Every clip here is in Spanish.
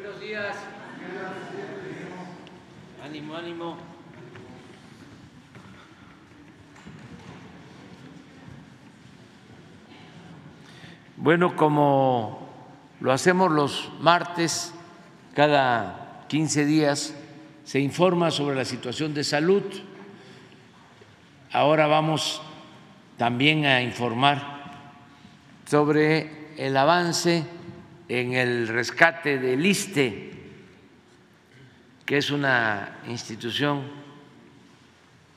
Buenos días. Ánimo, ánimo. Bueno, como lo hacemos los martes, cada 15 días se informa sobre la situación de salud. Ahora vamos también a informar sobre el avance en el rescate del ISTE, que es una institución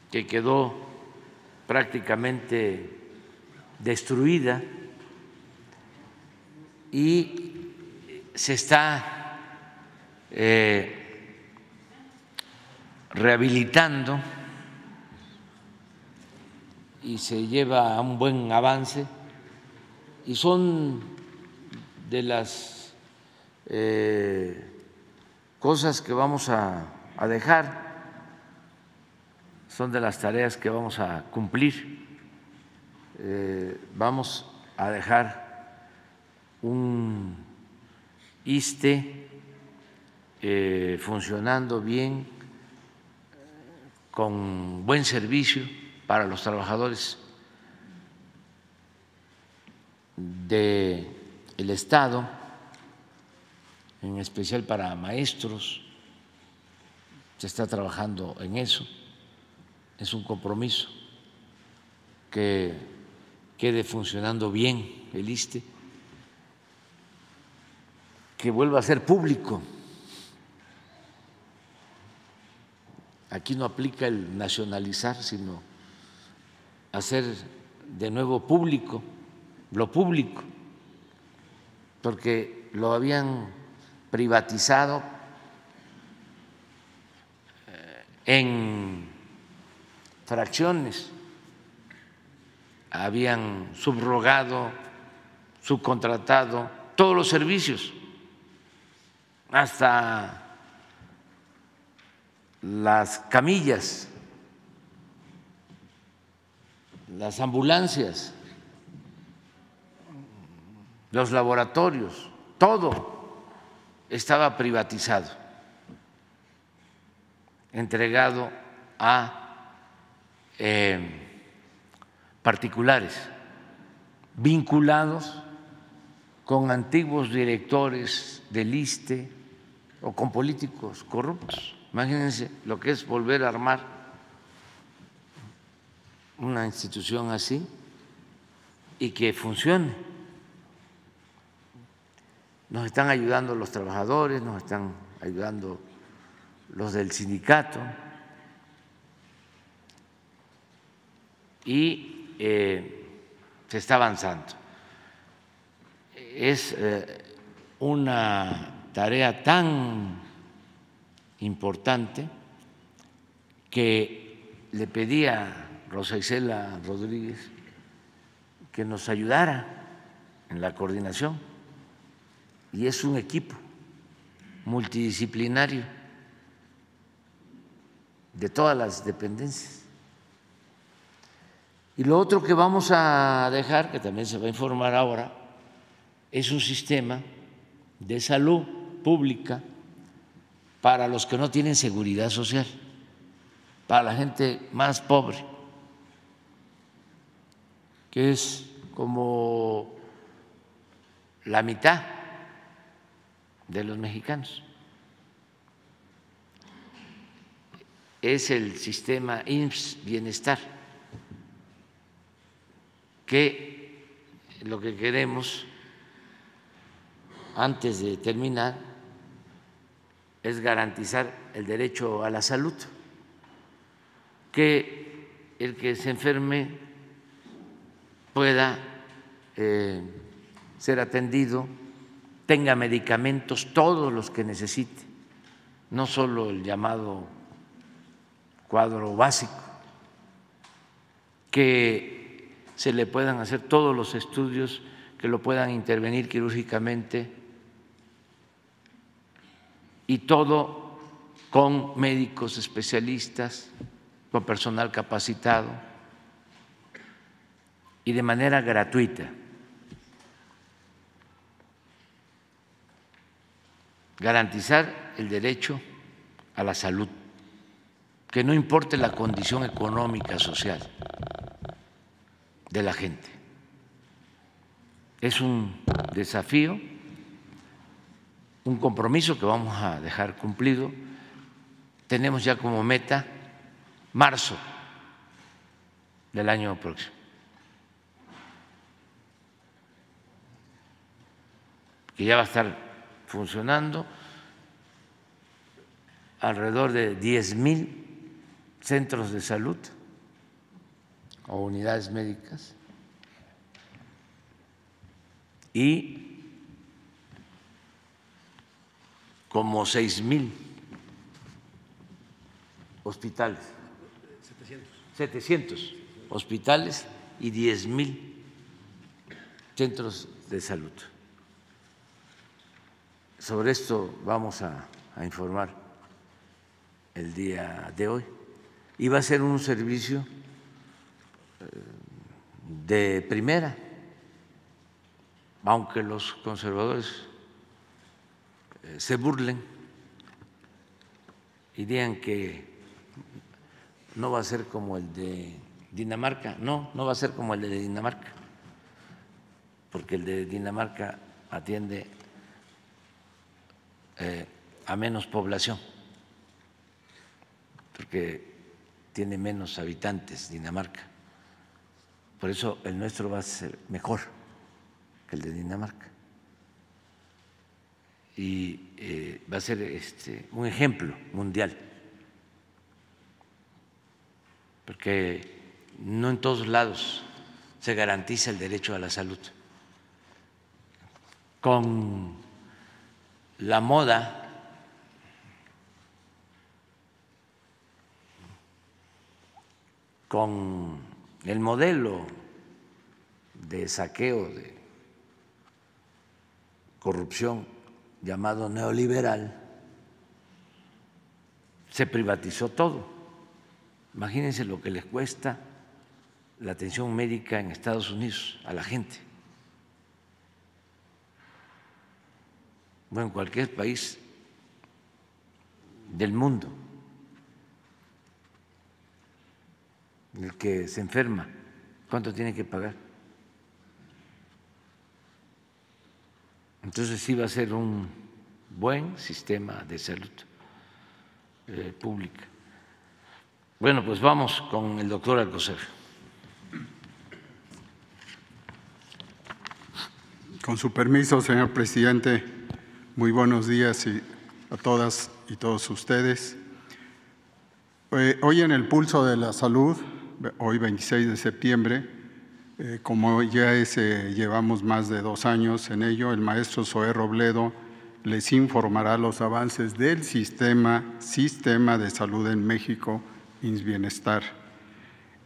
que quedó prácticamente destruida y se está eh, rehabilitando y se lleva a un buen avance. Y son de las eh, cosas que vamos a, dejar, son de las tareas que vamos a cumplir. Eh, vamos a dejar un ISTE eh, funcionando bien, con buen servicio para los trabajadores del Estado, en especial para maestros, se está trabajando en eso, es un compromiso que quede funcionando bien el ISTE, que vuelva a ser público. Aquí no aplica el nacionalizar, sino hacer de nuevo público lo público, porque lo habían privatizado eh, en fracciones, habían subrogado, subcontratado todos los servicios, hasta las camillas las ambulancias, los laboratorios, todo estaba privatizado, entregado a eh, particulares, vinculados con antiguos directores del ISTE o con políticos corruptos. Imagínense lo que es volver a armar una institución así y que funcione. Nos están ayudando los trabajadores, nos están ayudando los del sindicato y eh, se está avanzando. Es eh, una tarea tan importante que le pedía Rosa Isela Rodríguez que nos ayudara en la coordinación. Y es un equipo multidisciplinario de todas las dependencias. Y lo otro que vamos a dejar, que también se va a informar ahora, es un sistema de salud pública para los que no tienen seguridad social, para la gente más pobre que es como la mitad de los mexicanos. Es el sistema IMSS Bienestar, que lo que queremos, antes de terminar, es garantizar el derecho a la salud, que el que se enferme pueda eh, ser atendido, tenga medicamentos, todos los que necesite, no solo el llamado cuadro básico, que se le puedan hacer todos los estudios, que lo puedan intervenir quirúrgicamente y todo con médicos especialistas, con personal capacitado y de manera gratuita. Garantizar el derecho a la salud, que no importe la condición económica, social de la gente. Es un desafío, un compromiso que vamos a dejar cumplido. Tenemos ya como meta marzo del año próximo. Que ya va a estar funcionando alrededor de 10 mil centros de salud o unidades médicas y como seis mil hospitales. 700. 700 hospitales y 10 mil centros de salud. Sobre esto vamos a, informar el día de hoy. Y va a ser un servicio de primera, aunque los conservadores eh, se burlen y digan que no va a ser como el de Dinamarca. No, no va a ser como el de Dinamarca, porque el de Dinamarca atiende eh, a menos población, porque tiene menos habitantes Dinamarca. Por eso el nuestro va a ser mejor que el de Dinamarca. Y eh, va a ser este, un ejemplo mundial. Porque no en todos lados se garantiza el derecho a la salud. Con la moda con el modelo de saqueo, de corrupción llamado neoliberal, se privatizó todo. Imagínense lo que les cuesta la atención médica en Estados Unidos a la gente. Bueno, en cualquier país del mundo. el que se enferma, ¿cuánto tiene que pagar? Entonces sí va a ser un buen sistema de salud eh, pública. Bueno, pues vamos con el doctor Alcocer. Con su permiso, señor presidente, muy buenos días a todas y todos ustedes. Eh, hoy en el pulso de la salud hoy 26 de septiembre. Eh, como ya eh, llevamos más de dos años en ello, el maestro Zoé Robledo les informará los avances del sistema, sistema de salud en México, INS Bienestar.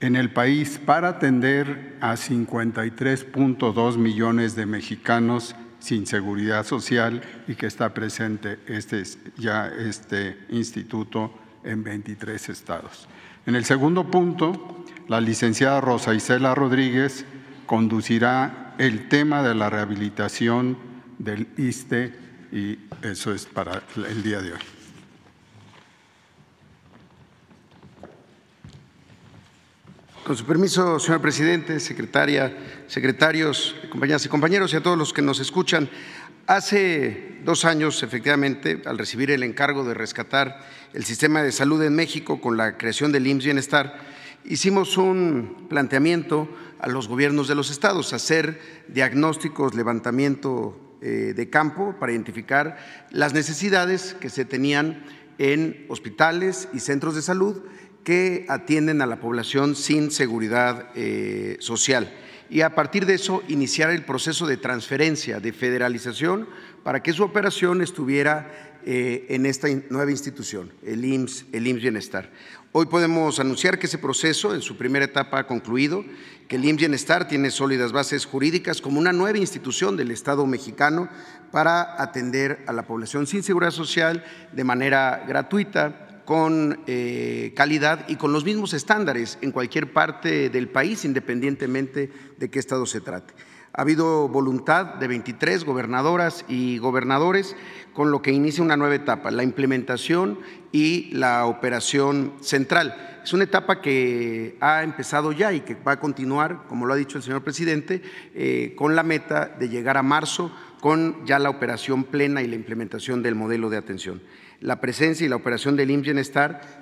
En el país, para atender a 53.2 millones de mexicanos sin seguridad social y que está presente este, ya este instituto en 23 estados. En el segundo punto, la licenciada Rosa Isela Rodríguez conducirá el tema de la rehabilitación del ISTE y eso es para el día de hoy. Con su permiso, señor presidente, secretaria, secretarios, compañeras y compañeros y a todos los que nos escuchan, hace dos años, efectivamente, al recibir el encargo de rescatar el sistema de salud en México con la creación del IMSS Bienestar, hicimos un planteamiento a los gobiernos de los estados, hacer diagnósticos, levantamiento eh, de campo para identificar las necesidades que se tenían en hospitales y centros de salud que atienden a la población sin seguridad eh, social. Y a partir de eso, iniciar el proceso de transferencia, de federalización, para que su operación estuviera eh, en esta nueva institución, el IMSS, el IMSS Bienestar. Hoy podemos anunciar que ese proceso en su primera etapa ha concluido, que el IMSS Bienestar tiene sólidas bases jurídicas como una nueva institución del Estado mexicano para atender a la población sin seguridad social de manera gratuita, con eh, calidad y con los mismos estándares en cualquier parte del país, independientemente de qué estado se trate. Ha habido voluntad de 23 gobernadoras y gobernadores, con lo que inicia una nueva etapa, la implementación y la operación central. Es una etapa que ha empezado ya y que va a continuar, como lo ha dicho el señor presidente, eh, con la meta de llegar a marzo con ya la operación plena y la implementación del modelo de atención. La presencia y la operación del IMSS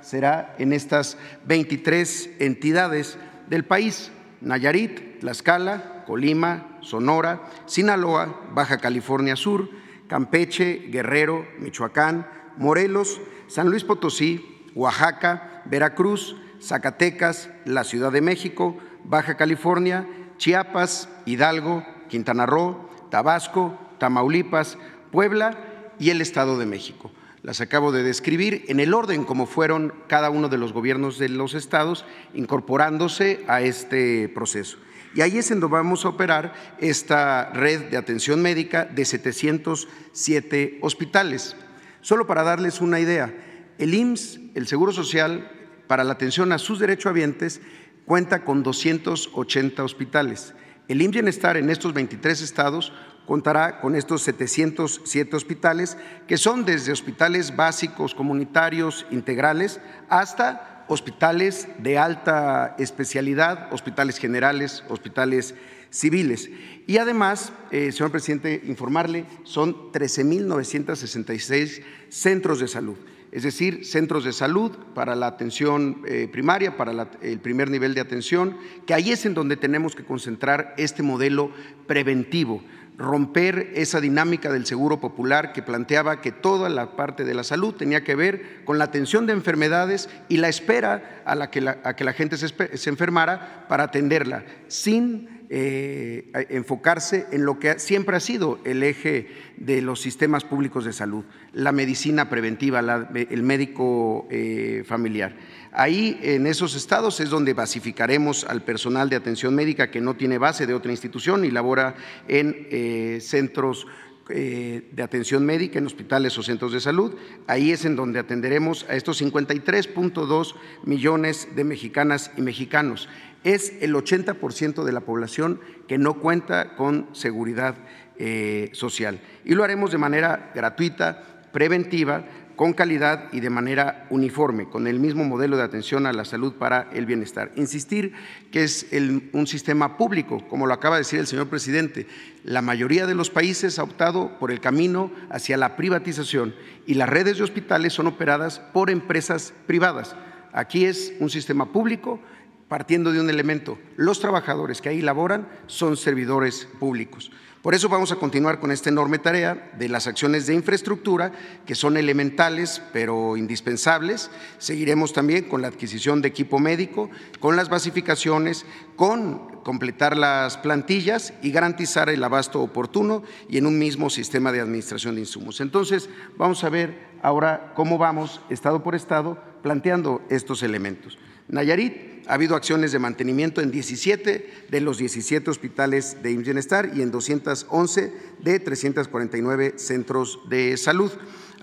será en estas 23 entidades del país, Nayarit, Tlaxcala, Colima, Sonora, Sinaloa, Baja California Sur, Campeche, Guerrero, Michoacán, Morelos, San Luis Potosí, Oaxaca, Veracruz, Zacatecas, la Ciudad de México, Baja California, Chiapas, Hidalgo, Quintana Roo, Tabasco, Tamaulipas, Puebla y el Estado de México. Las acabo de describir en el orden como fueron cada uno de los gobiernos de los estados incorporándose a este proceso. Y ahí es en donde vamos a operar esta red de atención médica de 707 hospitales. Solo para darles una idea, el IMSS, el Seguro Social, para la atención a sus derechohabientes, cuenta con 280 hospitales. El IMSS Bienestar en estos 23 estados contará con estos 707 hospitales, que son desde hospitales básicos, comunitarios, integrales, hasta hospitales de alta especialidad, hospitales generales, hospitales civiles. Y además, eh, señor presidente, informarle, son 13.966 centros de salud, es decir, centros de salud para la atención eh, primaria, para el primer nivel de atención, que ahí es en donde tenemos que concentrar este modelo preventivo romper esa dinámica del seguro popular que planteaba que toda la parte de la salud tenía que ver con la atención de enfermedades y la espera a la que la, a que la gente se, enfermara para atenderla, sin eh, enfocarse en lo que siempre ha sido el eje de los sistemas públicos de salud, la medicina preventiva, el médico eh, familiar. Ahí, en esos estados, es donde basificaremos al personal de atención médica que no tiene base de otra institución y labora en eh, centros eh, de atención médica, en hospitales o centros de salud. Ahí es en donde atenderemos a estos 53.2 millones de mexicanas y mexicanos. Es el 80% de la población que no cuenta con seguridad eh, social. Y lo haremos de manera gratuita, preventiva, con calidad y de manera uniforme, con el mismo modelo de atención a la salud para el bienestar. Insistir que es un sistema público, como lo acaba de decir el señor presidente. La mayoría de los países ha optado por el camino hacia la privatización y las redes de hospitales son operadas por empresas privadas. Aquí es un sistema público partiendo de un elemento. Los trabajadores que ahí laboran son servidores públicos. Por eso vamos a continuar con esta enorme tarea de las acciones de infraestructura, que son elementales pero indispensables. Seguiremos también con la adquisición de equipo médico, con las basificaciones, con completar las plantillas y garantizar el abasto oportuno y en un mismo sistema de administración de insumos. Entonces, vamos a ver ahora cómo vamos, estado por estado, planteando estos elementos. Nayarit ha habido acciones de mantenimiento en 17 de los 17 hospitales de Bienestar y en 211 de 349 centros de salud.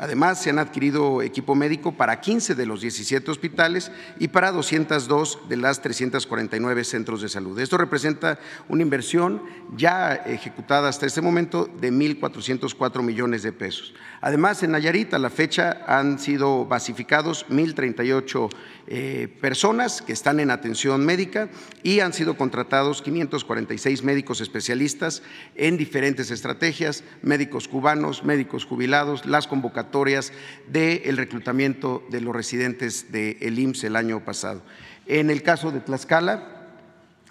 Además, se han adquirido equipo médico para 15 de los 17 hospitales y para 202 de las 349 centros de salud. Esto representa una inversión ya ejecutada hasta este momento de 1.404 millones de pesos. Además, en Nayarit, a la fecha, han sido basificados 1.038 eh, personas que están en atención médica y han sido contratados 546 médicos especialistas en diferentes estrategias, médicos cubanos, médicos jubilados, las convocatorias del reclutamiento de los residentes del de IMSS el año pasado. En el caso de Tlaxcala,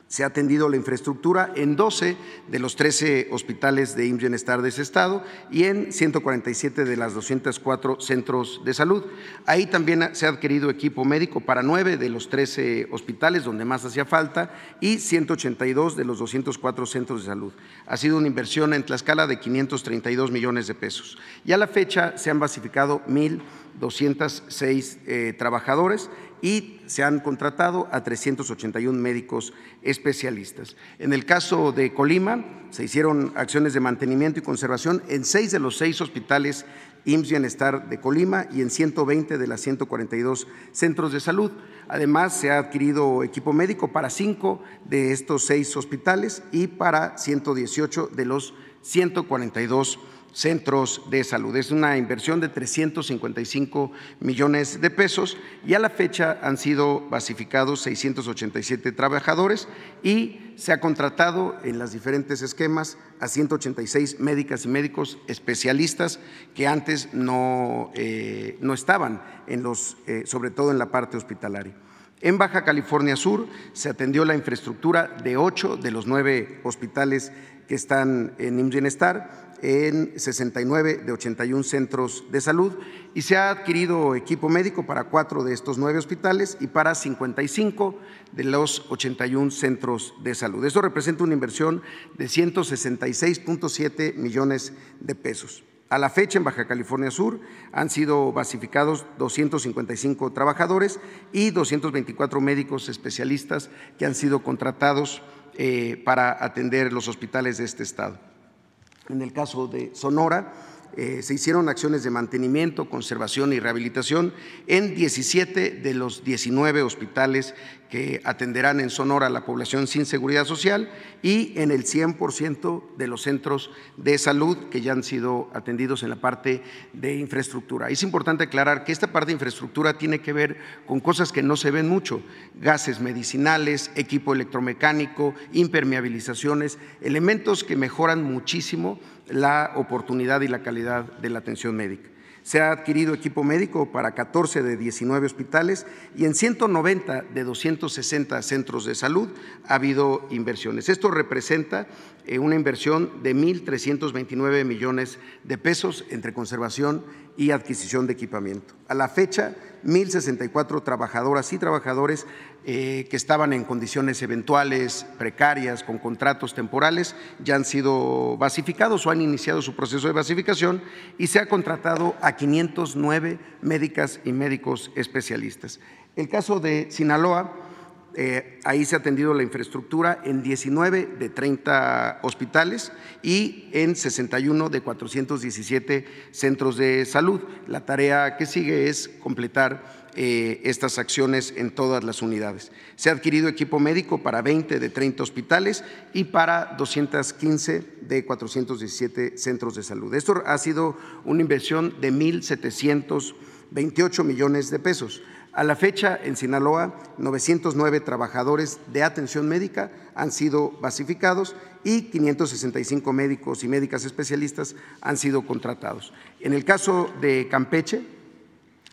se ha atendido la infraestructura en 12 de los 13 hospitales de IMSS Bienestar de ese estado y en 147 de las 204 centros de salud. Ahí también se ha adquirido equipo médico para 9 de los 13 hospitales donde más hacía falta y 182 de los 204 centros de salud. Ha sido una inversión en Tlaxcala de 532 millones de pesos. Y a la fecha se han basificado 1.206 eh, trabajadores y se han contratado a 381 médicos especialistas. En el caso de Colima, se hicieron acciones de mantenimiento y conservación en seis de los seis hospitales IMSS Bienestar de Colima y en 120 de las 142 centros de salud. Además, se ha adquirido equipo médico para cinco de estos seis hospitales y para 118 de los 142 centros de salud. Es una inversión de 355 millones de pesos y a la fecha han sido basificados 687 trabajadores y se ha contratado en los diferentes esquemas a 186 médicas y médicos especialistas que antes no, eh, no estaban, en los, eh, sobre todo en la parte hospitalaria. En Baja California Sur se atendió la infraestructura de ocho de los nueve hospitales que están en Bienestar en 69 de 81 centros de salud y se ha adquirido equipo médico para cuatro de estos nueve hospitales y para 55 de los 81 centros de salud. Eso representa una inversión de 166.7 millones de pesos. A la fecha, en Baja California Sur han sido basificados 255 trabajadores y 224 médicos especialistas que han sido contratados eh, para atender los hospitales de este estado. En el caso de Sonora, eh, se hicieron acciones de mantenimiento, conservación y rehabilitación en 17 de los 19 hospitales que atenderán en Sonora a la población sin seguridad social y en el 100% de los centros de salud que ya han sido atendidos en la parte de infraestructura. Es importante aclarar que esta parte de infraestructura tiene que ver con cosas que no se ven mucho, gases medicinales, equipo electromecánico, impermeabilizaciones, elementos que mejoran muchísimo la oportunidad y la calidad de la atención médica. Se ha adquirido equipo médico para 14 de 19 hospitales y en 190 de 260 centros de salud ha habido inversiones. Esto representa eh, una inversión de 1.329 millones de pesos entre conservación y adquisición de equipamiento. A la fecha, 1.064 trabajadoras y trabajadores eh, que estaban en condiciones eventuales, precarias, con contratos temporales, ya han sido basificados o han iniciado su proceso de basificación y se ha contratado a 509 médicas y médicos especialistas. El caso de Sinaloa, eh, ahí se ha atendido la infraestructura en 19 de 30 hospitales y en 61 de 417 centros de salud. La tarea que sigue es completar eh, estas acciones en todas las unidades. Se ha adquirido equipo médico para 20 de 30 hospitales y para 215 de 417 centros de salud. Esto ha sido una inversión de 1.728 millones de pesos. A la fecha, en Sinaloa, 909 trabajadores de atención médica han sido basificados y 565 médicos y médicas especialistas han sido contratados. En el caso de Campeche,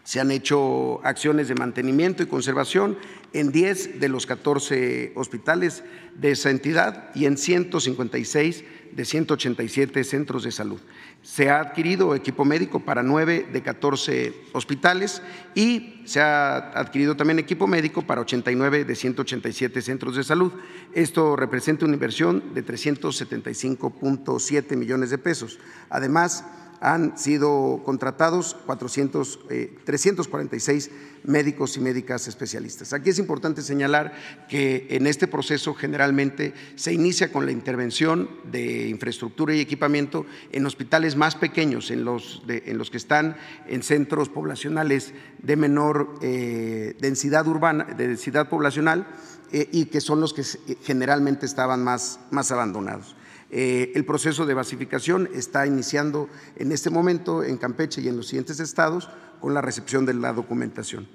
se han hecho acciones de mantenimiento y conservación en 10 de los 14 hospitales de esa entidad y en 156 de 187 centros de salud. Se ha adquirido equipo médico para 9 de 14 hospitales y se ha adquirido también equipo médico para 89 de 187 centros de salud. Esto representa una inversión de 375.7 millones de pesos. Además, han sido contratados 400, 346 eh, médicos y médicas especialistas. Aquí es importante señalar que en este proceso generalmente se inicia con la intervención de infraestructura y equipamiento en hospitales más pequeños, en los, que están en centros poblacionales de menor eh, densidad urbana, de densidad poblacional eh, y que son los que generalmente estaban más abandonados. Eh, el proceso de basificación está iniciando en este momento en Campeche y en los siguientes estados con la recepción de la documentación.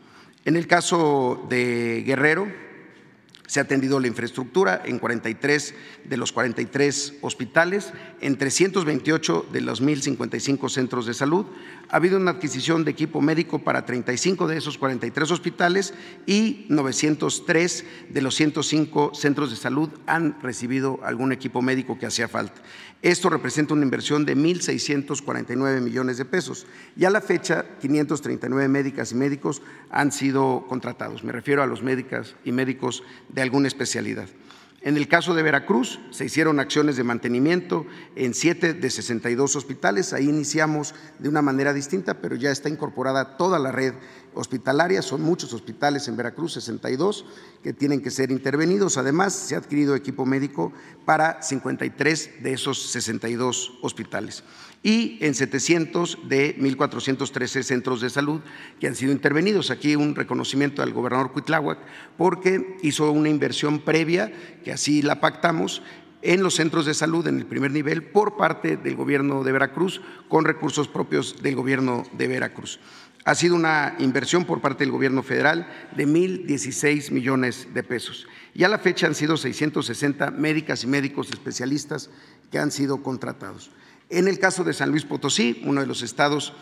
En el caso de Guerrero, se ha atendido la infraestructura en 43 de los 43 hospitales, en 328 de los 1.055 centros de salud. Ha habido una adquisición de equipo médico para 35 de esos 43 hospitales y 903 de los 105 centros de salud han recibido algún equipo médico que hacía falta. Esto representa una inversión de 1.649 millones de pesos y a la fecha 539 médicas y médicos han sido contratados. Me refiero a los médicas y médicos de alguna especialidad. En el caso de Veracruz, se hicieron acciones de mantenimiento en siete de 62 hospitales. Ahí iniciamos de una manera distinta, pero ya está incorporada toda la red hospitalaria. Son muchos hospitales en Veracruz, 62, que tienen que ser intervenidos. Además, se ha adquirido equipo médico para 53 de esos 62 hospitales y en 700 de 1.413 centros de salud que han sido intervenidos. Aquí un reconocimiento al gobernador Cuitláhuac porque hizo una inversión previa, que así la pactamos, en los centros de salud en el primer nivel por parte del gobierno de Veracruz con recursos propios del gobierno de Veracruz. Ha sido una inversión por parte del gobierno federal de 1.016 millones de pesos. Y a la fecha han sido 660 médicas y médicos especialistas que han sido contratados. En el caso de San Luis Potosí, uno de los estados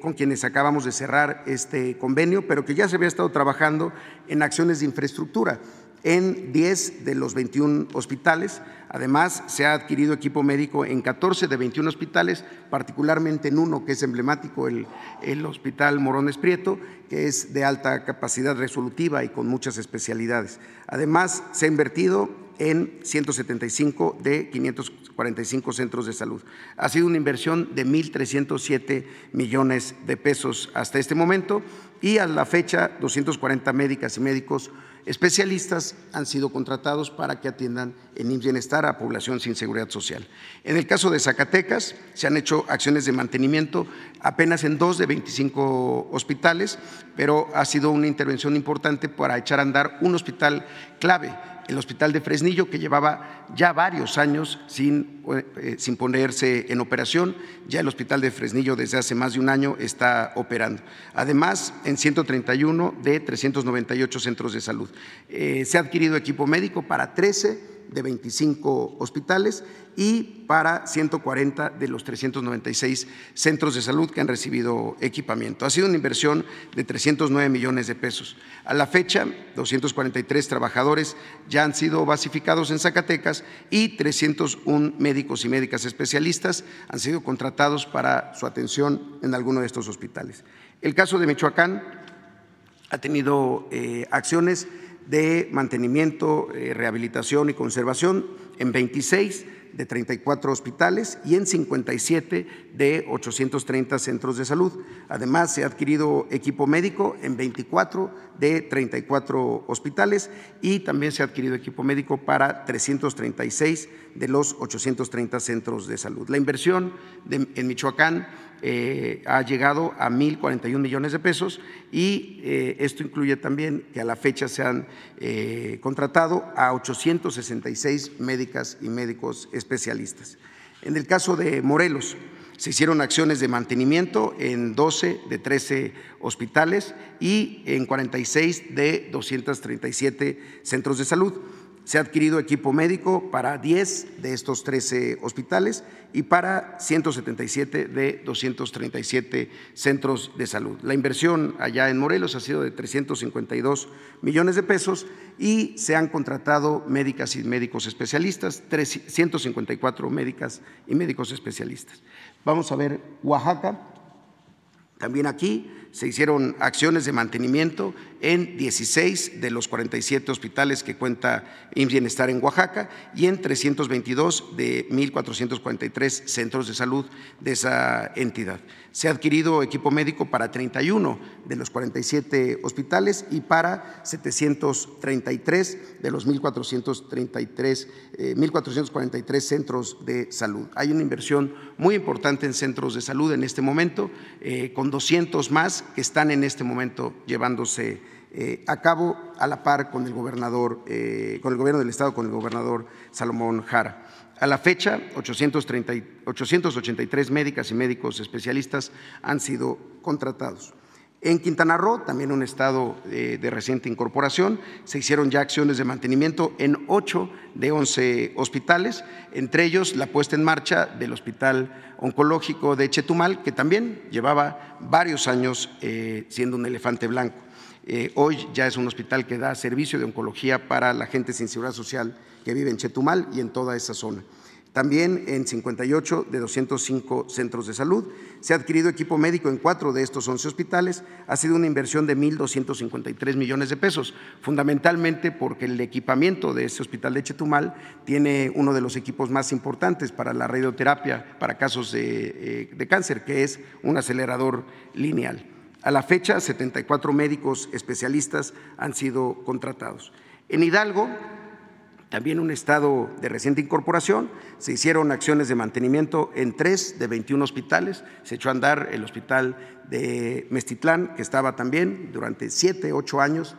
con quienes acabamos de cerrar este convenio, pero que ya se había estado trabajando en acciones de infraestructura en 10 de los 21 hospitales. Además, se ha adquirido equipo médico en 14 de 21 hospitales, particularmente en uno que es emblemático, el, el Hospital Morones Prieto, que es de alta capacidad resolutiva y con muchas especialidades. Además, se ha invertido en 175 de 545 centros de salud. Ha sido una inversión de 1.307 millones de pesos hasta este momento y a la fecha 240 médicas y médicos especialistas han sido contratados para que atiendan en Bienestar a población sin seguridad social. En el caso de Zacatecas, se han hecho acciones de mantenimiento apenas en dos de 25 hospitales, pero ha sido una intervención importante para echar a andar un hospital clave el Hospital de Fresnillo, que llevaba ya varios años sin, eh, sin, ponerse en operación. Ya el Hospital de Fresnillo desde hace más de un año está operando. Además, en 131 de 398 centros de salud. Eh, se ha adquirido equipo médico para 13 de 25 hospitales y para 140 de los 396 centros de salud que han recibido equipamiento. Ha sido una inversión de 309 millones de pesos. A la fecha, 243 trabajadores ya han sido basificados en Zacatecas y 301 médicos y médicas especialistas han sido contratados para su atención en alguno de estos hospitales. El caso de Michoacán ha tenido eh, acciones de mantenimiento, eh, rehabilitación y conservación en 26 de 34 hospitales y en 57 de 830 centros de salud. Además, se ha adquirido equipo médico en 24 de 34 hospitales y también se ha adquirido equipo médico para 336 de los 830 centros de salud. La inversión en Michoacán eh, ha llegado a 1.041 millones de pesos y eh, esto incluye también que a la fecha se han eh, contratado a 866 médicas y médicos especialistas. En el caso de Morelos, se hicieron acciones de mantenimiento en 12 de 13 hospitales y en 46 de 237 centros de salud. Se ha adquirido equipo médico para 10 de estos 13 hospitales y para 177 de 237 centros de salud. La inversión allá en Morelos ha sido de 352 millones de pesos y se han contratado médicas y médicos especialistas, 154 médicas y médicos especialistas. Vamos a ver Oaxaca. También aquí se hicieron acciones de mantenimiento en 16 de los 47 hospitales que cuenta IMSS Bienestar en Oaxaca y en 322 de 1.443 centros de salud de esa entidad. Se ha adquirido equipo médico para 31 de los 47 hospitales y para 733 de los 1.433, 1.443 eh, centros de salud. Hay una inversión muy importante en centros de salud en este momento, eh, con 200 más que están en este momento llevándose eh, a cabo a la par con el gobernador, eh, con el gobierno del estado, con el gobernador Salomón Jara. A la fecha, 883 médicas y médicos especialistas han sido contratados. En Quintana Roo, también un estado eh, de reciente incorporación, se hicieron ya acciones de mantenimiento en 8 de 11 hospitales, entre ellos la puesta en marcha del Hospital Oncológico de Chetumal, que también llevaba varios años eh, siendo un elefante blanco. Eh, hoy ya es un hospital que da servicio de oncología para la gente sin seguridad social que vive en Chetumal y en toda esa zona. También en 58 de 205 centros de salud. Se ha adquirido equipo médico en cuatro de estos 11 hospitales. Ha sido una inversión de 1.253 millones de pesos, fundamentalmente porque el equipamiento de ese hospital de Chetumal tiene uno de los equipos más importantes para la radioterapia para casos de, eh, de cáncer, que es un acelerador lineal. A la fecha, 74 médicos especialistas han sido contratados. En Hidalgo, también un estado de reciente incorporación, se hicieron acciones de mantenimiento en tres de 21 hospitales, se echó a andar el hospital de Mestitlán, que estaba también durante siete, ocho años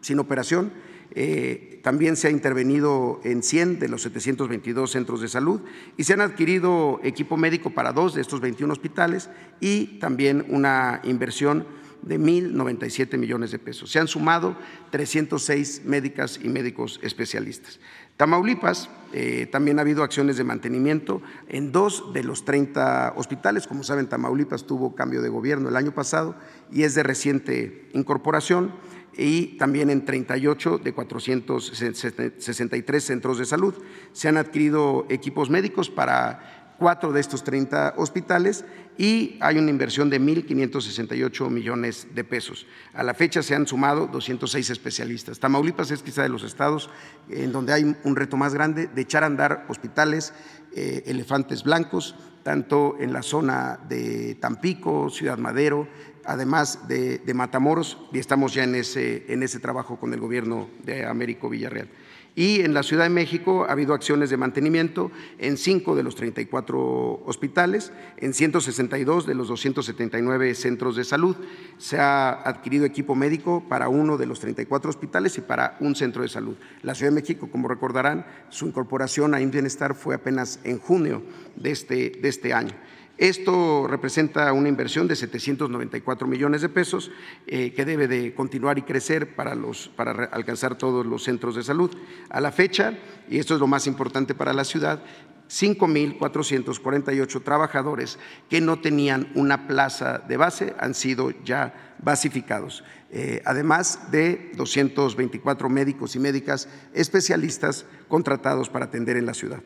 sin operación, eh, también se ha intervenido en 100 de los 722 centros de salud y se han adquirido equipo médico para dos de estos 21 hospitales y también una inversión de 1.097 millones de pesos. Se han sumado 306 médicas y médicos especialistas. Tamaulipas, eh, también ha habido acciones de mantenimiento en dos de los 30 hospitales. Como saben, Tamaulipas tuvo cambio de gobierno el año pasado y es de reciente incorporación y también en 38 de 463 centros de salud. Se han adquirido equipos médicos para cuatro de estos 30 hospitales y hay una inversión de 1.568 millones de pesos. A la fecha se han sumado 206 especialistas. Tamaulipas es quizá de los estados en donde hay un reto más grande de echar a andar hospitales, eh, elefantes blancos, tanto en la zona de Tampico, Ciudad Madero, además de, de Matamoros, y estamos ya en ese, en ese trabajo con el gobierno de Américo Villarreal. Y en la Ciudad de México ha habido acciones de mantenimiento en cinco de los 34 hospitales, en 162 de los 279 centros de salud. Se ha adquirido equipo médico para uno de los 34 hospitales y para un centro de salud. La Ciudad de México, como recordarán, su incorporación a Bienestar fue apenas en junio de este, de este año. Esto representa una inversión de 794 millones de pesos eh, que debe de continuar y crecer para, los, para alcanzar todos los centros de salud. A la fecha, y esto es lo más importante para la ciudad, 5.448 trabajadores que no tenían una plaza de base han sido ya basificados, eh, además de 224 médicos y médicas especialistas contratados para atender en la ciudad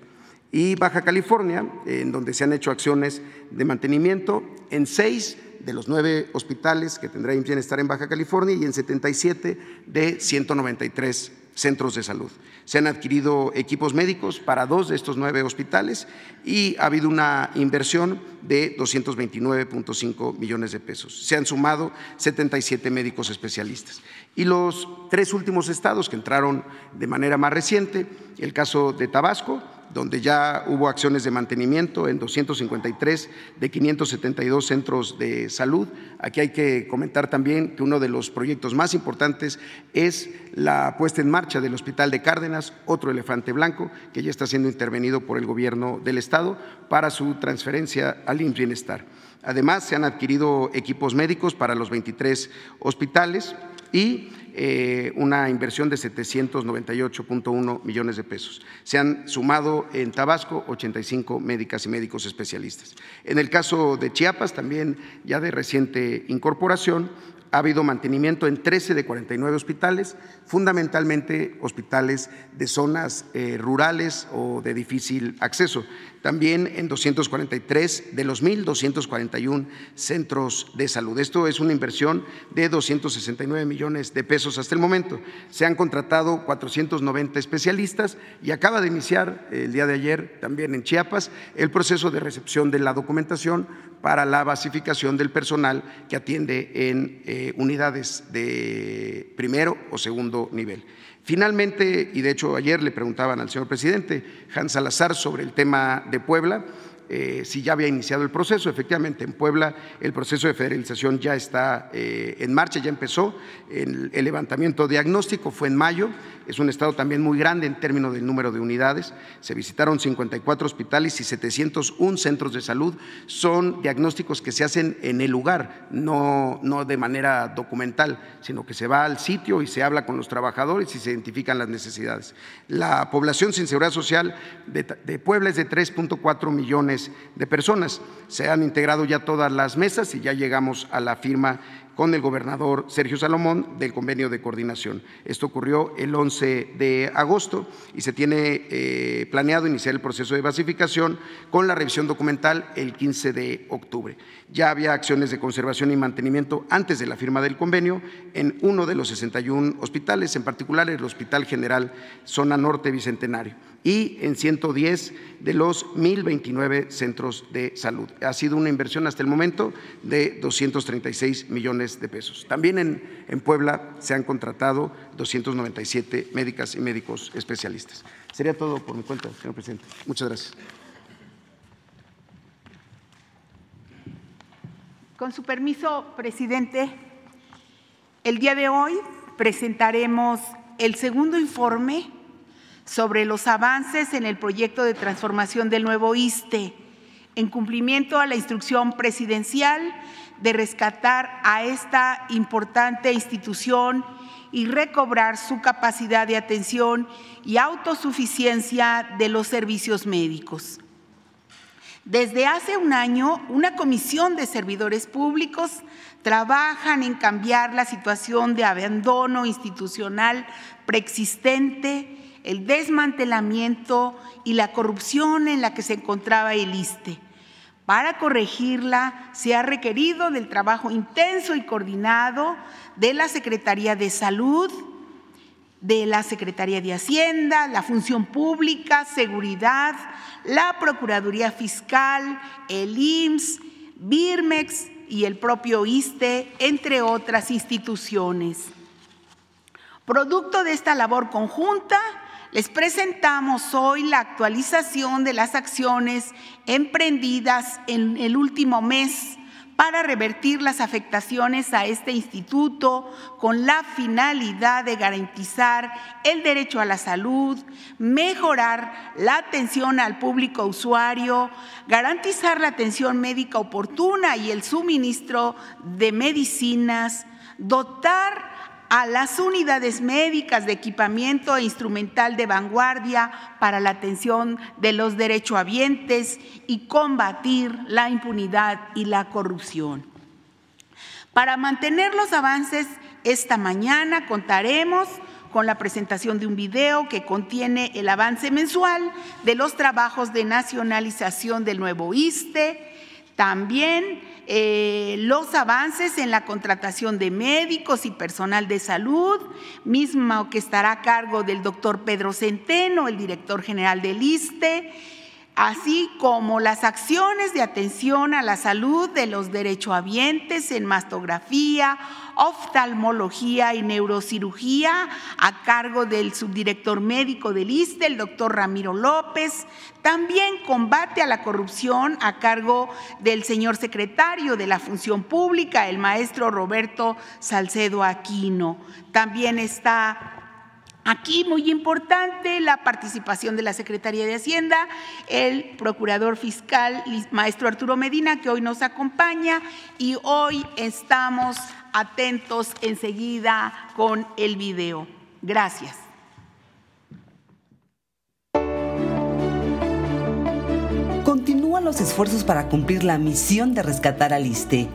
y Baja California, en donde se han hecho acciones de mantenimiento en seis de los nueve hospitales que tendrá bienestar en Baja California y en 77 de 193 centros de salud. Se han adquirido equipos médicos para dos de estos nueve hospitales y ha habido una inversión de 229.5 millones de pesos. Se han sumado 77 médicos especialistas. Y los tres últimos estados que entraron de manera más reciente, el caso de Tabasco, donde ya hubo acciones de mantenimiento en 253 de 572 centros de salud. Aquí hay que comentar también que uno de los proyectos más importantes es la puesta en marcha del Hospital de Cárdenas, otro elefante blanco, que ya está siendo intervenido por el Gobierno del Estado para su transferencia al IMSS Bienestar. Además, se han adquirido equipos médicos para los 23 hospitales y una inversión de 798.1 millones de pesos. Se han sumado en Tabasco 85 médicas y médicos especialistas. En el caso de Chiapas, también ya de reciente incorporación, ha habido mantenimiento en 13 de 49 hospitales, fundamentalmente hospitales de zonas eh, rurales o de difícil acceso. También en 243 de los 1.241 centros de salud. Esto es una inversión de 269 millones de pesos hasta el momento. Se han contratado 490 especialistas y acaba de iniciar el día de ayer también en Chiapas el proceso de recepción de la documentación para la basificación del personal que atiende en eh, unidades de primero o segundo nivel. Finalmente, y de hecho ayer le preguntaban al señor presidente Hans Salazar sobre el tema de Puebla, eh, si ya había iniciado el proceso. Efectivamente, en Puebla el proceso de federalización ya está eh, en marcha, ya empezó. El, levantamiento diagnóstico fue en mayo. Es un estado también muy grande en términos del número de unidades. Se visitaron 54 hospitales y 701 centros de salud. Son diagnósticos que se hacen en el lugar, no, no de manera documental, sino que se va al sitio y se habla con los trabajadores y se identifican las necesidades. La población sin seguridad social de Puebla es de 3.4 millones de personas. Se han integrado ya todas las mesas y ya llegamos a la firma con el gobernador Sergio Salomón del convenio de coordinación. Esto ocurrió el 11 de agosto y se tiene eh, planeado iniciar el proceso de basificación con la revisión documental el 15 de octubre. Ya había acciones de conservación y mantenimiento antes de la firma del convenio en uno de los 61 hospitales, en particular el Hospital General Zona Norte Bicentenario y en 110 de los 1.029 centros de salud. Ha sido una inversión hasta el momento de 236 millones de pesos. También en, Puebla se han contratado 297 médicas y médicos especialistas. Sería todo por mi cuenta, señor presidente. Muchas gracias. Con su permiso, presidente, el día de hoy presentaremos el segundo informe sobre los avances en el proyecto de transformación del nuevo ISTE, en cumplimiento a la instrucción presidencial de rescatar a esta importante institución y recobrar su capacidad de atención y autosuficiencia de los servicios médicos. Desde hace un año, una comisión de servidores públicos trabajan en cambiar la situación de abandono institucional preexistente el desmantelamiento y la corrupción en la que se encontraba el ISTE. Para corregirla se ha requerido del trabajo intenso y coordinado de la Secretaría de Salud, de la Secretaría de Hacienda, la Función Pública, Seguridad, la Procuraduría Fiscal, el IMSS, Birmex y el propio ISTE, entre otras instituciones. Producto de esta labor conjunta, les presentamos hoy la actualización de las acciones emprendidas en el último mes para revertir las afectaciones a este instituto con la finalidad de garantizar el derecho a la salud, mejorar la atención al público usuario, garantizar la atención médica oportuna y el suministro de medicinas, dotar a las unidades médicas de equipamiento e instrumental de vanguardia para la atención de los derechohabientes y combatir la impunidad y la corrupción. Para mantener los avances, esta mañana contaremos con la presentación de un video que contiene el avance mensual de los trabajos de nacionalización del nuevo ISTE, también eh, los avances en la contratación de médicos y personal de salud, mismo que estará a cargo del doctor Pedro Centeno, el director general del ISTE, así como las acciones de atención a la salud de los derechohabientes en mastografía, oftalmología y neurocirugía a cargo del subdirector médico del ISTE, el doctor Ramiro López. También combate a la corrupción a cargo del señor secretario de la Función Pública, el maestro Roberto Salcedo Aquino. También está Aquí muy importante la participación de la Secretaría de Hacienda, el Procurador Fiscal, maestro Arturo Medina, que hoy nos acompaña y hoy estamos atentos enseguida con el video. Gracias. Continúan los esfuerzos para cumplir la misión de rescatar al ISTE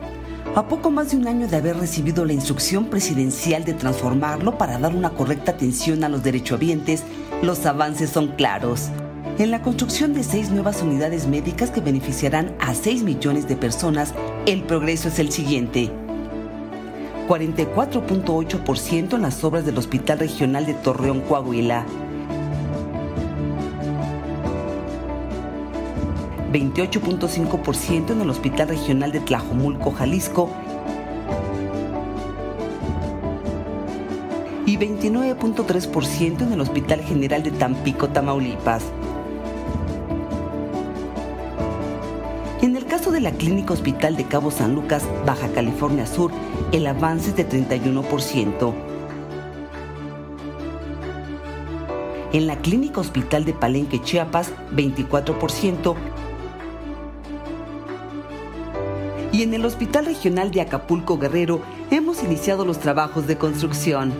a poco más de un año de haber recibido la instrucción presidencial de transformarlo para dar una correcta atención a los derechohabientes, los avances son claros. En la construcción de seis nuevas unidades médicas que beneficiarán a 6 millones de personas, el progreso es el siguiente. 44.8% en las obras del Hospital Regional de Torreón, Coahuila, 28.5% en el Hospital Regional de Tlajomulco, Jalisco, y 29.3% en el Hospital General de Tampico, Tamaulipas. En el caso de la Clínica Hospital de Cabo San Lucas, Baja California Sur, el avance es de 31%. En la Clínica Hospital de Palenque, Chiapas, 24%. Y en el Hospital Regional de Acapulco Guerrero hemos iniciado los trabajos de construcción.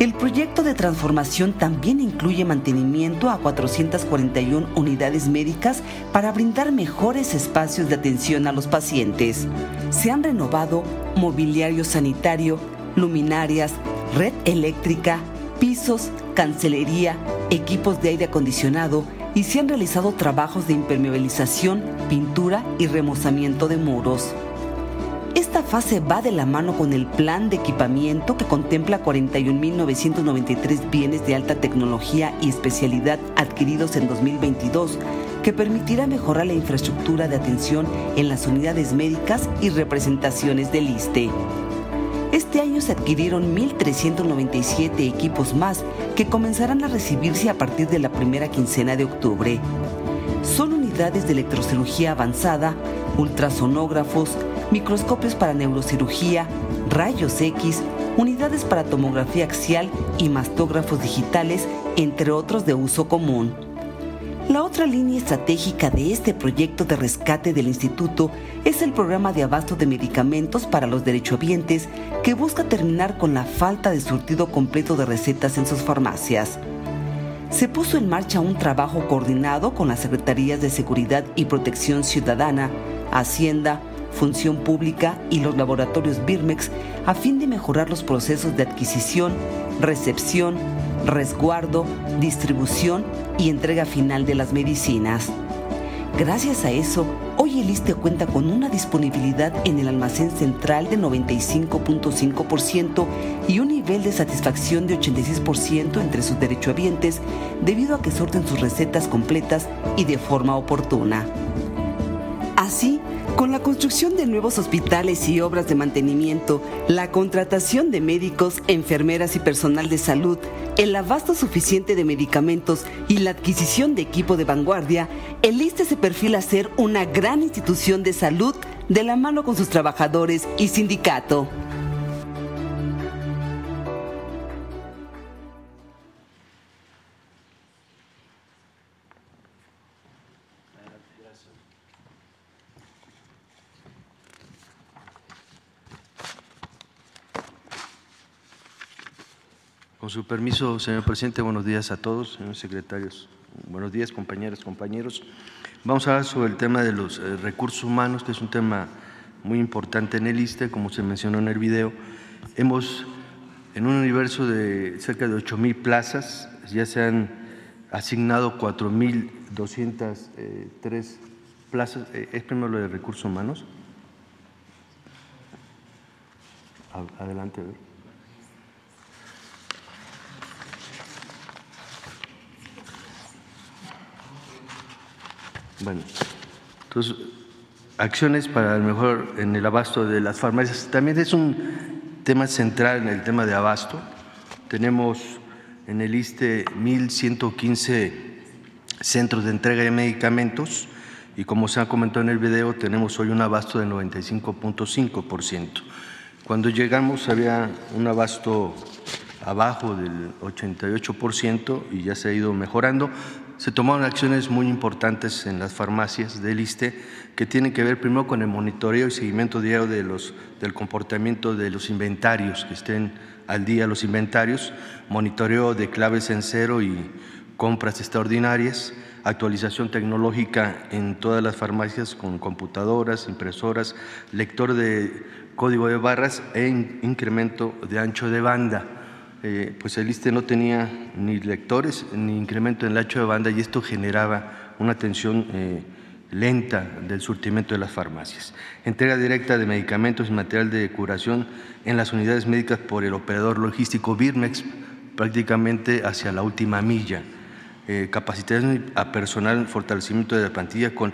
El proyecto de transformación también incluye mantenimiento a 441 unidades médicas para brindar mejores espacios de atención a los pacientes. Se han renovado mobiliario sanitario, luminarias, red eléctrica, pisos, cancelería, equipos de aire acondicionado y se han realizado trabajos de impermeabilización, pintura y remozamiento de muros. Esta fase va de la mano con el plan de equipamiento que contempla 41.993 bienes de alta tecnología y especialidad adquiridos en 2022, que permitirá mejorar la infraestructura de atención en las unidades médicas y representaciones del ISTE. Este año se adquirieron 1.397 equipos más que comenzarán a recibirse a partir de la primera quincena de octubre. Son unidades de electrocirugía avanzada, ultrasonógrafos, microscopios para neurocirugía, rayos X, unidades para tomografía axial y mastógrafos digitales, entre otros de uso común. La otra línea estratégica de este proyecto de rescate del instituto es el programa de abasto de medicamentos para los derechohabientes que busca terminar con la falta de surtido completo de recetas en sus farmacias. Se puso en marcha un trabajo coordinado con las Secretarías de Seguridad y Protección Ciudadana, Hacienda, Función Pública y los laboratorios Birmex a fin de mejorar los procesos de adquisición, recepción, resguardo, distribución y entrega final de las medicinas. Gracias a eso, hoy el ISTE cuenta con una disponibilidad en el almacén central de 95.5% y un nivel de satisfacción de 86% entre sus derechohabientes debido a que sorten sus recetas completas y de forma oportuna. Así, con la construcción de nuevos hospitales y obras de mantenimiento, la contratación de médicos, enfermeras y personal de salud, el abasto suficiente de medicamentos y la adquisición de equipo de vanguardia, el ISTE se perfila ser una gran institución de salud de la mano con sus trabajadores y sindicato. Su permiso, señor presidente, buenos días a todos, señores secretarios. Buenos días, compañeras, compañeros. Vamos a hablar sobre el tema de los eh, recursos humanos, que es un tema muy importante en el ISTE, como se mencionó en el video. Hemos, en un universo de cerca de 8 mil plazas, ya se han asignado 4.203 eh, plazas. Eh, ¿Es primero lo de recursos humanos? Adelante, a ver. Bueno, entonces, acciones para el mejor en el abasto de las farmacias. También es un tema central en el tema de abasto. Tenemos en el ISTE 1.115 centros de entrega de medicamentos y como se ha comentado en el video, tenemos hoy un abasto del 95.5%. Cuando llegamos había un abasto abajo del 88% y ya se ha ido mejorando se tomaron acciones muy importantes en las farmacias del ISTE que tienen que ver primero con el monitoreo y seguimiento diario de los, del comportamiento de los inventarios, que estén al día los inventarios, monitoreo de claves en cero y compras extraordinarias, actualización tecnológica en todas las farmacias con computadoras, impresoras, lector de código de barras e incremento de ancho de banda eh, pues el ISTE no tenía ni lectores ni incremento en el ancho de banda y esto generaba una tensión eh, lenta del surtimiento de las farmacias. Entrega directa de medicamentos y material de curación en las unidades médicas por el operador logístico Birmex prácticamente hacia la última milla. Eh, capacitación a personal, fortalecimiento de la plantilla con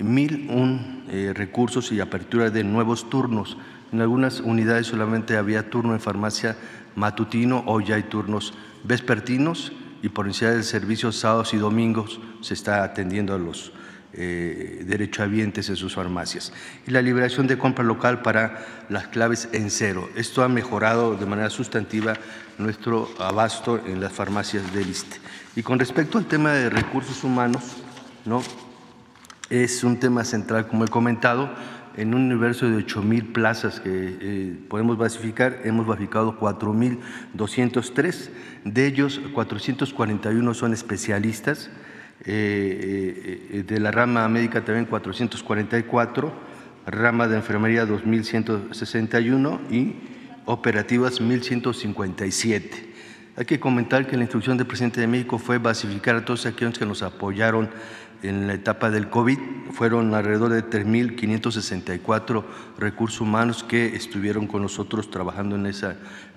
mil un recursos y apertura de nuevos turnos. En algunas unidades solamente había turno en farmacia matutino, hoy ya hay turnos vespertinos y por necesidad del servicio sábados y domingos se está atendiendo a los eh, derechohabientes en sus farmacias. Y la liberación de compra local para las claves en cero. Esto ha mejorado de manera sustantiva nuestro abasto en las farmacias del ISTE. Y con respecto al tema de recursos humanos, ¿no? es un tema central, como he comentado, en un universo de 8 mil plazas que eh, podemos basificar, hemos basificado 4 mil 203. De ellos, 441 son especialistas. Eh, de la rama médica también 444, rama de enfermería 2.161 y operativas 1.157. Hay que comentar que la instrucción del presidente de México fue basificar a todos aquellos que nos apoyaron en la etapa del COVID. Fueron alrededor de 3.564 recursos humanos que estuvieron con nosotros trabajando en ese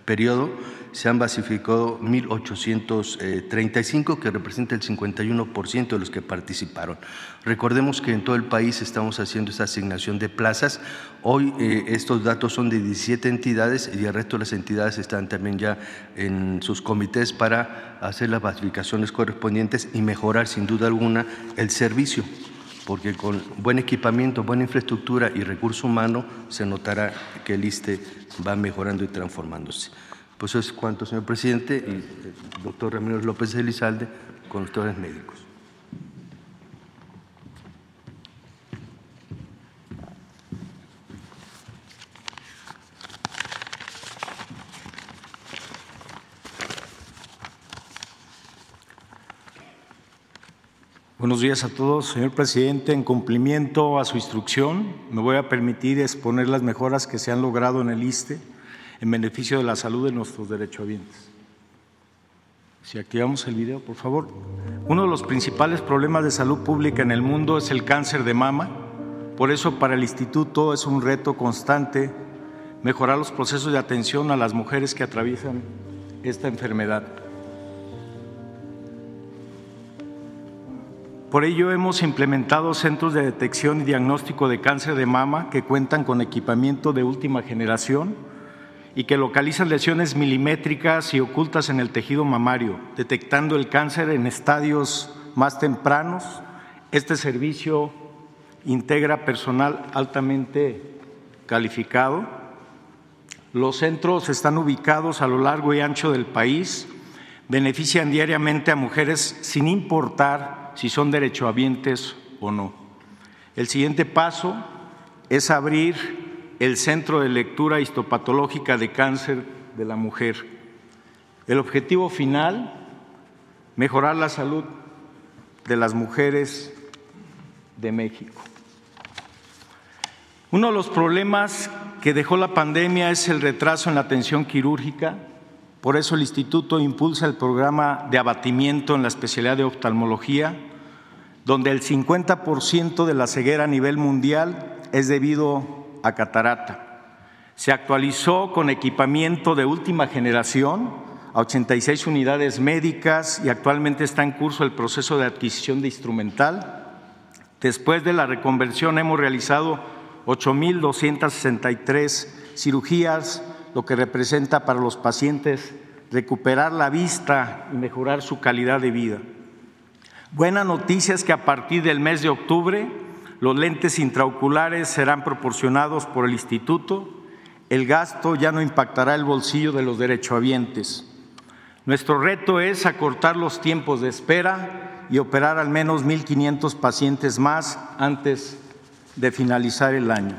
periodo. Se han basificado 1.835, que representa el 51% de los que participaron. Recordemos que en todo el país estamos haciendo esta asignación de plazas. Hoy eh, estos datos son de 17 entidades y el resto de las entidades están también ya en sus comités para hacer las basificaciones correspondientes y mejorar sin duda alguna el servicio porque con buen equipamiento, buena infraestructura y recurso humano se notará que el ISTE va mejorando y transformándose. Pues eso es cuanto, señor presidente, y el eh, doctor Ramírez López Elizalde, con los doctores médicos. Buenos días a todos, señor presidente. En cumplimiento a su instrucción, me voy a permitir exponer las mejoras que se han logrado en el ISTE en beneficio de la salud de nuestros derechohabientes. Si activamos el video, por favor. Uno de los principales problemas de salud pública en el mundo es el cáncer de mama. Por eso para el instituto es un reto constante mejorar los procesos de atención a las mujeres que atraviesan esta enfermedad. Por ello hemos implementado centros de detección y diagnóstico de cáncer de mama que cuentan con equipamiento de última generación y que localizan lesiones milimétricas y ocultas en el tejido mamario, detectando el cáncer en estadios más tempranos. Este servicio integra personal altamente calificado. Los centros están ubicados a lo largo y ancho del país, benefician diariamente a mujeres sin importar si son derechohabientes o no. El siguiente paso es abrir el Centro de Lectura Histopatológica de Cáncer de la Mujer. El objetivo final, mejorar la salud de las mujeres de México. Uno de los problemas que dejó la pandemia es el retraso en la atención quirúrgica. Por eso el instituto impulsa el programa de abatimiento en la especialidad de oftalmología donde el 50% de la ceguera a nivel mundial es debido a catarata. Se actualizó con equipamiento de última generación a 86 unidades médicas y actualmente está en curso el proceso de adquisición de instrumental. Después de la reconversión hemos realizado 8.263 cirugías, lo que representa para los pacientes recuperar la vista y mejorar su calidad de vida. Buena noticia es que a partir del mes de octubre los lentes intraoculares serán proporcionados por el instituto. El gasto ya no impactará el bolsillo de los derechohabientes. Nuestro reto es acortar los tiempos de espera y operar al menos 1.500 pacientes más antes de finalizar el año.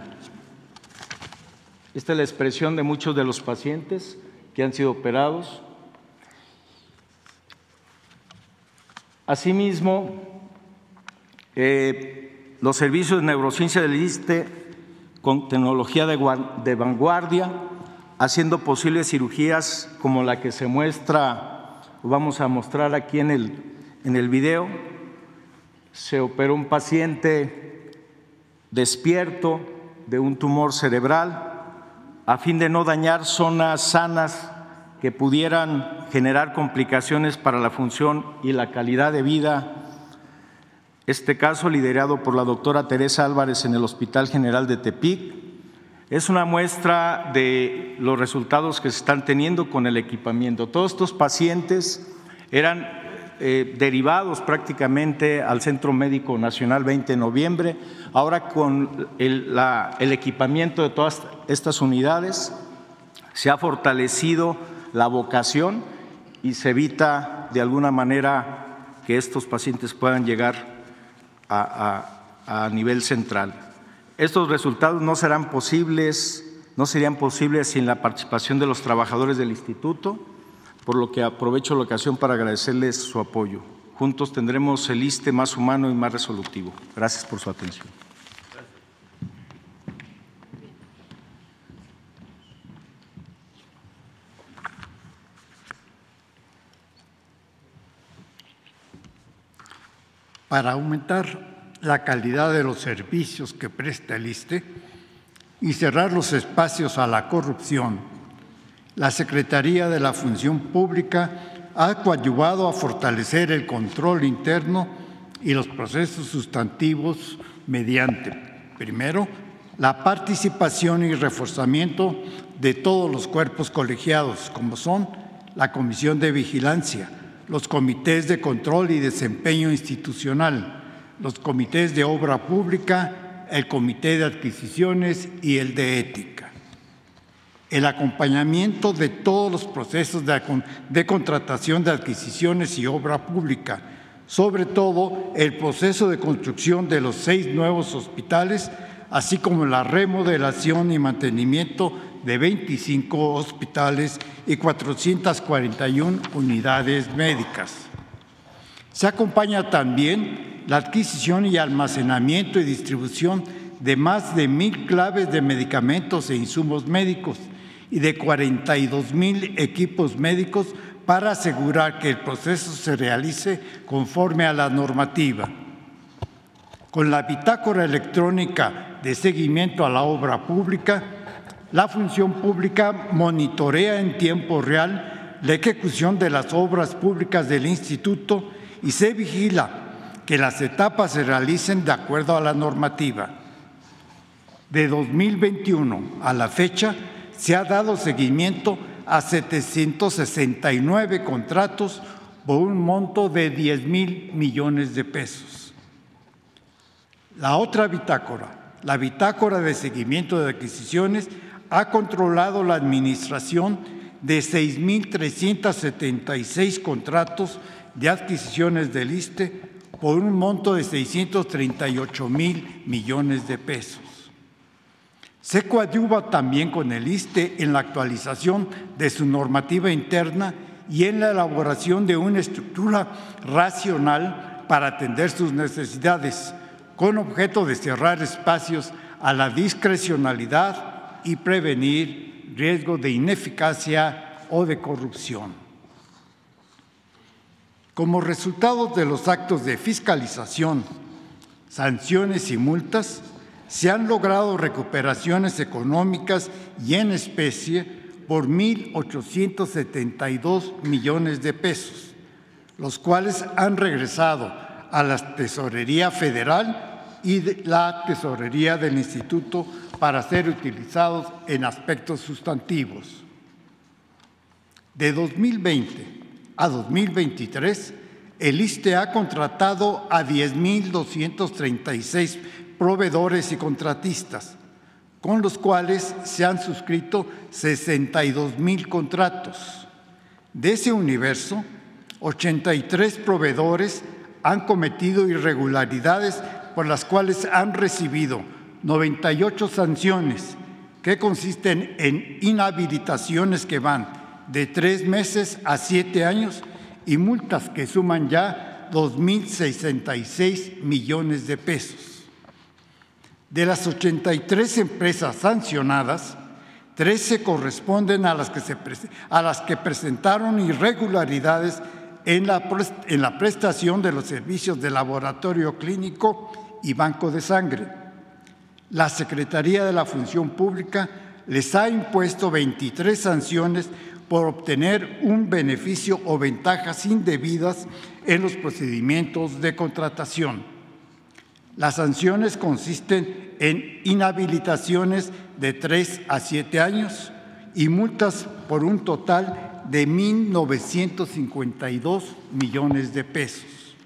Esta es la expresión de muchos de los pacientes que han sido operados Asimismo, eh, los servicios de neurociencia del ISTE con tecnología de, vanguardia, haciendo posibles cirugías como la que se muestra, vamos a mostrar aquí en el, en el video. Se operó un paciente despierto de un tumor cerebral a fin de no dañar zonas sanas que pudieran generar complicaciones para la función y la calidad de vida. Este caso, liderado por la doctora Teresa Álvarez en el Hospital General de Tepic, es una muestra de los resultados que se están teniendo con el equipamiento. Todos estos pacientes eran eh, derivados prácticamente al Centro Médico Nacional 20 de noviembre. Ahora con el, el equipamiento de todas estas unidades se ha fortalecido la vocación y se evita de alguna manera que estos pacientes puedan llegar a, nivel central. Estos resultados no serán posibles, no serían posibles sin la participación de los trabajadores del instituto, por lo que aprovecho la ocasión para agradecerles su apoyo. Juntos tendremos el ISTE más humano y más resolutivo. Gracias por su atención. Para aumentar la calidad de los servicios que presta el ISTE y cerrar los espacios a la corrupción, la Secretaría de la Función Pública ha coadyuvado a fortalecer el control interno y los procesos sustantivos mediante, primero, la participación y reforzamiento de todos los cuerpos colegiados, como son la Comisión de Vigilancia, los comités de control y desempeño institucional, los comités de obra pública, el comité de adquisiciones y el de ética. El acompañamiento de todos los procesos de, contratación de adquisiciones y obra pública, sobre todo el proceso de construcción de los seis nuevos hospitales, así como la remodelación y mantenimiento de 25 hospitales y 441 unidades médicas. Se acompaña también la adquisición y almacenamiento y distribución de más de mil claves de medicamentos e insumos médicos y de 42 mil equipos médicos para asegurar que el proceso se realice conforme a la normativa. Con la bitácora electrónica de seguimiento a la obra pública, la función pública monitorea en tiempo real la ejecución de las obras públicas del instituto y se vigila que las etapas se realicen de acuerdo a la normativa. De 2021 a la fecha se ha dado seguimiento a 769 contratos por un monto de 10 mil millones de pesos. La otra bitácora, la bitácora de seguimiento de adquisiciones, ha controlado la administración de 6.376 contratos de adquisiciones del ISTE por un monto de 638 mil millones de pesos. Se coadyuva también con el ISTE en la actualización de su normativa interna y en la elaboración de una estructura racional para atender sus necesidades, con objeto de cerrar espacios a la discrecionalidad y prevenir riesgo de ineficacia o de corrupción. Como resultado de los actos de fiscalización, sanciones y multas, se han logrado recuperaciones económicas y en especie por 1.872 millones de pesos, los cuales han regresado a la Tesorería Federal y la Tesorería del Instituto para ser utilizados en aspectos sustantivos. De 2020 a 2023, el ISTE ha contratado a 10.236 proveedores y contratistas, con los cuales se han suscrito 62.000 contratos. De ese universo, 83 proveedores han cometido irregularidades por las cuales han recibido 98 sanciones que consisten en inhabilitaciones que van de tres meses a siete años y multas que suman ya 2.066 millones de pesos. De las 83 empresas sancionadas, 13 corresponden a las que, presentaron irregularidades en la, en la prestación de los servicios de laboratorio clínico y banco de sangre la Secretaría de la Función Pública les ha impuesto 23 sanciones por obtener un beneficio o ventajas indebidas en los procedimientos de contratación. Las sanciones consisten en inhabilitaciones de 3 a 7 años y multas por un total de 1.952 millones de pesos.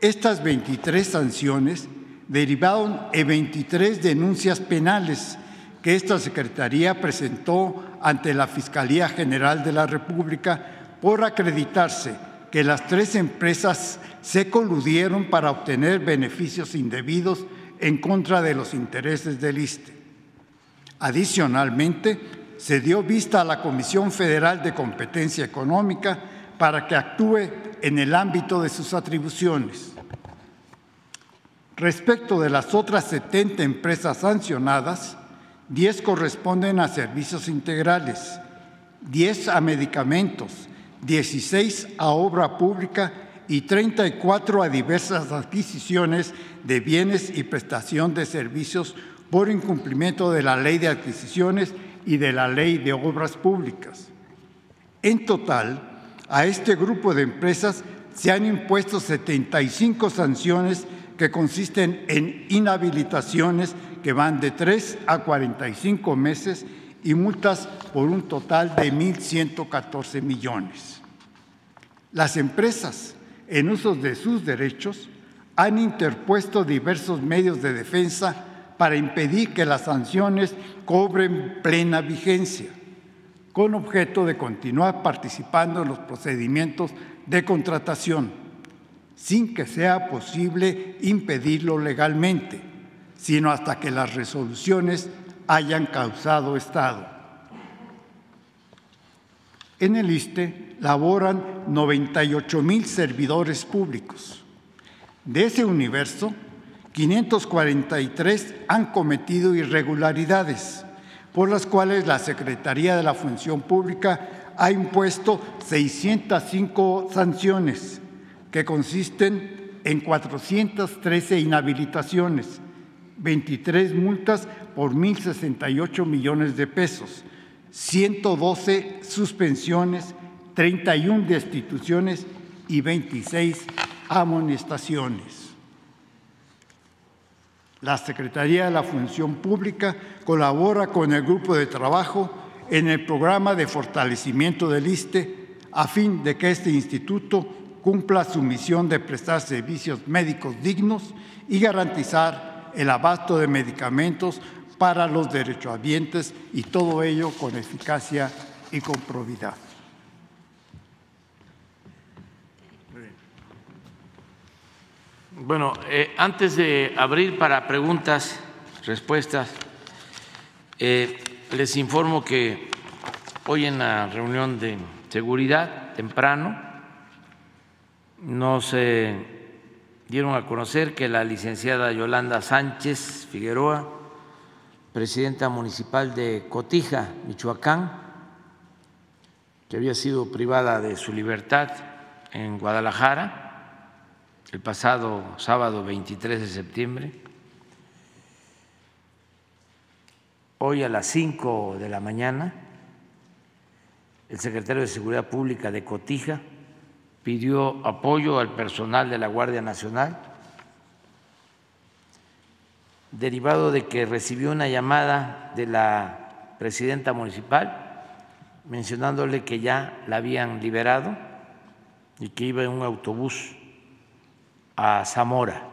Estas 23 sanciones derivaron en 23 denuncias penales que esta Secretaría presentó ante la Fiscalía General de la República por acreditarse que las tres empresas se coludieron para obtener beneficios indebidos en contra de los intereses del ISTE. Adicionalmente, se dio vista a la Comisión Federal de Competencia Económica para que actúe en el ámbito de sus atribuciones. Respecto de las otras 70 empresas sancionadas, 10 corresponden a servicios integrales, 10 a medicamentos, 16 a obra pública y 34 a diversas adquisiciones de bienes y prestación de servicios por incumplimiento de la ley de adquisiciones y de la ley de obras públicas. En total, a este grupo de empresas se han impuesto 75 sanciones que consisten en inhabilitaciones que van de 3 a 45 meses y multas por un total de 1.114 millones. Las empresas, en uso de sus derechos, han interpuesto diversos medios de defensa para impedir que las sanciones cobren plena vigencia, con objeto de continuar participando en los procedimientos de contratación, sin que sea posible impedirlo legalmente, sino hasta que las resoluciones hayan causado estado. En el ISTE laboran 98 mil servidores públicos. De ese universo, 543 han cometido irregularidades, por las cuales la Secretaría de la Función Pública ha impuesto 605 sanciones, que consisten en 413 inhabilitaciones, 23 multas por 1.068 millones de pesos, 112 suspensiones, 31 destituciones y 26 amonestaciones. La Secretaría de la Función Pública colabora con el grupo de trabajo en el programa de fortalecimiento del ISTE a fin de que este instituto cumpla su misión de prestar servicios médicos dignos y garantizar el abasto de medicamentos para los derechohabientes y todo ello con eficacia y con probidad. Bueno, eh, antes de abrir para preguntas, respuestas, eh, les informo que hoy en la reunión de seguridad temprano nos dieron a conocer que la licenciada Yolanda Sánchez Figueroa, presidenta municipal de Cotija, Michoacán, que había sido privada de su libertad en Guadalajara, el pasado sábado 23 de septiembre. Hoy a las 5 de la mañana, el secretario de Seguridad Pública de Cotija pidió apoyo al personal de la Guardia Nacional, derivado de que recibió una llamada de la presidenta municipal mencionándole que ya la habían liberado y que iba en un autobús a Zamora.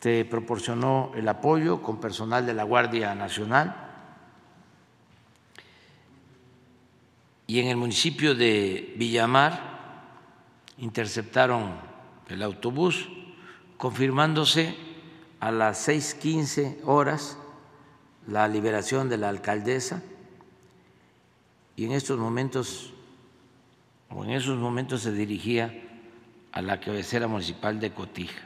Se proporcionó el apoyo con personal de la Guardia Nacional y en el municipio de Villamar interceptaron el autobús, confirmándose a las 6.15 horas la liberación de la alcaldesa y en estos momentos o en esos momentos se dirigía a la cabecera municipal de Cotija,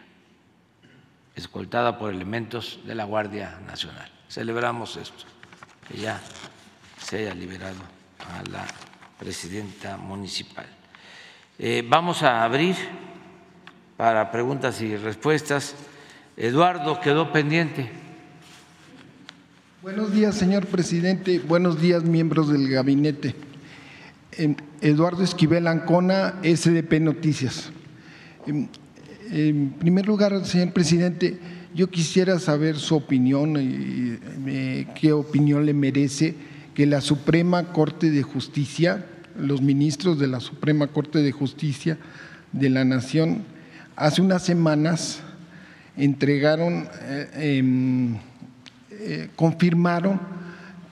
escoltada por elementos de la Guardia Nacional. Celebramos esto, que ya se haya liberado a la presidenta municipal. Eh, vamos a abrir para preguntas y respuestas. Eduardo quedó pendiente. Buenos días, señor presidente. Buenos días, miembros del gabinete. Em, Eduardo Esquivel Ancona, SDP Noticias. En, primer lugar, señor presidente, yo quisiera saber su opinión, y, qué opinión le merece que la Suprema Corte de Justicia, los ministros de la Suprema Corte de Justicia de la Nación, hace unas semanas entregaron, eh, em, eh, confirmaron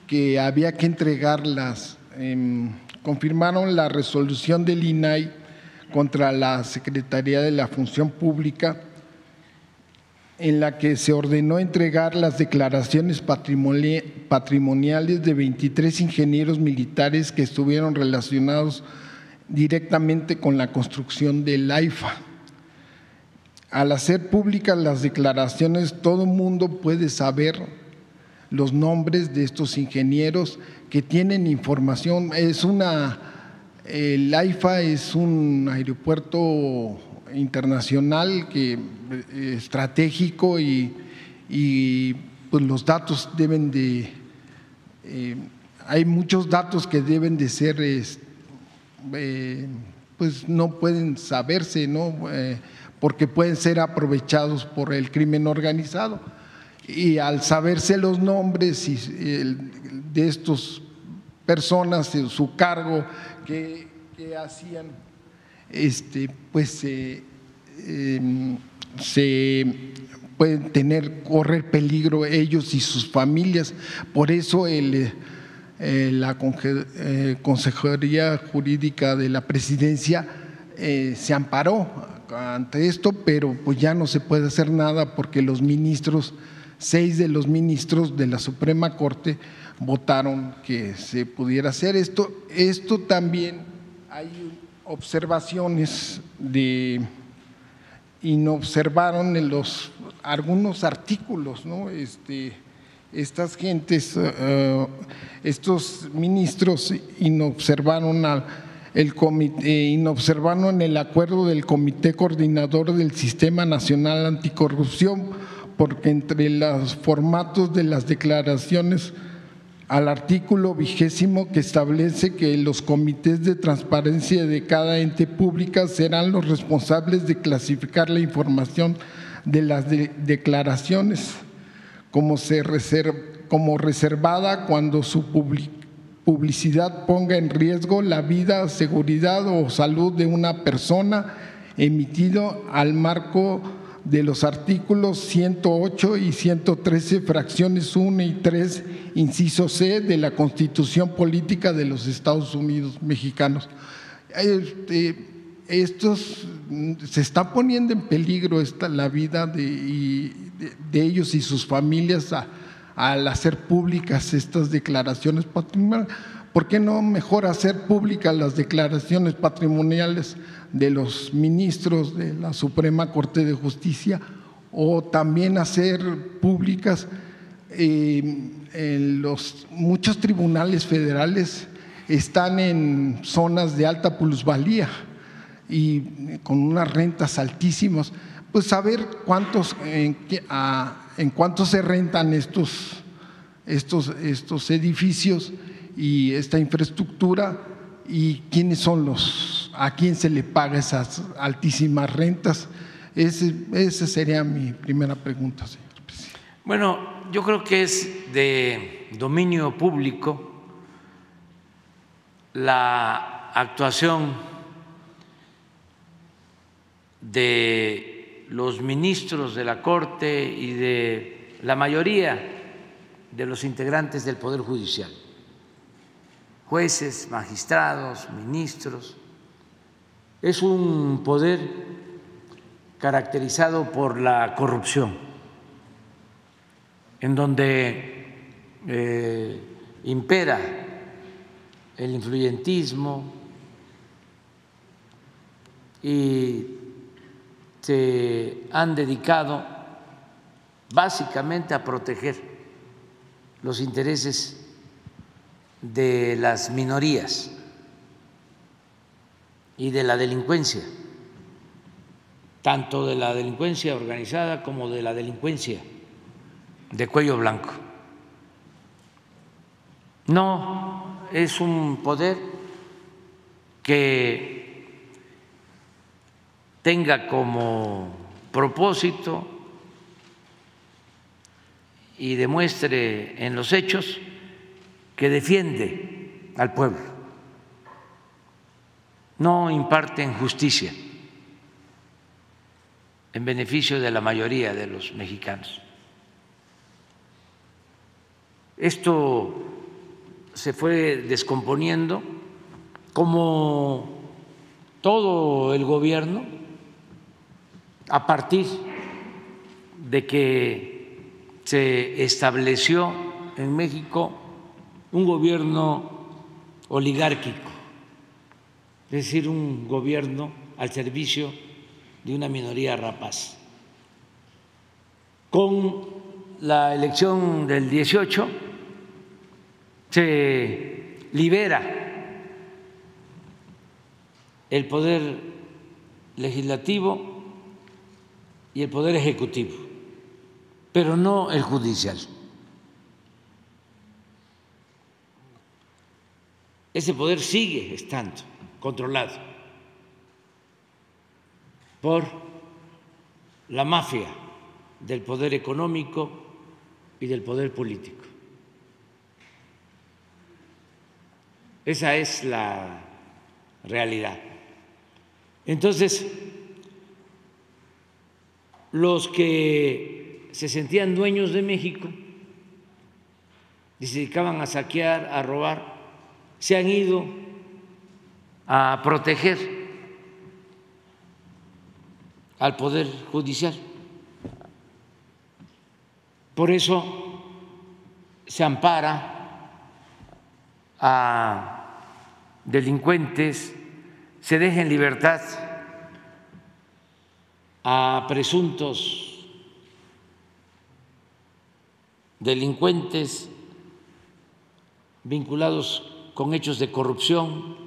que había que entregar las, em, confirmaron la resolución del INAI contra la Secretaría de la Función Pública en la que se ordenó entregar las declaraciones patrimoniales de 23 ingenieros militares que estuvieron relacionados directamente con la construcción del AIFA. Al hacer públicas las declaraciones, todo el mundo puede saber los nombres de estos ingenieros que tienen información. Es una, el AIFA es un aeropuerto internacional que, eh, estratégico y, pues los datos deben de, eh, hay muchos datos que deben de ser, eh, pues no pueden saberse, ¿no? porque pueden ser aprovechados por el crimen organizado. Y al saberse los nombres de estas personas, su cargo, que, que hacían este, pues eh, em, se pueden tener, correr peligro ellos y sus familias. Por eso el, eh, la eh, Consejería Jurídica de la Presidencia se amparó ante esto, pero pues ya no se puede hacer nada porque los ministros, seis de los ministros de la Suprema Corte votaron que se pudiera hacer esto. Esto también hay observaciones de inobservaron en los algunos artículos, ¿no? Este, estas gentes, eh, estos ministros inobservaron al el comité, inobservaron el acuerdo del Comité Coordinador del Sistema Nacional Anticorrupción, porque entre los formatos de las declaraciones al artículo vigésimo que establece que los comités de transparencia de cada ente pública serán los responsables de clasificar la información de las declaraciones como, se como reservada cuando su publicidad ponga en riesgo la vida, seguridad o salud de una persona emitido al marco de los artículos 108 y 113, fracciones 1 y 3, inciso C de la Constitución Política de los Estados Unidos Mexicanos. Este, estos se está poniendo en peligro esta, la vida de, de, ellos y sus familias al hacer públicas estas declaraciones patrimoniales. ¿Por qué no mejor hacer públicas las declaraciones patrimoniales de los ministros de la Suprema Corte de Justicia o también hacer públicas eh, en los muchos tribunales federales están en zonas de alta plusvalía y con unas rentas altísimas, pues saber cuántos en, en cuánto se rentan estos, estos, estos edificios y esta infraestructura y quiénes son los, a quién se le paga esas altísimas rentas. Esa sería mi primera pregunta, señor presidente. Bueno, yo creo que es de dominio público la actuación de los ministros de la Corte y de la mayoría de los integrantes del Poder Judicial jueces, magistrados, ministros. Es un poder caracterizado por la corrupción, en donde eh, impera el influyentismo y se han dedicado básicamente a proteger los intereses de las minorías y de la delincuencia, tanto de la delincuencia organizada como de la delincuencia de cuello blanco. No es un poder que tenga como propósito y demuestre en los hechos que defiende al pueblo, no imparten justicia en beneficio de la mayoría de los mexicanos. Esto se fue descomponiendo como todo el gobierno a partir de que se estableció en México un gobierno oligárquico, es decir, un gobierno al servicio de una minoría rapaz. Con la elección del 18 se libera el poder legislativo y el poder ejecutivo, pero no el judicial. Ese poder sigue estando controlado por la mafia del poder económico y del poder político. Esa es la realidad. Entonces, los que se sentían dueños de México y se dedicaban a saquear, a robar, se han ido a proteger al Poder Judicial. Por eso se ampara a delincuentes se deje en libertad a presuntos delincuentes vinculados con hechos de corrupción.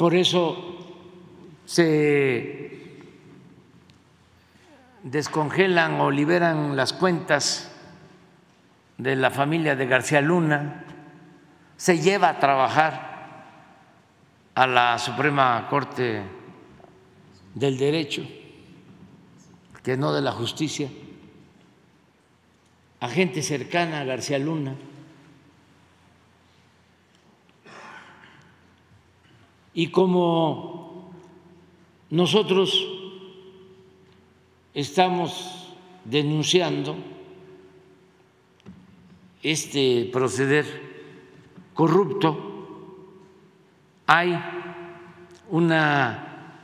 Por eso se descongelan o liberan las cuentas de la familia de García Luna, se lleva a trabajar a la Suprema Corte del Derecho, que no de la justicia, a gente cercana a García Luna. Y como nosotros estamos denunciando este proceder corrupto, hay una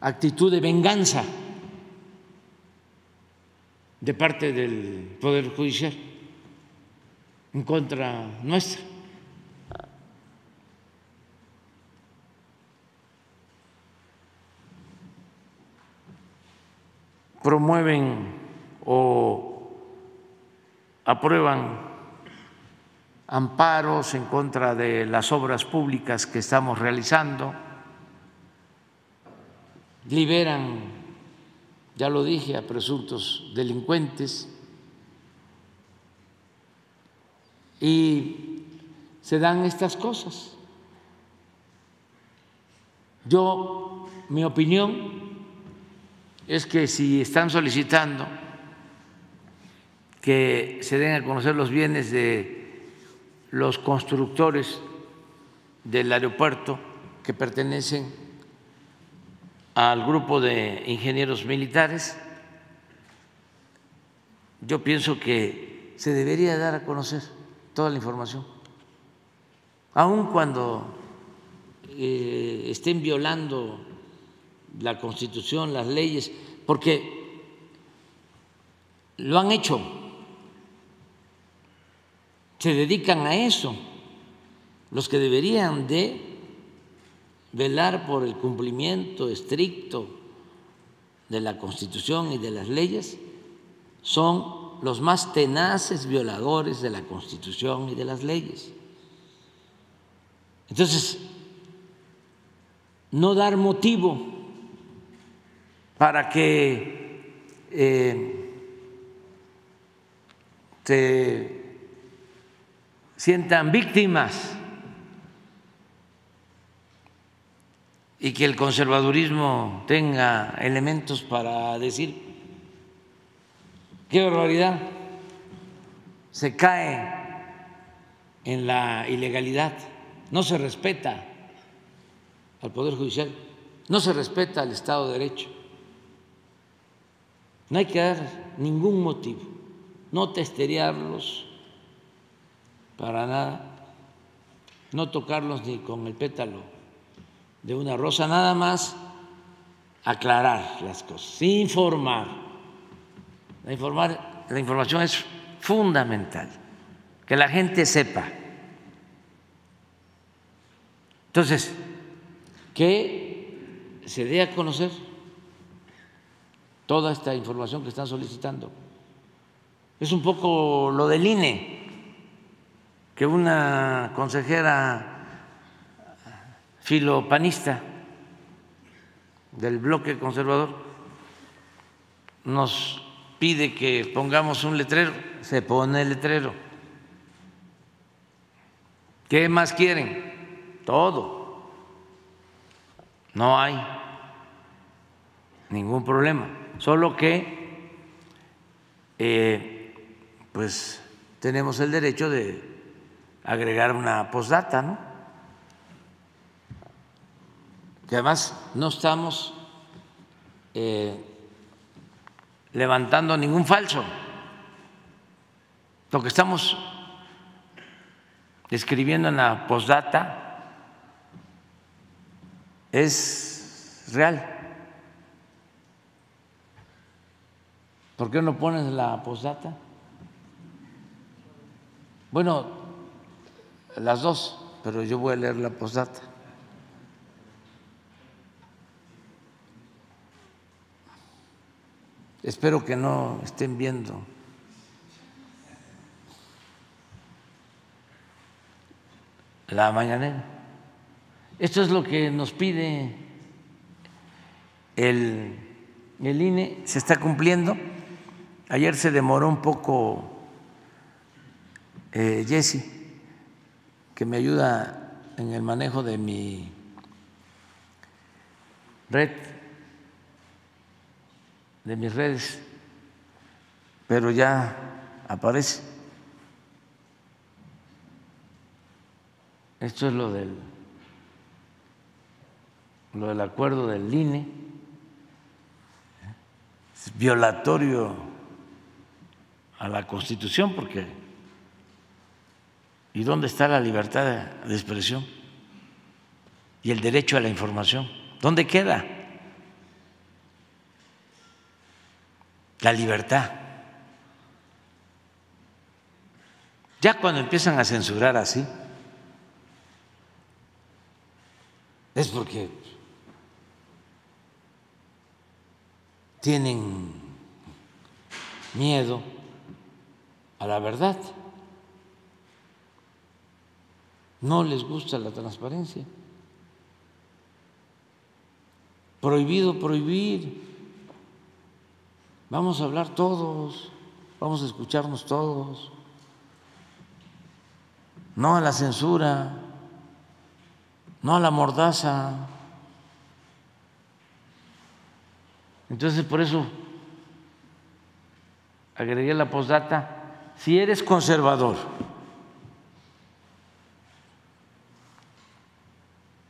actitud de venganza de parte del Poder Judicial en contra nuestra. Promueven o aprueban amparos en contra de las obras públicas que estamos realizando, liberan, ya lo dije, a presuntos delincuentes y se dan estas cosas. Yo, mi opinión es que si están solicitando que se den a conocer los bienes de los constructores del aeropuerto que pertenecen al grupo de ingenieros militares. Yo pienso que se debería dar a conocer toda la información, aun cuando eh, estén violando la Constitución, las leyes, porque lo han hecho se dedican a eso, los que deberían de velar por el cumplimiento estricto de la Constitución y de las leyes son los más tenaces violadores de la Constitución y de las leyes. Entonces, no dar motivo para que eh, se sientan víctimas y que el conservadurismo tenga elementos para decir, qué barbaridad, se cae en la ilegalidad, no se respeta al Poder Judicial, no se respeta al Estado de Derecho. No hay que dar ningún motivo, no testerearlos, para nada, no tocarlos ni con el pétalo de una rosa, nada más aclarar las cosas, informar informar, la información es fundamental, que la gente sepa. Entonces, que se dé a conocer toda esta información que están solicitando. Es un poco lo del INE, que una consejera filopanista del bloque conservador nos pide que pongamos un letrero, se pone el letrero. ¿Qué más quieren? Todo. No hay ningún problema, solo que eh, pues tenemos el derecho de agregar una postdata, ¿no? Que además no estamos eh, levantando ningún falso. Lo que estamos escribiendo en la postdata es real. ¿Por qué no pones la postdata? Bueno, las dos, pero yo voy a leer la postdata. Espero que no estén viendo. La mañanera. Esto es lo que nos pide el, el INE, se está cumpliendo. Ayer se demoró un poco eh, Jesse, que me ayuda en el manejo de mi red de mis redes, pero ya aparece. Esto es lo del, lo del acuerdo del INE, es violatorio a la Constitución, porque ¿y dónde está la libertad de expresión y el derecho a la información? ¿Dónde queda? la libertad. Ya cuando empiezan a censurar así, es porque tienen miedo a la verdad. No les gusta la transparencia. Prohibido prohibir. Vamos a hablar todos, vamos a escucharnos todos. No a la censura, no a la mordaza. Entonces, por eso agregué la postdata. Si eres conservador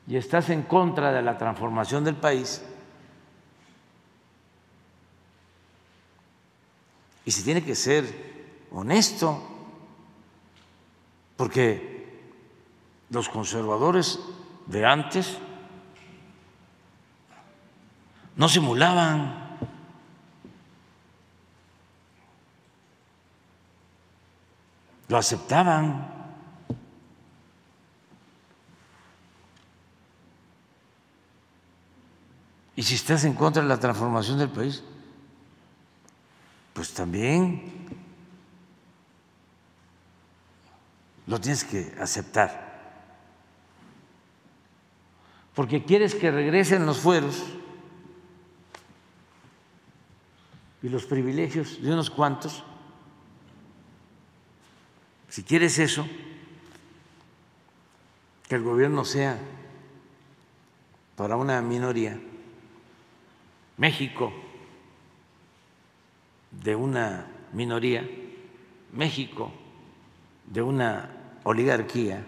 y estás en contra de la transformación del país, y se tiene que ser honesto, porque los conservadores de antes no simulaban. Lo aceptaban. Y si estás en contra de la transformación del país, pues también lo tienes que aceptar. Porque quieres que regresen los fueros y los privilegios de unos cuantos. Si quieres eso, que el gobierno sea para una minoría, México de una minoría, México de una oligarquía,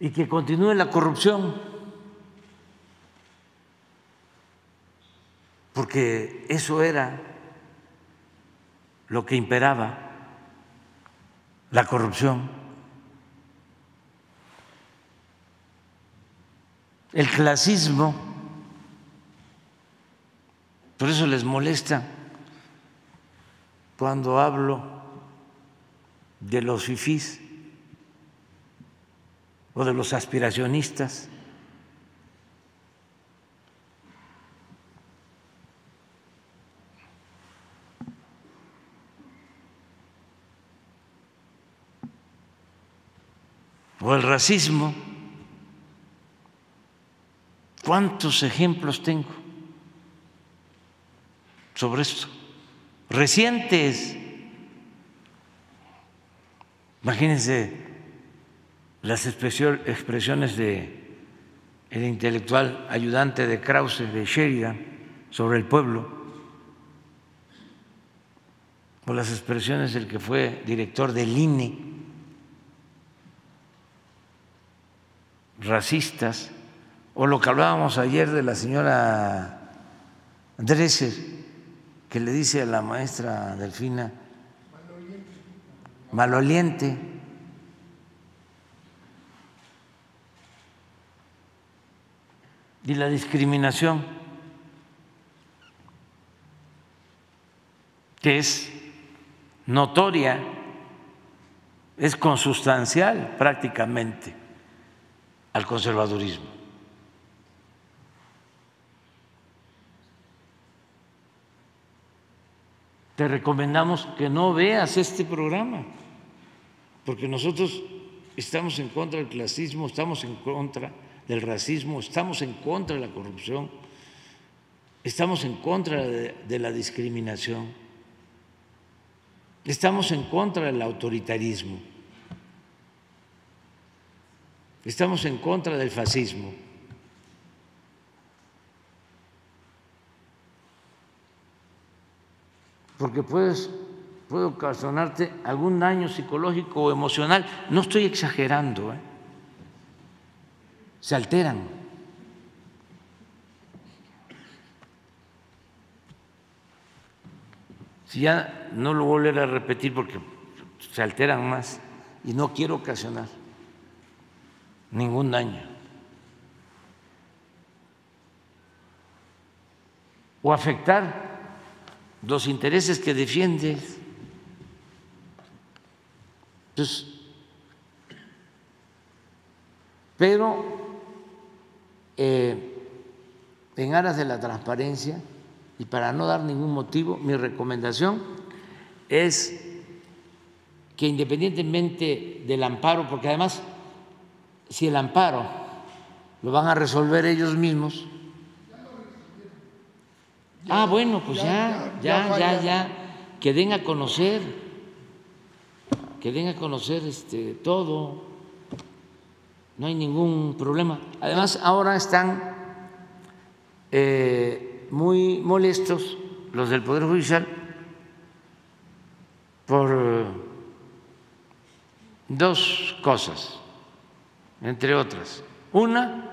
y que continúe la corrupción, porque eso era lo que imperaba, la corrupción. el clasismo, por eso les molesta cuando hablo de los fifís o de los aspiracionistas. O el racismo. ¿Cuántos ejemplos tengo sobre esto? Recientes. Imagínense las expresiones de el intelectual ayudante de Krause de Sheridan sobre el pueblo, o las expresiones del que fue director del INE racistas, o lo que hablábamos ayer de la señora Dresser, que le dice a la maestra Delfina, maloliente. Y la discriminación, que es notoria, es consustancial prácticamente al conservadurismo. Te recomendamos que no veas este programa, porque nosotros estamos en contra del clasismo, estamos en contra del racismo, estamos en contra de la corrupción, estamos en contra de, la discriminación, estamos en contra del autoritarismo. Estamos en contra del fascismo. Porque puedes, puede ocasionarte algún daño psicológico o emocional. No estoy exagerando. ¿eh? Se alteran. Si ya no lo volveré a repetir porque se alteran más y no quiero ocasionar ningún daño. O afectar los intereses que defiendes. Pero eh, en aras de la transparencia y para no dar ningún motivo, mi recomendación es que independientemente del amparo, porque además si el amparo lo van a resolver ellos mismos. Ah, bueno, pues ya, ya, ya, ya, que den a conocer, que den a conocer este todo, no hay ningún problema. Además, ahora están eh, muy molestos los del Poder Judicial por dos cosas entre otras. Una,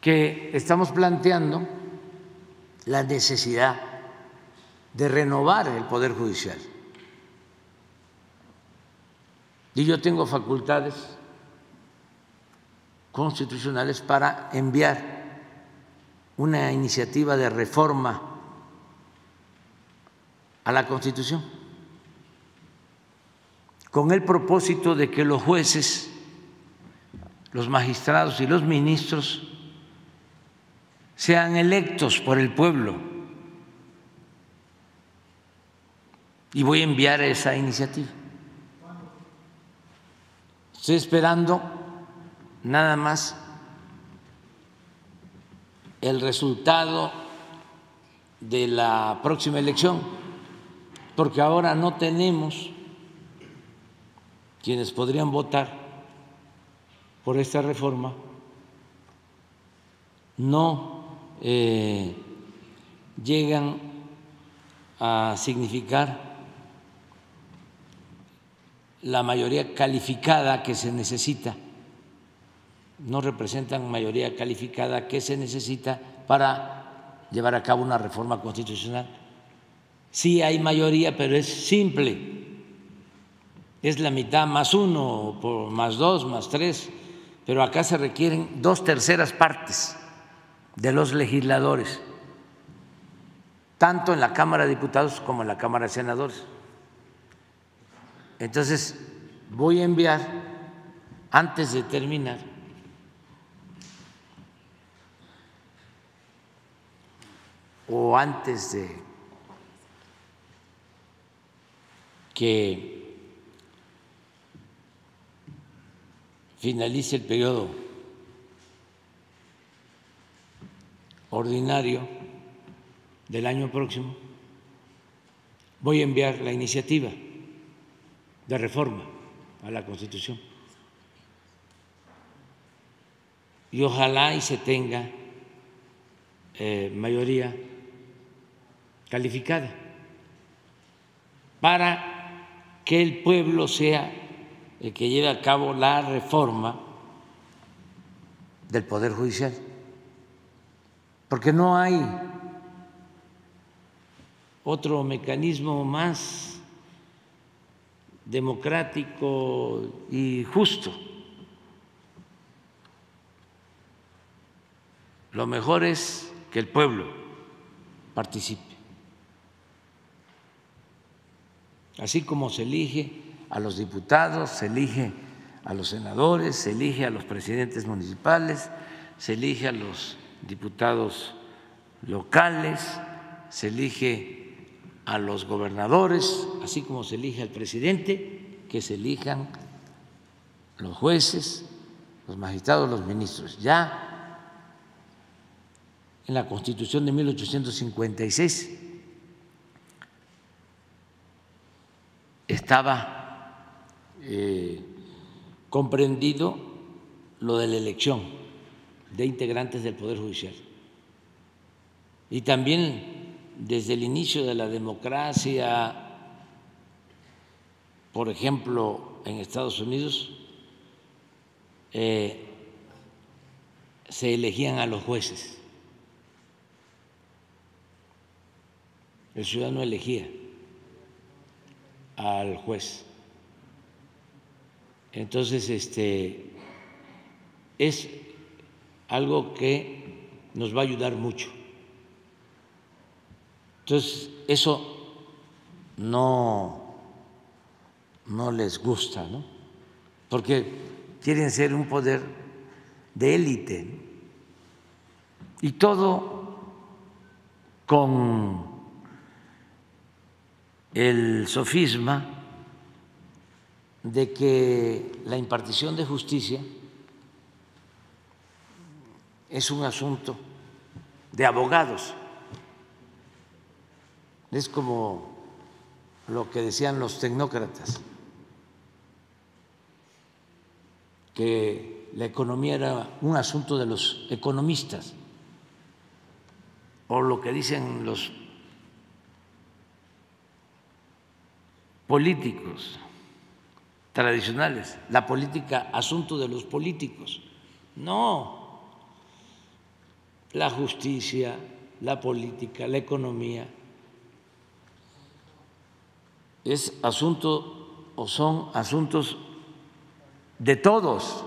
que estamos planteando la necesidad de renovar el Poder Judicial. Y yo tengo facultades constitucionales para enviar una iniciativa de reforma a la Constitución, con el propósito de que los jueces los magistrados y los ministros sean electos por el pueblo. Y voy a enviar esa iniciativa. Estoy esperando nada más el resultado de la próxima elección, porque ahora no tenemos quienes podrían votar por esta reforma no eh, llegan a significar la mayoría calificada que se necesita, no representan mayoría calificada que se necesita para llevar a cabo una reforma constitucional. Sí hay mayoría, pero es simple, es la mitad más uno, más dos, más tres pero acá se requieren dos terceras partes de los legisladores, tanto en la Cámara de Diputados como en la Cámara de Senadores. Entonces, voy a enviar, antes de terminar, o antes de que finalice el periodo ordinario del año próximo, voy a enviar la iniciativa de reforma a la Constitución. Y ojalá y se tenga eh, mayoría calificada para que el pueblo sea el que lleve a cabo la reforma del Poder Judicial. Porque no hay otro mecanismo más democrático y justo. Lo mejor es que el pueblo participe. Así como se elige a los diputados, se elige a los senadores, se elige a los presidentes municipales, se elige a los diputados locales, se elige a los gobernadores, así como se elige al presidente, que se elijan los jueces, los magistrados, los ministros. Ya en la Constitución de 1856 estaba eh, comprendido lo de la elección de integrantes del Poder Judicial. Y también desde el inicio de la democracia, por ejemplo, en Estados Unidos, eh, se elegían a los jueces. El ciudadano elegía al juez. Entonces, este es algo que nos va a ayudar mucho. Entonces, eso no, no les gusta, ¿no? Porque quieren ser un poder de élite y todo con el sofisma de que la impartición de justicia es un asunto de abogados. Es como lo que decían los tecnócratas, que la economía era un asunto de los economistas, o lo que dicen los políticos tradicionales, la política asunto de los políticos. No, la justicia, la política, la economía es asunto o son asuntos de todos,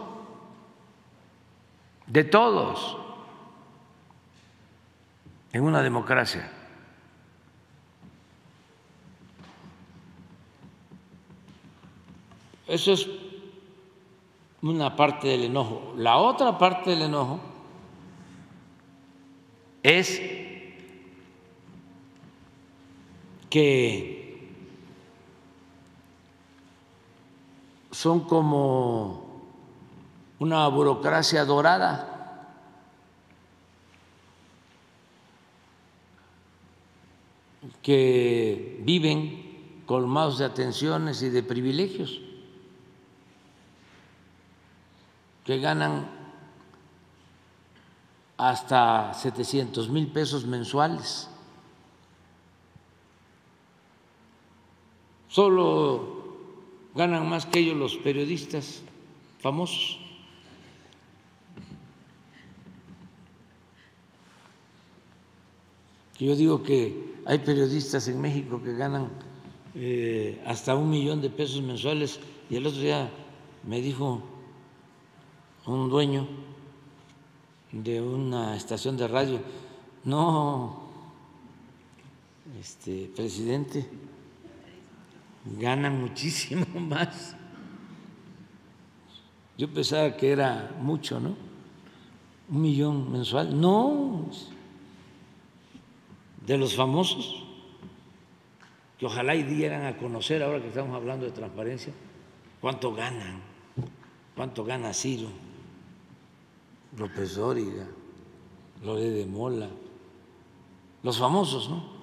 de todos en una democracia. Eso es una parte del enojo. La otra parte del enojo es que son como una burocracia dorada. que viven colmados de atenciones y de privilegios. Que ganan hasta 700 mil pesos mensuales. Solo ganan más que ellos los periodistas famosos. Yo digo que hay periodistas en México que ganan eh, hasta un millón de pesos mensuales y el otro día me dijo un dueño de una estación de radio, no, este presidente, ganan muchísimo más. Yo pensaba que era mucho, ¿no? Un millón mensual. No, de los famosos, que ojalá y dieran a conocer, ahora que estamos hablando de transparencia, cuánto ganan, cuánto gana Ciro, López Dóriga, Lore de Mola, los famosos, ¿no?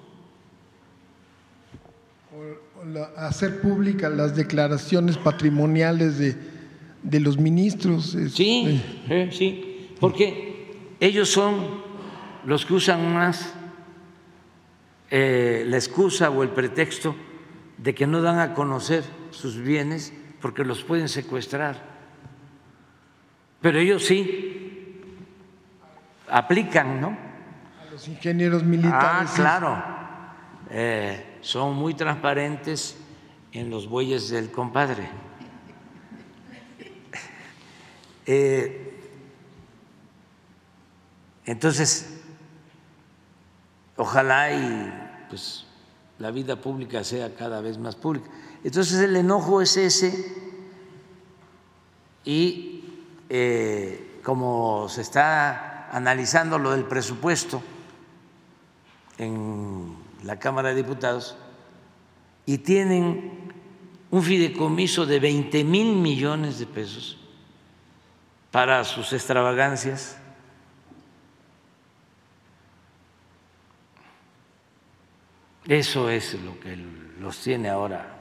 hacer públicas las declaraciones patrimoniales de, de los ministros. Sí, sí, porque ellos son los que usan más eh, la excusa o el pretexto de que no dan a conocer sus bienes porque los pueden secuestrar. Pero ellos sí aplican, ¿no? A los ingenieros militares. Ah, claro. Eh, son muy transparentes en los bueyes del compadre. Eh, entonces, ojalá y pues la vida pública sea cada vez más pública. Entonces el enojo es ese y eh, como se está analizando lo del presupuesto en la Cámara de Diputados y tienen un fideicomiso de 20 mil millones de pesos para sus extravagancias Eso es lo que los tiene ahora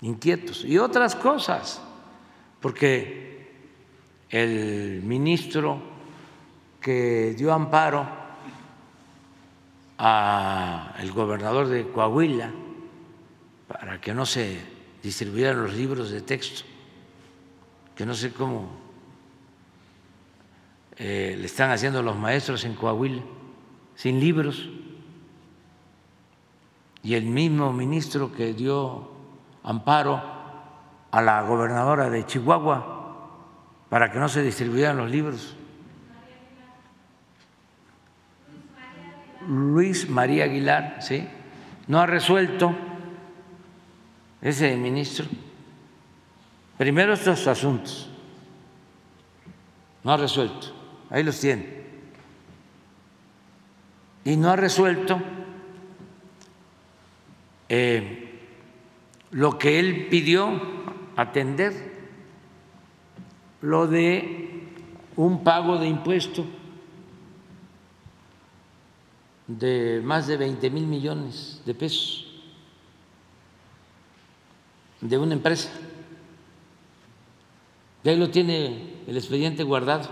inquietos. Y otras cosas, porque el ministro que dio amparo al gobernador de Coahuila para que no se distribuyeran los libros de texto, que no sé cómo eh, le están haciendo los maestros en Coahuila, sin libros y el mismo ministro que dio amparo a la gobernadora de Chihuahua para que no se distribuyeran los libros. Luis María Aguilar, ¿sí? No ha resuelto ese ministro. Primero estos asuntos. No ha resuelto. Ahí los tiene. Y no ha resuelto eh, lo que él pidió atender, lo de un pago de impuesto de más de 20 mil millones de pesos de una empresa. Y ahí lo tiene el expediente guardado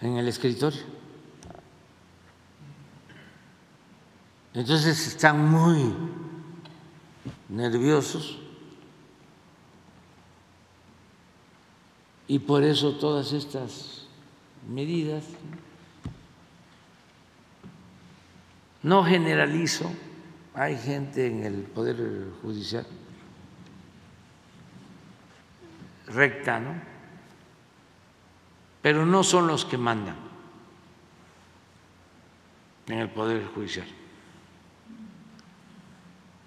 en el escritorio. Entonces están muy nerviosos y por eso todas estas medidas no generalizo, hay gente en el Poder Judicial recta, ¿no? Pero no son los que mandan en el Poder Judicial.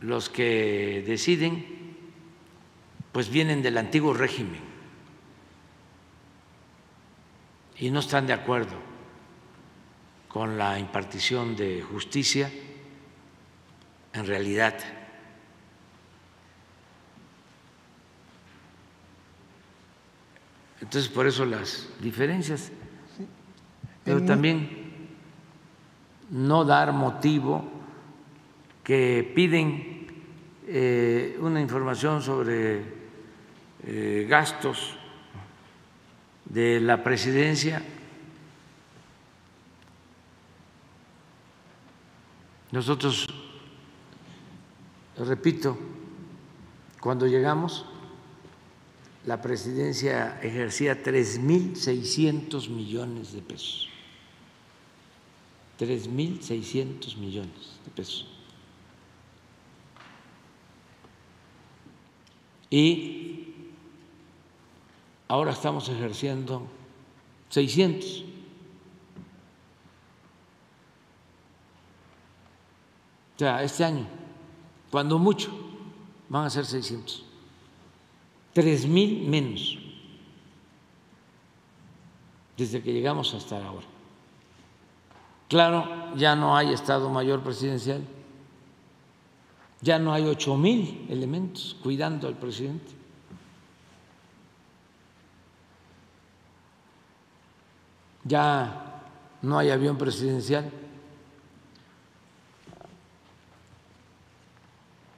Los que deciden pues vienen del antiguo régimen y no están de acuerdo con la impartición de justicia en realidad. Entonces, por eso las diferencias, pero también no dar motivo que piden eh, una información sobre eh, gastos de la presidencia. Nosotros, repito, cuando llegamos, la presidencia ejercía 3.600 millones de pesos. 3.600 millones de pesos. y ahora estamos ejerciendo 600. O sea, este año, cuando mucho, van a ser 600. Tres mil menos desde que llegamos hasta ahora. Claro, ya no hay Estado Mayor Presidencial, ya no hay ocho mil elementos cuidando al presidente. Ya no hay avión presidencial.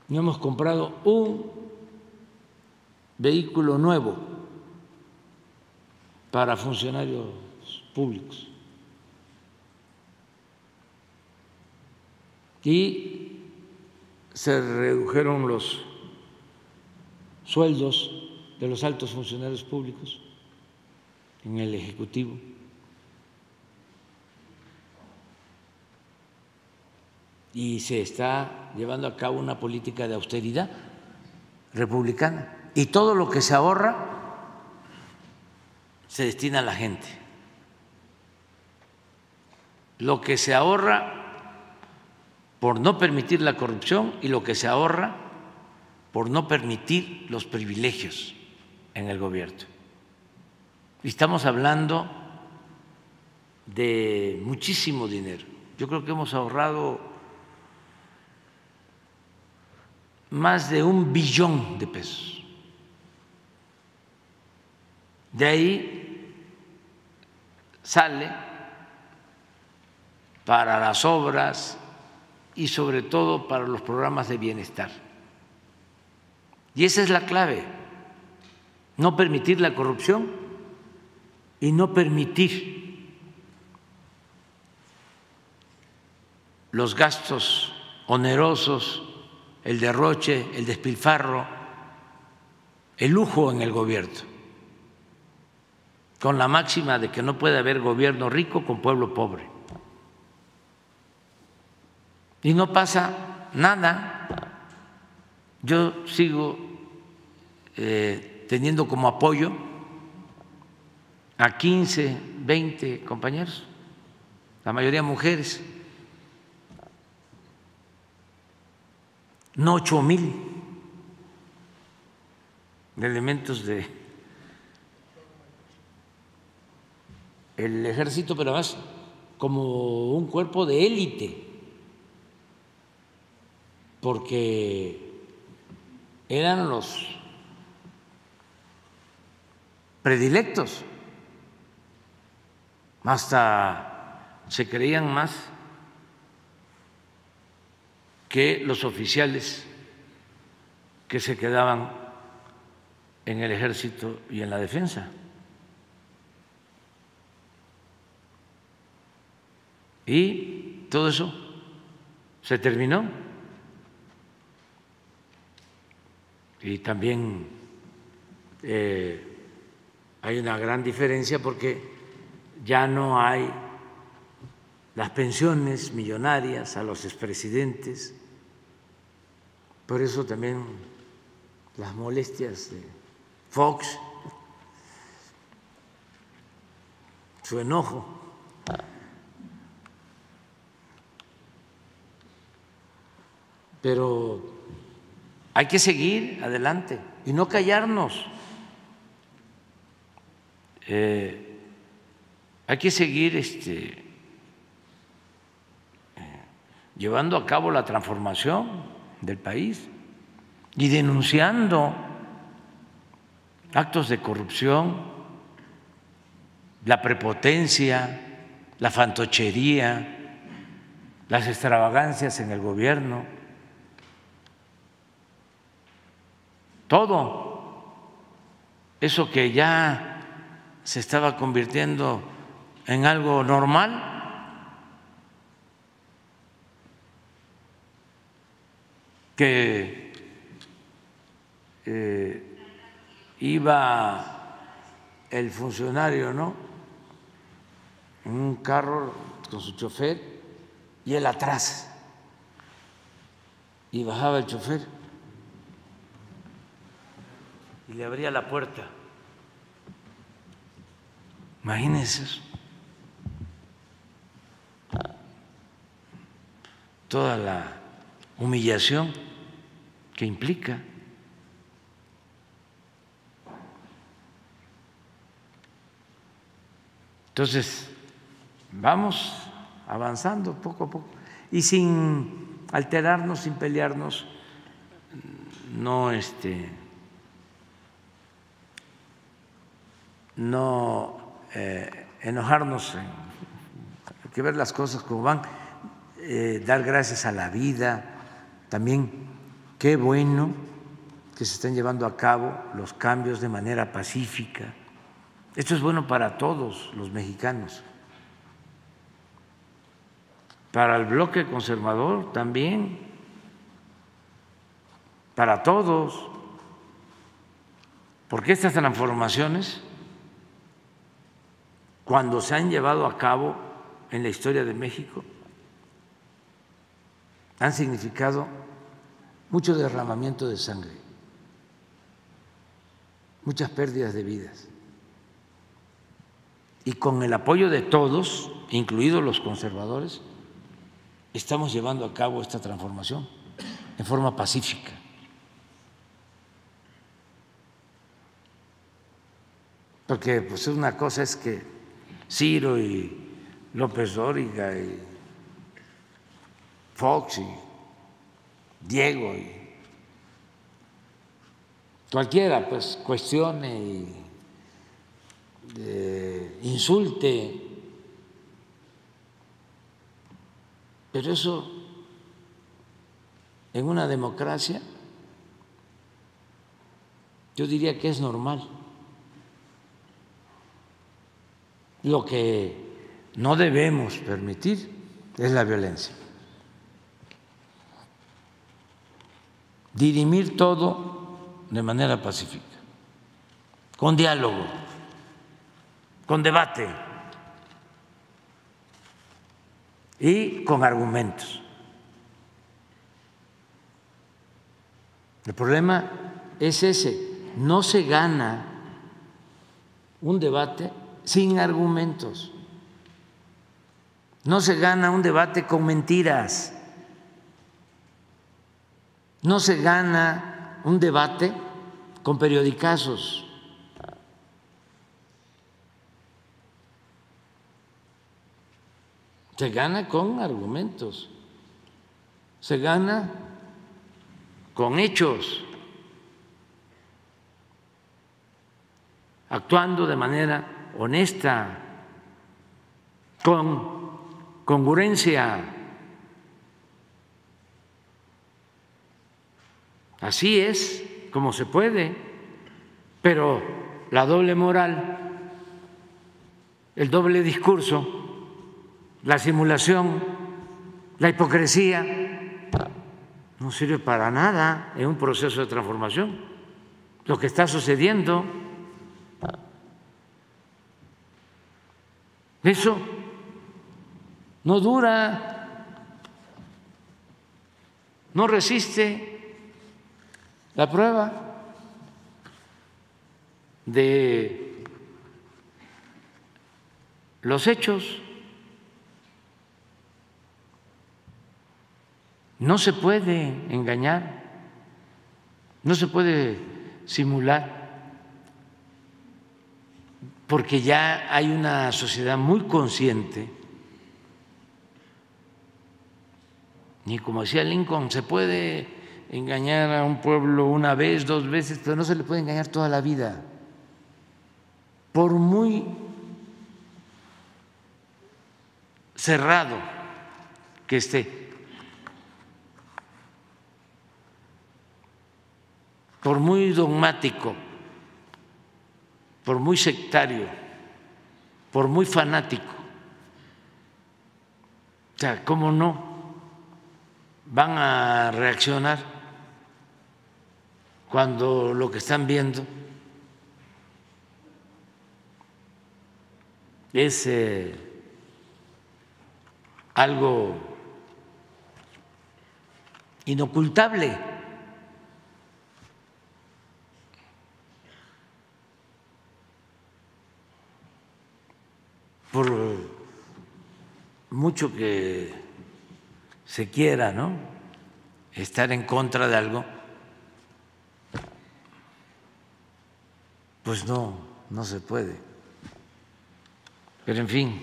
No hemos comprado un vehículo nuevo para funcionarios públicos. Y se redujeron los sueldos de los altos funcionarios públicos en el Ejecutivo. Y se está llevando a cabo una política de austeridad republicana. Y todo lo que se ahorra se destina a la gente. Lo que se ahorra por no permitir la corrupción y lo que se ahorra por no permitir los privilegios en el gobierno. estamos hablando de muchísimo dinero. Yo creo que hemos ahorrado más de un billón de pesos. De ahí sale para las obras y sobre todo para los programas de bienestar. Y esa es la clave, no permitir la corrupción y no permitir los gastos onerosos, el derroche, el despilfarro, el lujo en el gobierno con la máxima de que no puede haber gobierno rico con pueblo pobre. Y no pasa nada. Yo sigo eh, teniendo como apoyo a 15, 20 compañeros, la mayoría mujeres, no ocho mil elementos de el ejército, pero más como un cuerpo de élite, porque eran los predilectos, hasta se creían más que los oficiales que se quedaban en el ejército y en la defensa. Y todo eso se terminó. Y también eh, hay una gran diferencia porque ya no hay las pensiones millonarias a los expresidentes. Por eso también las molestias de Fox, su enojo pero hay que seguir adelante y no callarnos. Eh, hay que seguir este, eh, llevando a cabo la transformación del país y denunciando actos de corrupción, la prepotencia, la fantochería, las extravagancias en el gobierno. todo eso que ya se estaba convirtiendo en algo normal, que eh, iba el funcionario, ¿no? En un carro con su chofer y él atrás. Y bajaba el chofer y le abría la puerta Imagínense eso. Toda la humillación que implica. Entonces, vamos avanzando poco a poco. Y sin alterarnos, sin pelearnos, no este no eh, enojarnos, hay que ver las cosas como van, eh, dar gracias a la vida, también qué bueno que se estén llevando a cabo los cambios de manera pacífica. Esto es bueno para todos los mexicanos. Para el bloque conservador también, para todos, porque estas transformaciones, cuando se han llevado a cabo en la historia de México, han significado mucho derramamiento de sangre, muchas pérdidas de vidas. Y con el apoyo de todos, incluidos los conservadores, estamos llevando a cabo esta transformación en forma pacífica. Porque pues una cosa es que Ciro y López Dóriga y Fox y Diego y cualquiera pues cuestione y insulte, pero eso en una democracia yo diría que es normal. Lo que no debemos permitir es la violencia. Dirimir todo de manera pacífica, con diálogo, con debate y con argumentos. El problema es ese, no se gana un debate sin argumentos, no se gana un debate con mentiras, no se gana un debate con periodicazos. Se gana con argumentos, se gana con hechos, actuando de manera honesta, con congruencia. Así es como se puede, pero la doble moral, el doble discurso, la simulación, la hipocresía, no sirve para nada en un proceso de transformación. Lo que está sucediendo, eso no dura, no resiste la prueba de los hechos. No se puede engañar, no se puede simular, porque ya hay una sociedad muy consciente, y como decía Lincoln, se puede engañar a un pueblo una vez, dos veces, pero no se le puede engañar toda la vida, por muy cerrado que esté. por muy dogmático, por muy sectario, por muy fanático. O sea, ¿cómo no van a reaccionar cuando lo que están viendo es eh, algo inocultable? por mucho que se quiera, ¿no? Estar en contra de algo, pues no, no se puede. Pero en fin,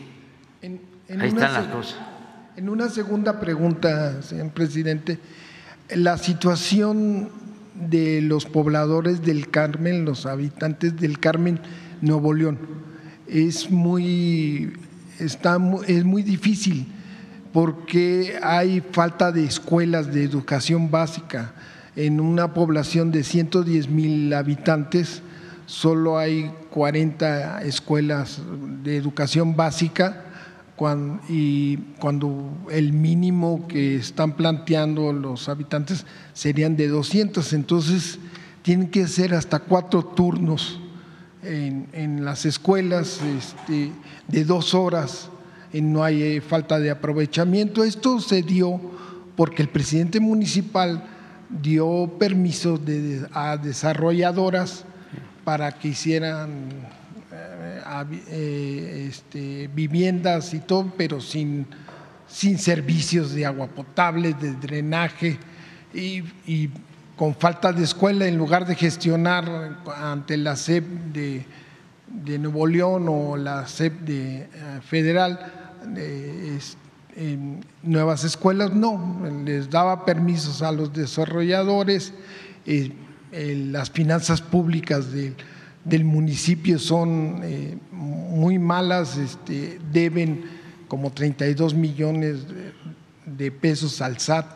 ahí están las cosas. En una segunda pregunta, señor presidente, la situación de los pobladores del Carmen, los habitantes del Carmen, Nuevo León, es muy, está, es muy difícil porque hay falta de escuelas de educación básica. En una población de 110 mil habitantes, solo hay 40 escuelas de educación básica y cuando el mínimo que están planteando los habitantes serían de 200. Entonces, tienen que ser hasta cuatro turnos en, las escuelas este, de dos horas, no hay eh, falta de aprovechamiento. Esto se dio porque el presidente municipal dio permiso a desarrolladoras para que hicieran eh, eh, este, viviendas y todo, pero sin, sin servicios de agua potable, de drenaje y, con falta de escuela, en lugar de gestionar ante la SEP de, Nuevo León o la SEP de, eh, federal nuevas escuelas, no, les daba permisos a los desarrolladores, las finanzas públicas del municipio son eh, muy malas, este, deben como 32 millones de pesos al SAT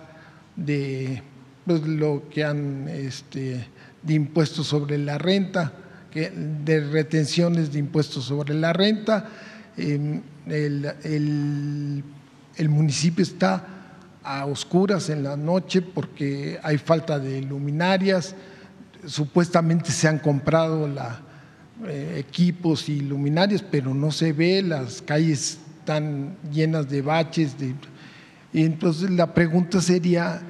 de pues, lo que han este, de impuestos sobre la renta, de retenciones de impuestos sobre la renta. Em, el, municipio está a oscuras en la noche porque hay falta de luminarias, supuestamente se han comprado eh, equipos y luminarias, pero no se ve, las calles están llenas de baches. Y entonces la pregunta sería,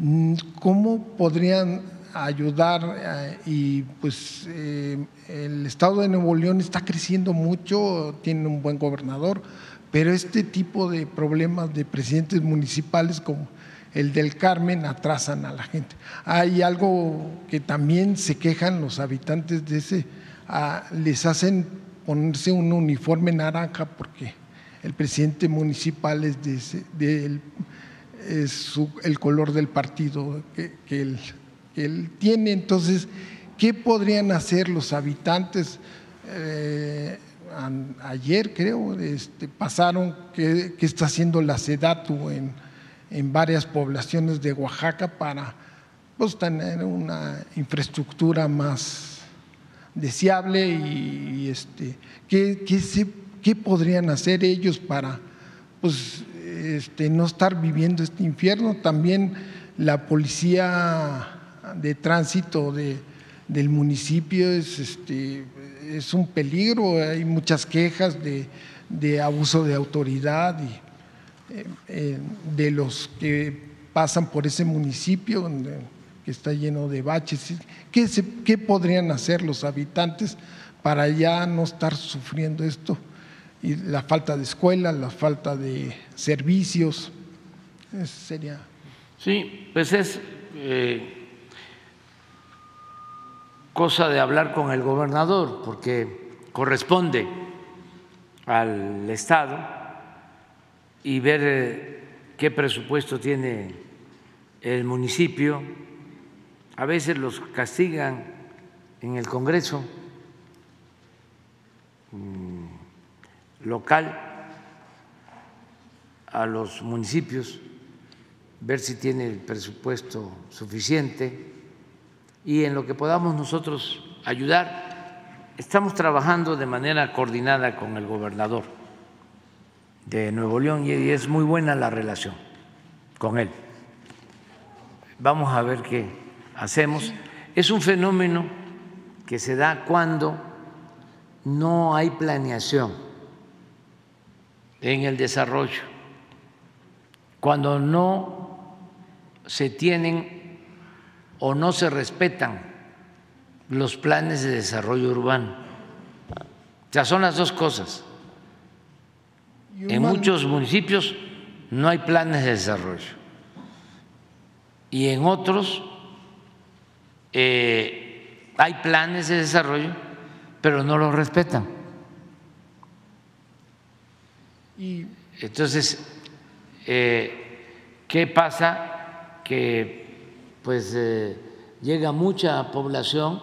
Mm, ¿Cómo podrían ayudar? Eh, y pues eh, el estado de Nuevo León está creciendo mucho, tiene un buen gobernador, pero este tipo de problemas de presidentes municipales como el del Carmen atrasan a la gente. Hay algo que también se quejan los habitantes de ese, ah, les hacen ponerse un uniforme naranja porque el presidente municipal es el color del partido que, él, tiene. Entonces, ¿qué podrían hacer los habitantes? Eh, ayer creo, este, pasaron que, está haciendo la SEDATU en, en, varias poblaciones de Oaxaca para pues, tener una infraestructura más deseable y, este, ¿qué, qué podrían hacer ellos para pues, este, no estar viviendo este infierno. También la policía de tránsito del municipio es, este, es un peligro, hay muchas quejas de, abuso de autoridad eh, eh, de los que pasan por ese municipio que está lleno de baches. ¿Qué, ¿Qué podrían hacer los habitantes para ya no estar sufriendo esto? y la falta de escuelas, la falta de servicios. sería. Sí, pues es eh, cosa de hablar con el gobernador, porque corresponde al Estado y ver eh, qué presupuesto tiene el municipio. A veces los castigan en el Congreso. Mm, local a los municipios, ver si tiene el presupuesto suficiente y en lo que podamos nosotros ayudar. Estamos trabajando de manera coordinada con el gobernador de Nuevo León y es muy buena la relación con él. Vamos a ver qué hacemos. Es un fenómeno que se da cuando no hay planeación en el desarrollo, cuando no se tienen o no se respetan los planes de desarrollo urbano. O sea, son las dos cosas. En muchos municipios no hay planes de desarrollo y en otros eh, hay planes de desarrollo, pero no los respetan. Entonces, eh, ¿qué pasa? Que pues eh, llega mucha población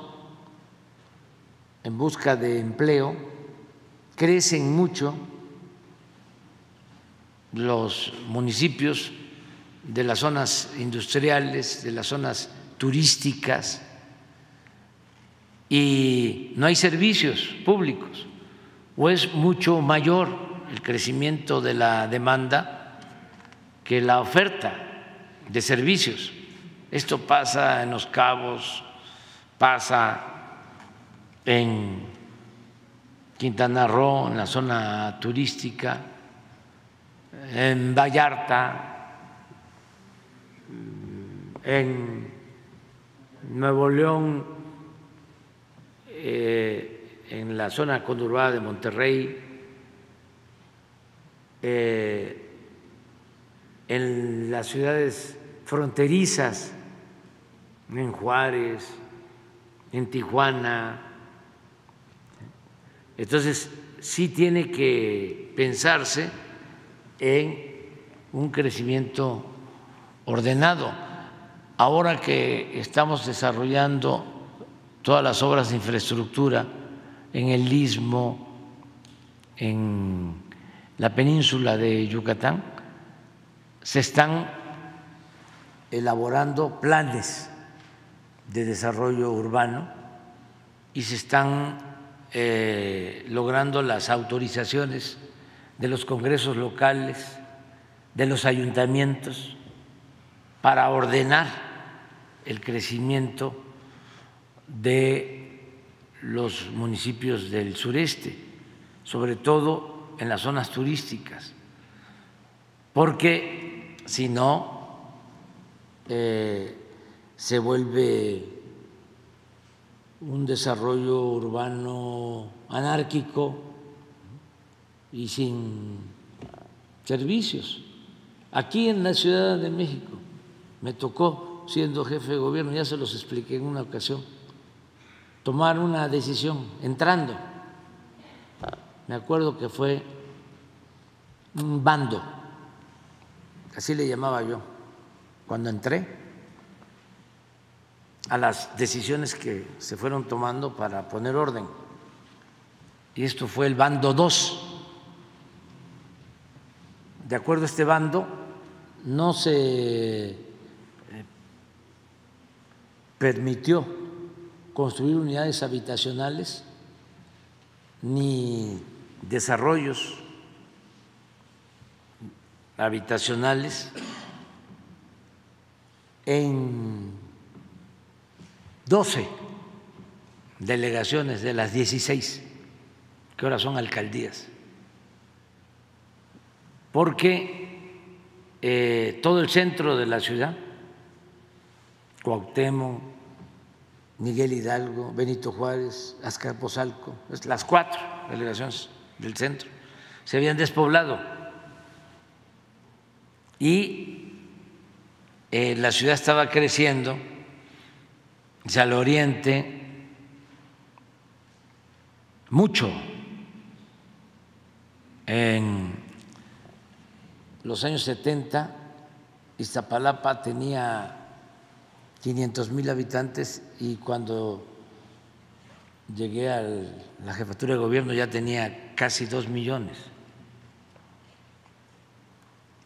en busca de empleo, crecen mucho los municipios de las zonas industriales, de las zonas turísticas, y no hay servicios públicos, o es mucho mayor el crecimiento de la demanda que la oferta de servicios. Esto pasa en Los Cabos, pasa en Quintana Roo, en la zona turística, en Vallarta, en Nuevo León, eh, en la zona conurbada de Monterrey, eh, en las ciudades fronterizas, en Juárez, en Tijuana. Entonces, sí tiene que pensarse en un crecimiento ordenado. Ahora que estamos desarrollando todas las obras de infraestructura en el istmo, en la península de Yucatán, se están elaborando planes de desarrollo urbano y se están eh, logrando las autorizaciones de los congresos locales, de los ayuntamientos, para ordenar el crecimiento de los municipios del sureste, sobre todo en las zonas turísticas, porque si no eh, se vuelve un desarrollo urbano anárquico y sin servicios. Aquí en la Ciudad de México me tocó, siendo jefe de gobierno, ya se los expliqué en una ocasión, tomar una decisión entrando. Me acuerdo que fue un bando, así le llamaba yo, cuando entré a las decisiones que se fueron tomando para poner orden. Y esto fue el bando 2. De acuerdo a este bando, no se eh, permitió construir unidades habitacionales ni desarrollos habitacionales en 12 delegaciones de las 16 que ahora son alcaldías, porque eh, todo el centro de la ciudad, Cuauhtémoc, Miguel Hidalgo, Benito Juárez, Azcapotzalco, las cuatro delegaciones del centro, se habían despoblado y eh, la ciudad estaba creciendo hacia el oriente mucho. En los años 70, Iztapalapa tenía 500 mil habitantes y cuando llegué a la jefatura de gobierno ya tenía casi dos millones.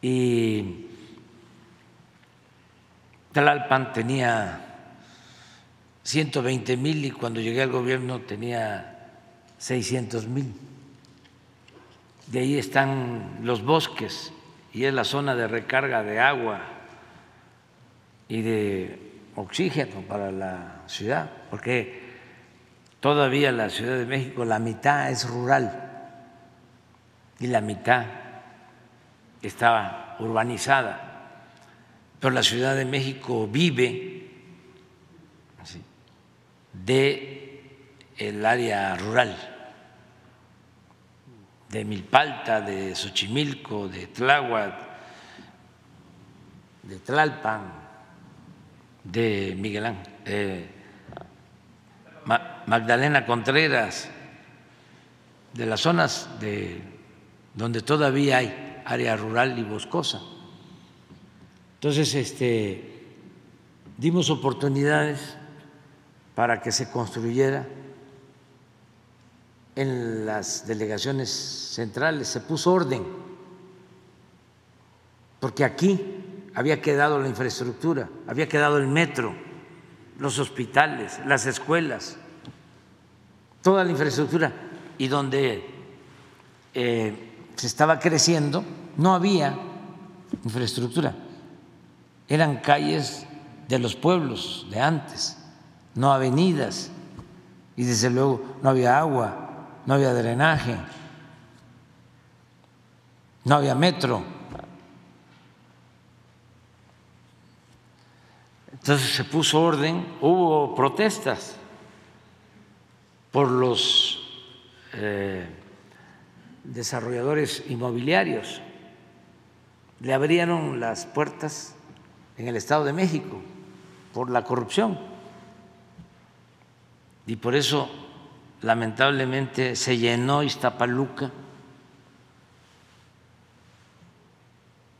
Y Tlalpan tenía 120 mil y cuando llegué al gobierno tenía 600 mil. De ahí están los bosques y es la zona de recarga de agua y de oxígeno para la ciudad, porque todavía la Ciudad de México, la mitad es rural y la mitad estaba urbanizada, pero la Ciudad de México vive de el área rural, de Milpalta, de Xochimilco, de Tláhuac, de Tlalpan, de Miguel eh, Magdalena Contreras, de las zonas de donde todavía hay área rural y boscosa. Entonces, este, dimos oportunidades para que se construyera en las delegaciones centrales, se puso orden, porque aquí había quedado la infraestructura, había quedado el metro, los hospitales, las escuelas, toda la infraestructura, y donde eh, se estaba creciendo no había infraestructura, eran calles de los pueblos de antes, no avenidas, y desde luego no había agua, no había drenaje, no había metro. Entonces se puso orden, hubo protestas por los eh, desarrolladores inmobiliarios. Le abrieron las puertas en el Estado de México por la corrupción. Y por eso lamentablemente se llenó Iztapaluca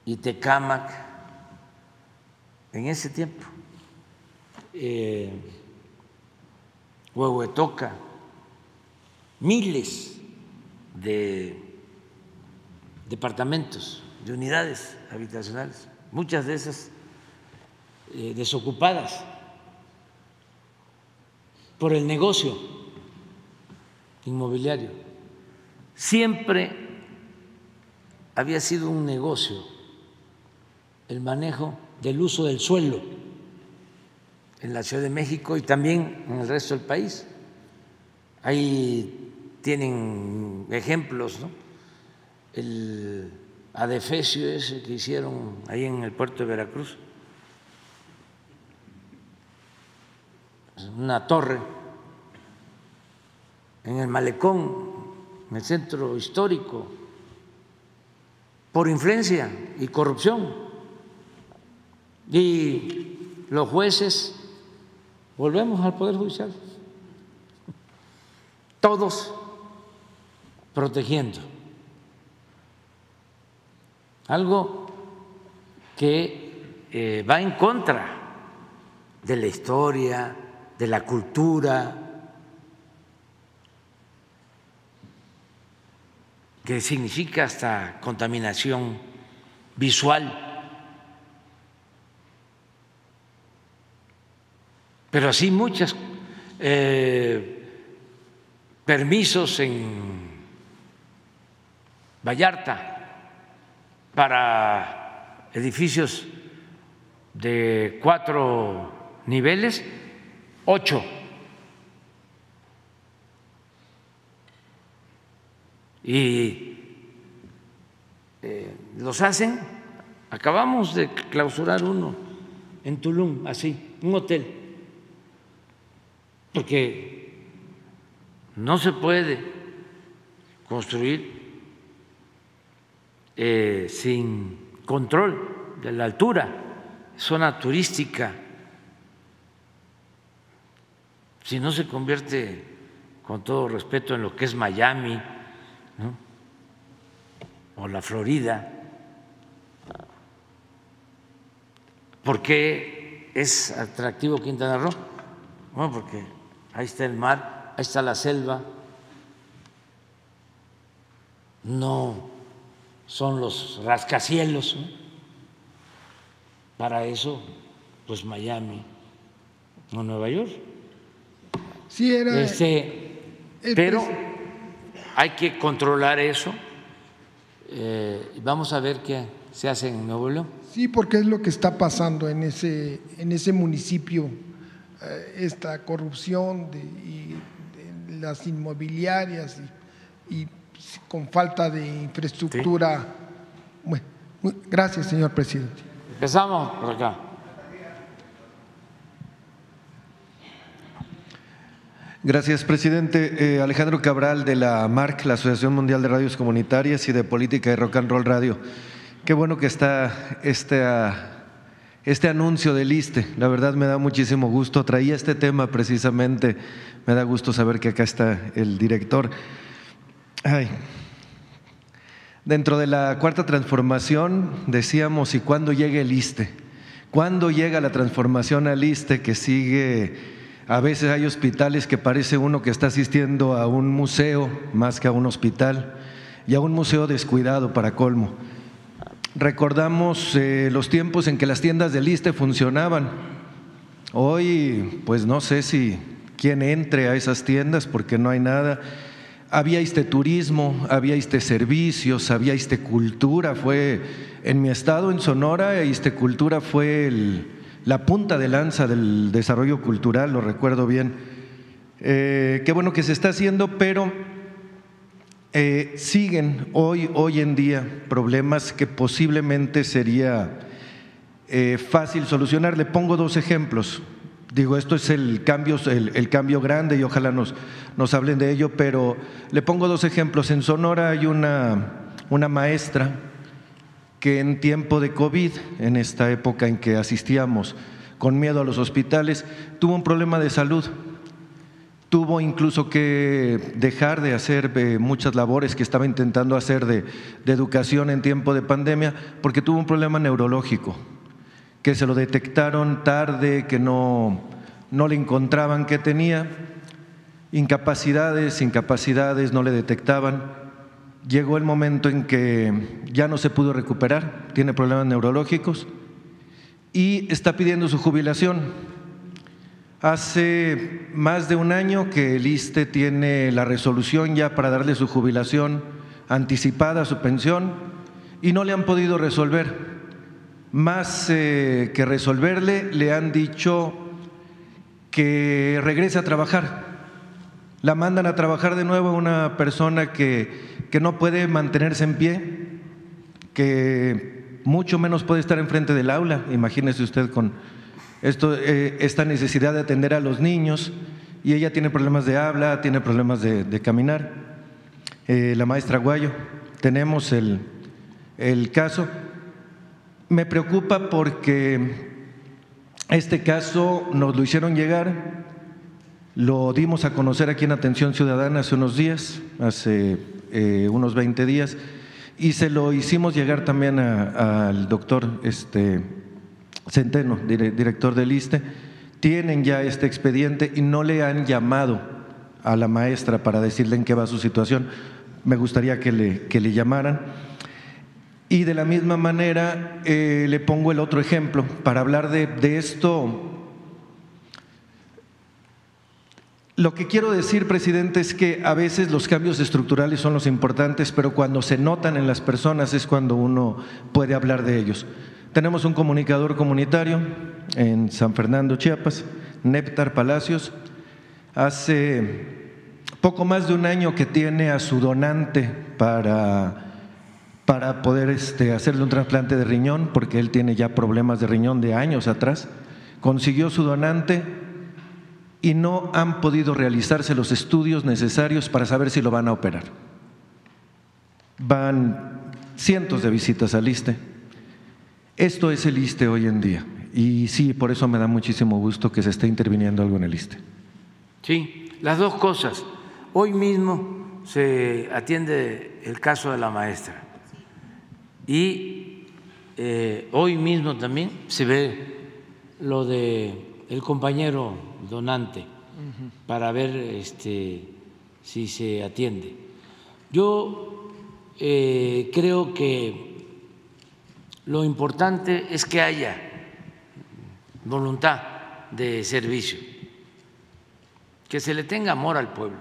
y Tecámac en ese tiempo, eh, Huehuetoca, miles de departamentos, de unidades habitacionales, muchas de esas eh, desocupadas por el negocio inmobiliario. Siempre había sido un negocio el manejo del uso del suelo en la Ciudad de México y también en el resto del país. Ahí tienen ejemplos, ¿no? El adefesio ese que hicieron ahí en el puerto de Veracruz, una torre en el malecón, en el centro histórico, por influencia y corrupción. Y los jueces, volvemos al Poder Judicial, todos protegiendo. Algo que eh, va en contra de la historia, de la cultura, que significa hasta contaminación visual. Pero así muchos eh, permisos en Vallarta para edificios de cuatro niveles, ocho y eh, los hacen. Acabamos de clausurar uno en Tulum, así, un hotel, porque no se puede construir eh, sin control de la altura, zona turística. Si no se convierte, con todo respeto, en lo que es Miami, o la Florida. ¿Por qué es atractivo Quintana Roo? Bueno, porque ahí está el mar, ahí está la selva, no son los rascacielos. Para eso, pues Miami o Nueva York. Sí, era. Este, pero hay que controlar eso. Eh, vamos a ver qué se hace en Nuevo León. Sí, porque es lo que está pasando en ese, en ese municipio, eh, esta corrupción de, las inmobiliarias y, con falta de infraestructura. Bueno, gracias, señor presidente. Empezamos por acá. Gracias, presidente. Eh, Alejandro Cabral de la MARC, la Asociación Mundial de Radios Comunitarias y de Política de Rock and Roll Radio. Qué bueno que está este, este anuncio del ISTE. La verdad me da muchísimo gusto. Traía este tema precisamente. Me da gusto saber que acá está el director. Ay. Dentro de la cuarta transformación decíamos, ¿y cuándo llega el ISTE? ¿Cuándo llega la transformación al ISTE que sigue a veces hay hospitales que parece uno que está asistiendo a un museo más que a un hospital y a un museo descuidado para colmo. Recordamos eh, los tiempos en que las tiendas de liste funcionaban. Hoy, pues no sé si quién entre a esas tiendas porque no hay nada. Había este turismo, había este servicios, había este cultura. Fue en mi estado, en Sonora, este cultura fue el, la punta de lanza del desarrollo cultural, lo recuerdo bien. Eh, qué bueno que se está haciendo, pero eh, siguen hoy, hoy en día problemas que posiblemente sería eh, fácil solucionar. Le pongo dos ejemplos. Digo, esto es el cambio, el, cambio grande y ojalá nos, nos hablen de ello, pero le pongo dos ejemplos. En Sonora hay una, una maestra que en tiempo de COVID, en esta época en que asistíamos con miedo a los hospitales, tuvo un problema de salud. Tuvo incluso que dejar de hacer eh, muchas labores que estaba intentando hacer de, educación en tiempo de pandemia porque tuvo un problema neurológico, que se lo detectaron tarde, que no, no le encontraban que tenía, incapacidades, incapacidades, no le detectaban llegó el momento en que ya no se pudo recuperar, tiene problemas neurológicos y está pidiendo su jubilación. Hace más de un año que el ISTE tiene la resolución ya para darle su jubilación anticipada, su pensión, y no le han podido resolver. Más eh, que resolverle, le han dicho que regrese a trabajar. La mandan a trabajar de nuevo a una persona que que no puede mantenerse en pie, que mucho menos puede estar enfrente del aula. Imagínese usted con esto, eh, esta necesidad de atender a los niños y ella tiene problemas de habla, tiene problemas de, caminar. Eh, la maestra Guayo, tenemos el, el caso. Me preocupa porque este caso nos lo hicieron llegar, lo dimos a conocer aquí en Atención Ciudadana hace unos días, hace eh, unos 20 días, y se lo hicimos llegar también al doctor este, Centeno, director del ISTE. Tienen ya este expediente y no le han llamado a la maestra para decirle en qué va su situación. Me gustaría que le, que le llamaran. Y de la misma manera eh, le pongo el otro ejemplo para hablar de, de esto Lo que quiero decir, presidente, es que a veces los cambios estructurales son los importantes, pero cuando se notan en las personas es cuando uno puede hablar de ellos. Tenemos un comunicador comunitario en San Fernando, Chiapas, Néptar Palacios. Hace poco más de un año que tiene a su donante para, para poder este, hacerle un trasplante de riñón, porque él tiene ya problemas de riñón de años atrás. Consiguió su donante y no han podido realizarse los estudios necesarios para saber si lo van a operar. Van cientos de visitas al ISTE. Esto es el ISTE hoy en día. Y sí, por eso me da muchísimo gusto que se esté interviniendo algo en el ISTE. Sí, las dos cosas. Hoy mismo se atiende el caso de la maestra. Y eh, hoy mismo también se ve lo de el compañero donante para ver este, si se atiende. Yo eh, creo que lo importante es que haya voluntad de servicio, que se le tenga amor al pueblo.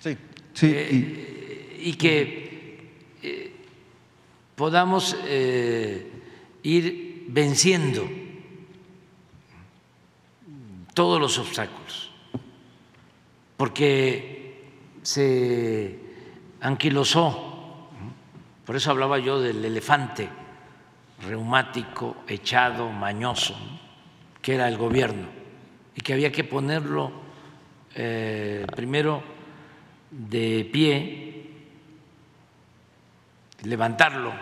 Sí, sí. Eh, y, que eh, podamos ir venciendo todos los obstáculos, porque se anquilosó, por eso hablaba yo del elefante reumático, echado, mañoso, que era el gobierno, y que había que ponerlo eh, primero de pie, levantarlo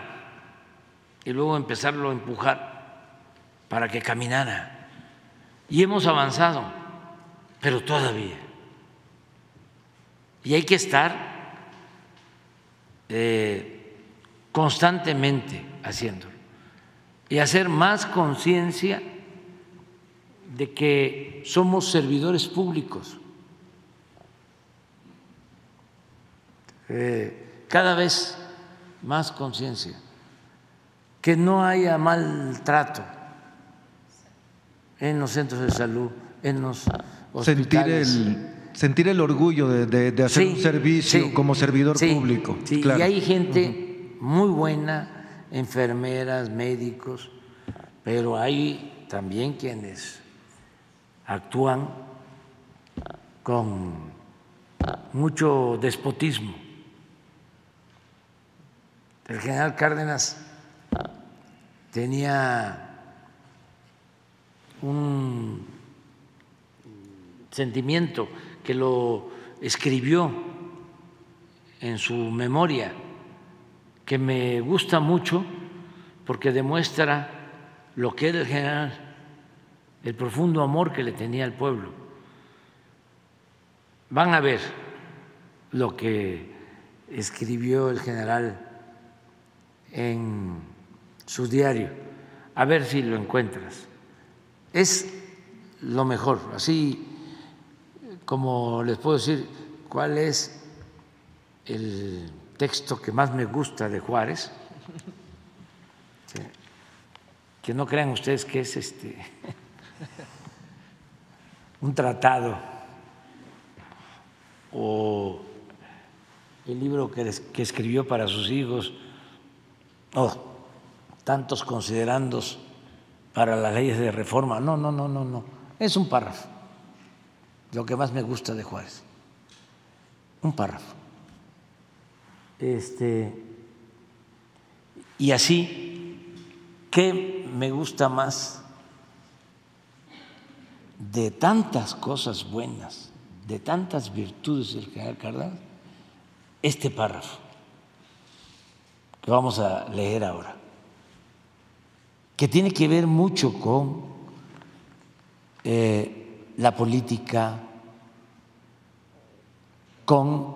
y luego empezarlo a empujar para que caminara. Y hemos avanzado, pero todavía. Y hay que estar eh, constantemente haciéndolo y hacer más conciencia de que somos servidores públicos. Eh, cada vez más conciencia, que no haya maltrato en los centros de salud, en los hospitales. Sentir el, sentir el orgullo de, hacer un servicio como servidor público. Y hay gente muy buena, enfermeras, médicos, pero hay también quienes actúan con mucho despotismo. El general Cárdenas tenía un sentimiento que lo escribió en su memoria, que me gusta mucho porque demuestra lo que era el general el profundo amor que le tenía al pueblo. Van a ver lo que escribió el general en su diario, a ver si lo encuentras. Es lo mejor, así como les puedo decir cuál es el texto que más me gusta de Juárez, que no crean ustedes que es este un tratado o el libro que, escribió para sus hijos, o tantos considerandos para las leyes de reforma. No, no, no, no, no. Es un párrafo. Lo que más me gusta de Juárez. Un párrafo. Este, y así, ¿qué me gusta más de tantas cosas buenas, de tantas virtudes del general Cárdenas, este párrafo que vamos a leer ahora, que tiene que ver mucho con eh, la política, con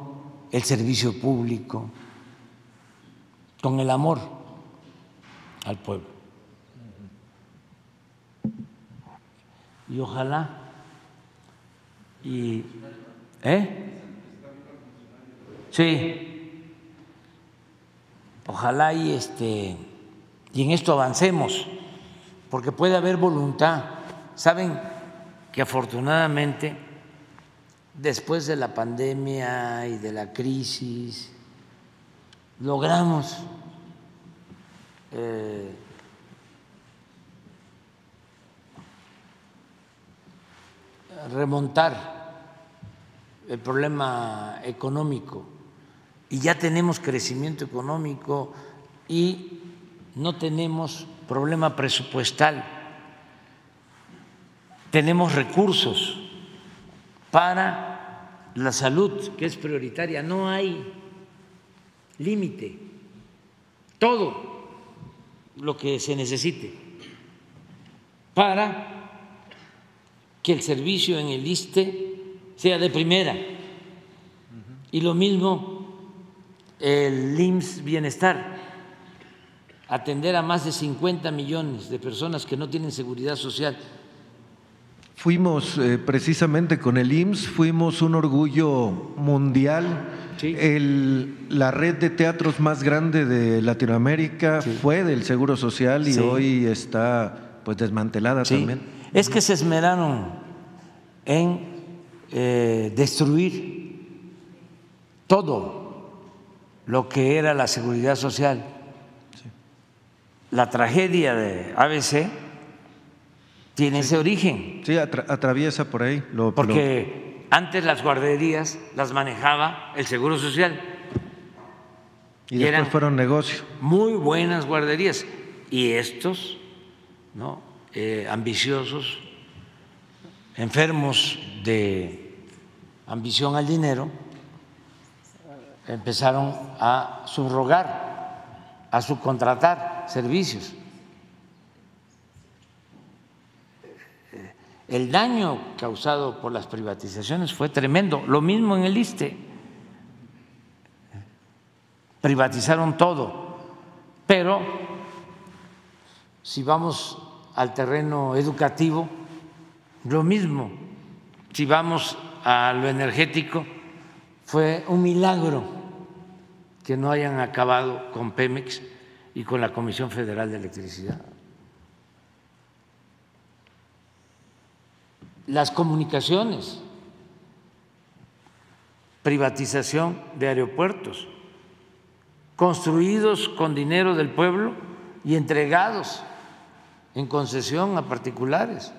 el servicio público, con el amor al pueblo. y ojalá y ¿eh? Sí. Ojalá y este y en esto avancemos, porque puede haber voluntad. Saben que afortunadamente después de la pandemia y de la crisis logramos eh, remontar el problema económico y ya tenemos crecimiento económico y no tenemos problema presupuestal, tenemos recursos para la salud, que es prioritaria, no hay límite, todo lo que se necesite para que el servicio en el ISTE sea de primera. Y lo mismo el IMSS Bienestar, atender a más de 50 millones de personas que no tienen seguridad social. Fuimos eh, precisamente con el IMSS, fuimos un orgullo mundial. la red de teatros más grande de Latinoamérica fue del Seguro Social y hoy está pues desmantelada también. Es que se esmeraron en eh, destruir todo lo que era la seguridad social. La tragedia de ABC tiene ese origen. Sí, atraviesa por ahí. Porque antes las guarderías las manejaba el Seguro Social. Y, después eran fueron negocio. Muy buenas guarderías. Y estos, ¿no? Eh, ambiciosos enfermos de ambición al dinero empezaron a subrogar, a subcontratar servicios. El daño causado por las privatizaciones fue tremendo. Lo mismo en el ISTE. Privatizaron todo. Pero si vamos al terreno educativo, lo mismo. Si vamos a lo energético, fue un milagro que no hayan acabado con Pemex y con la Comisión Federal de Electricidad. Las comunicaciones, privatización de aeropuertos, construidos con dinero del pueblo y entregados en concesión a particulares.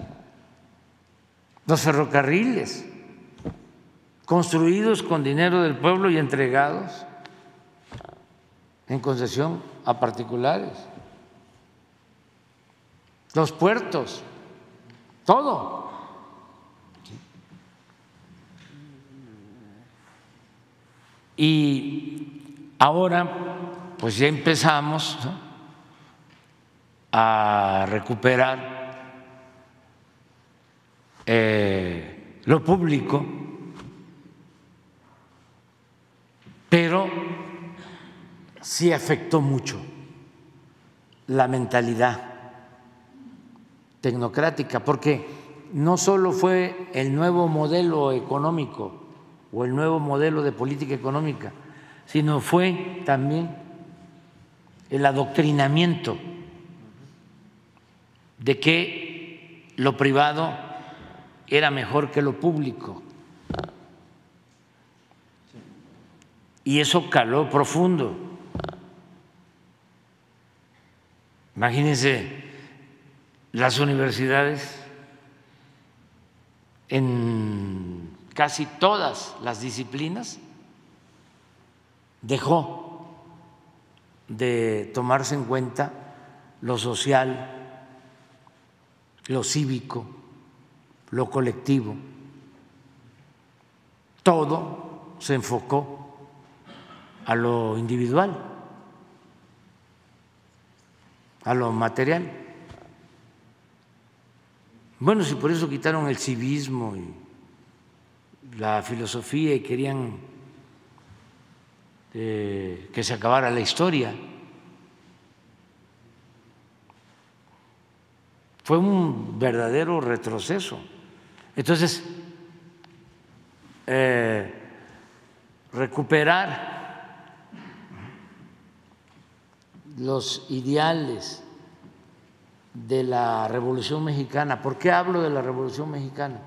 Los ferrocarriles, construidos con dinero del pueblo y entregados en concesión a particulares. Los puertos, todo. Y ahora, pues ya empezamos a recuperar eh, lo público pero sí afectó mucho la mentalidad tecnocrática, porque no solo fue el nuevo modelo económico o el nuevo modelo de política económica, sino fue también el adoctrinamiento de que lo privado era mejor que lo público. y eso caló profundo. Imagínense las universidades en casi todas las disciplinas dejó de tomarse en cuenta lo social, lo cívico, lo colectivo. Todo se enfocó a lo individual, a lo material. Bueno, si por eso quitaron el civismo y la filosofía y querían eh, que se acabara la historia, fue un verdadero retroceso. Entonces, eh, recuperar los ideales de la Revolución Mexicana. ¿Por qué hablo de la Revolución Mexicana?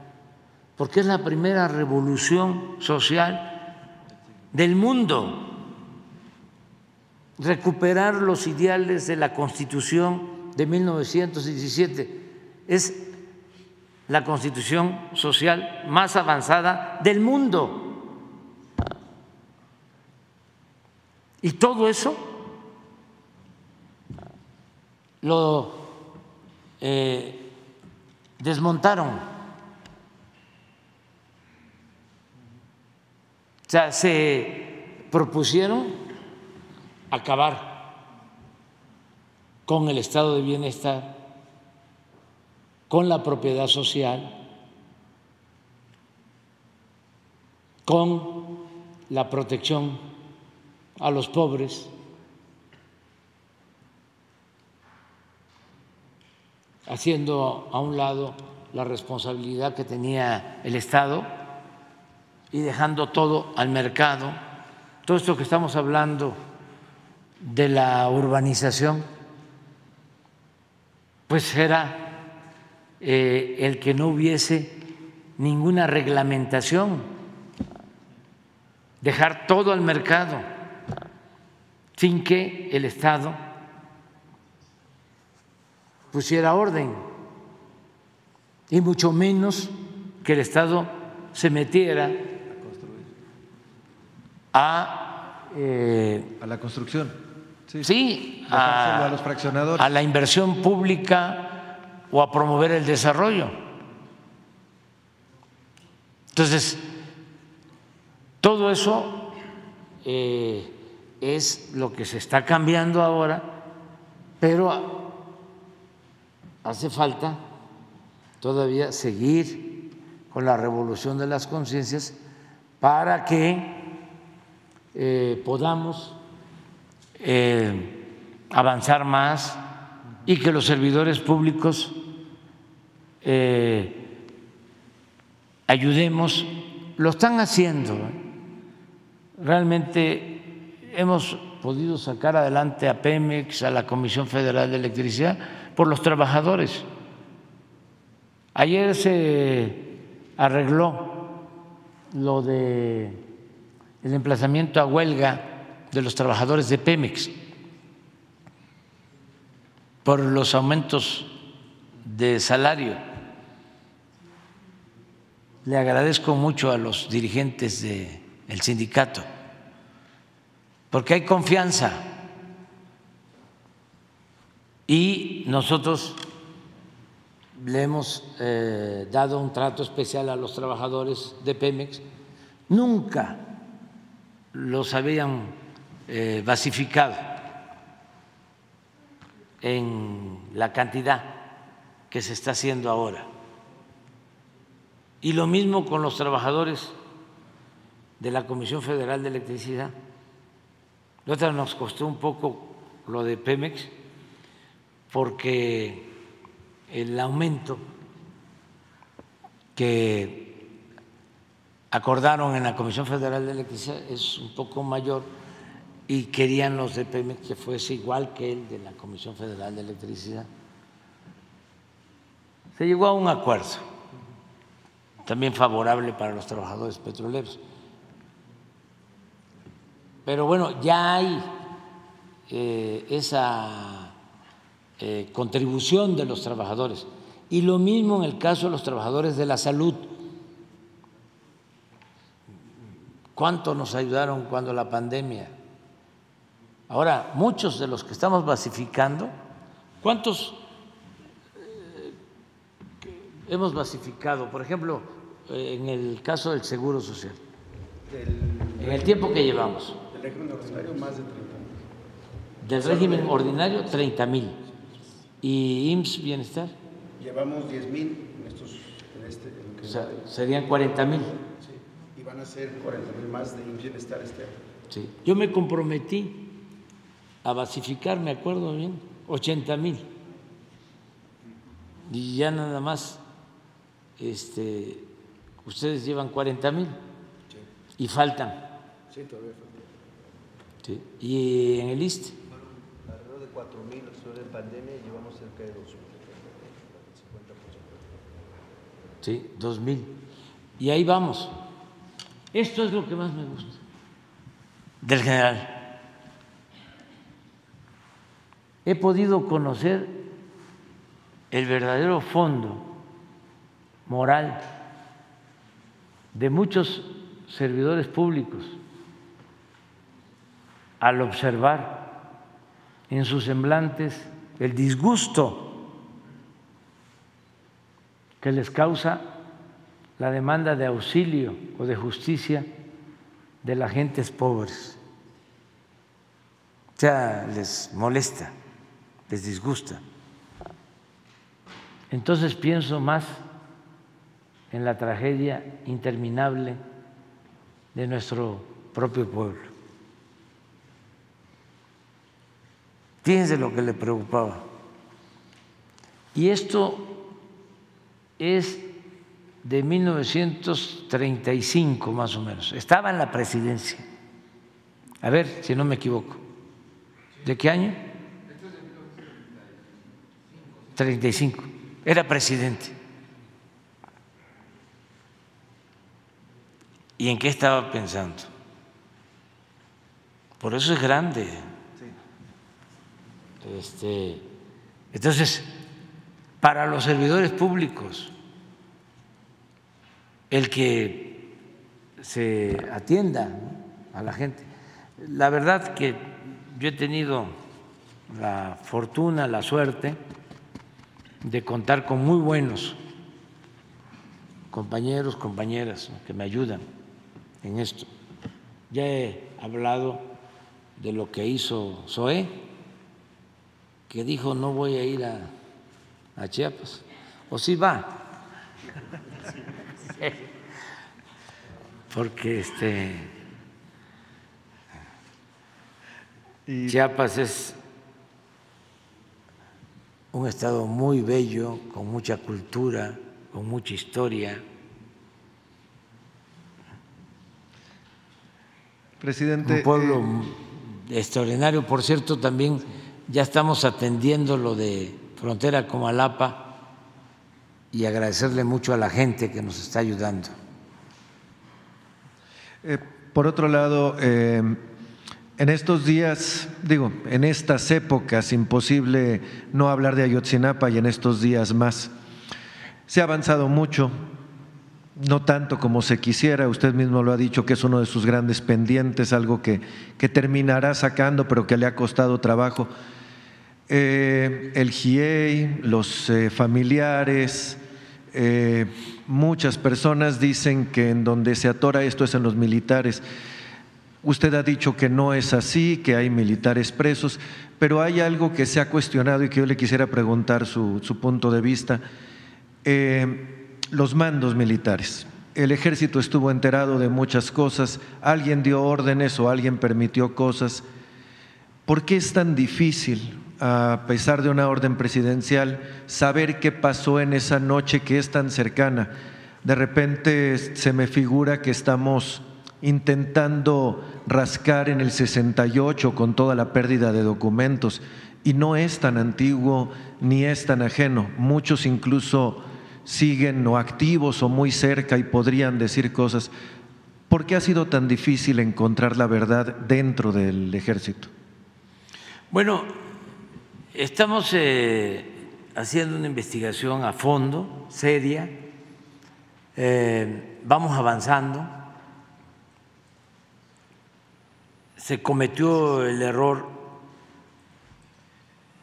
Porque es la primera revolución social del mundo. Recuperar los ideales de la Constitución de 1917 es la constitución social más avanzada del mundo. Y todo eso lo eh, desmontaron. O sea, se propusieron acabar con el estado de bienestar, con la propiedad social, con la protección a los pobres. Haciendo a un lado la responsabilidad que tenía el Estado y dejando todo al mercado. Todo esto que estamos hablando de la urbanización, pues era eh, el que no hubiese ninguna reglamentación, dejar todo al mercado, sin que el Estado pusiera orden y mucho menos que el Estado se metiera a, eh, a la construcción. Sí, a, a, los fraccionadores. a la inversión pública o a promover el desarrollo. Entonces, todo eso eh, es lo que se está cambiando ahora, pero hace falta todavía seguir con la revolución de las conciencias para que eh, podamos eh, avanzar más y que los servidores públicos ayudemos, lo están haciendo. Realmente hemos podido sacar adelante a Pemex, a la Comisión Federal de Electricidad, por los trabajadores. Ayer se arregló lo de el emplazamiento a huelga de los trabajadores de Pemex por los aumentos de salario le agradezco mucho a los dirigentes del sindicato, porque hay confianza y nosotros le hemos eh, dado un trato especial a los trabajadores de Pemex. Nunca los habían eh, basificado en la cantidad que se está haciendo ahora. Y lo mismo con los trabajadores de la Comisión Federal de Electricidad. La otra nos costó un poco lo de Pemex porque el aumento que acordaron en la Comisión Federal de Electricidad es un poco mayor y querían los de que fuese igual que el de la Comisión Federal de Electricidad. Se llegó a un acuerdo también favorable para los trabajadores petroleros. Pero bueno, ya hay eh, esa eh, contribución de los trabajadores. Y lo mismo en el caso de los trabajadores de la salud. ¿Cuánto nos ayudaron cuando la pandemia? Ahora, muchos de los que estamos basificando, ¿cuántos eh, hemos basificado? Por ejemplo, en el caso del Seguro Social? en el tiempo que llevamos. Del régimen ordinario, más de 30 mil. Del régimen ordinario, 30 mil. ¿Y IMSS Bienestar? Llevamos 10 mil en estos. En este, o sea, serían 40 mil. Sí, y van a ser 40 mil más de IMSS Bienestar este año. Sí. Yo me comprometí a basificar, me acuerdo bien, 80 mil. Y ya nada más este, Ustedes llevan 40 mil y faltan. Sí, todavía faltan. Sí. ¿Y en el ISTE? Alrededor de 4 mil, sobre en pandemia llevamos cerca de 2 mil. Sí, 2 mil. Y ahí vamos. Esto es lo que más me gusta del general. He podido conocer el verdadero fondo moral de muchos servidores públicos al observar en sus semblantes el disgusto que les causa la demanda de auxilio o de justicia de las gentes pobres. O sea, les molesta, les disgusta. Entonces pienso más en la tragedia interminable de nuestro propio pueblo. Fíjense lo que le preocupaba. Y esto es de 1935 más o menos. Estaba en la presidencia. A ver si no me equivoco. ¿De qué año? 35. Era presidente. ¿Y en qué estaba pensando? Por eso es grande. Este, entonces, para los servidores públicos, el que se atienda a la gente. La verdad que yo he tenido la fortuna, la suerte de contar con muy buenos compañeros, compañeras que me ayudan en esto. Ya he hablado de lo que hizo Zoé, que dijo no voy a ir a, a Chiapas, o sí va, porque este Chiapas es un estado muy bello, con mucha cultura, con mucha historia. Presidente. Un pueblo eh, extraordinario. Por cierto, también ya estamos atendiendo lo de frontera con Alapa y agradecerle mucho a la gente que nos está ayudando. Eh, por otro lado, eh, en estos días, digo, en estas épocas, imposible no hablar de Ayotzinapa y en estos días más. Se ha avanzado mucho, no tanto como se quisiera, usted mismo lo ha dicho que es uno de sus grandes pendientes, algo que, que terminará sacando, pero que le ha costado trabajo. Eh, el GIEI, los eh, familiares, eh, muchas personas dicen que en donde se atora esto es en los militares. Usted ha dicho que no es así, que hay militares presos, pero hay algo que se ha cuestionado y que yo le quisiera preguntar su, su punto de vista. los mandos militares. El ejército estuvo enterado de muchas cosas, alguien dio órdenes o alguien permitió cosas. ¿Por qué es tan difícil a pesar de una orden presidencial, saber qué pasó en esa noche que es tan cercana. De repente se me figura que estamos intentando rascar en el 68 con toda la pérdida de documentos y no es tan antiguo ni es tan ajeno. Muchos incluso siguen o activos o muy cerca y podrían decir cosas. ¿Por qué ha sido tan difícil encontrar la verdad dentro del ejército? Bueno, Estamos eh, haciendo una investigación a fondo, seria, eh, vamos avanzando. Se cometió el error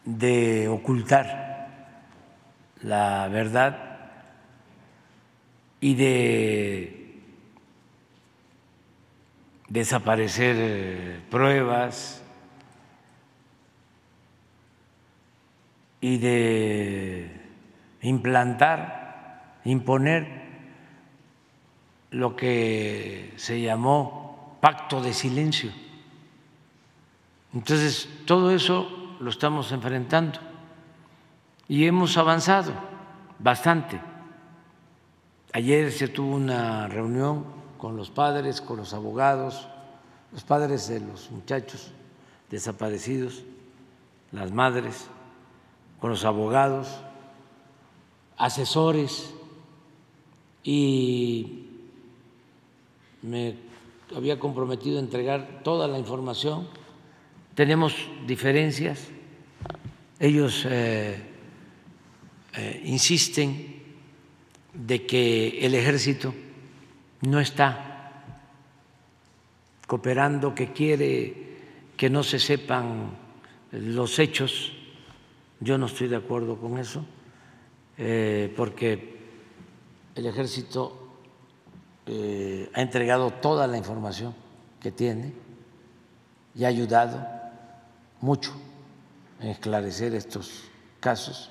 de ocultar la verdad y de desaparecer pruebas y de implantar, imponer lo que se llamó pacto de silencio. Entonces, todo eso lo estamos enfrentando y hemos avanzado bastante. Ayer se tuvo una reunión con los padres, con los abogados, los padres de los muchachos desaparecidos, las madres, con los abogados, asesores y me había comprometido a entregar toda la información. Tenemos diferencias, ellos eh, eh, insisten de que el ejército no está cooperando, que quiere que no se sepan los hechos yo no estoy de acuerdo con eso, eh, porque el ejército eh, ha entregado toda la información que tiene y ha ayudado mucho en esclarecer estos casos.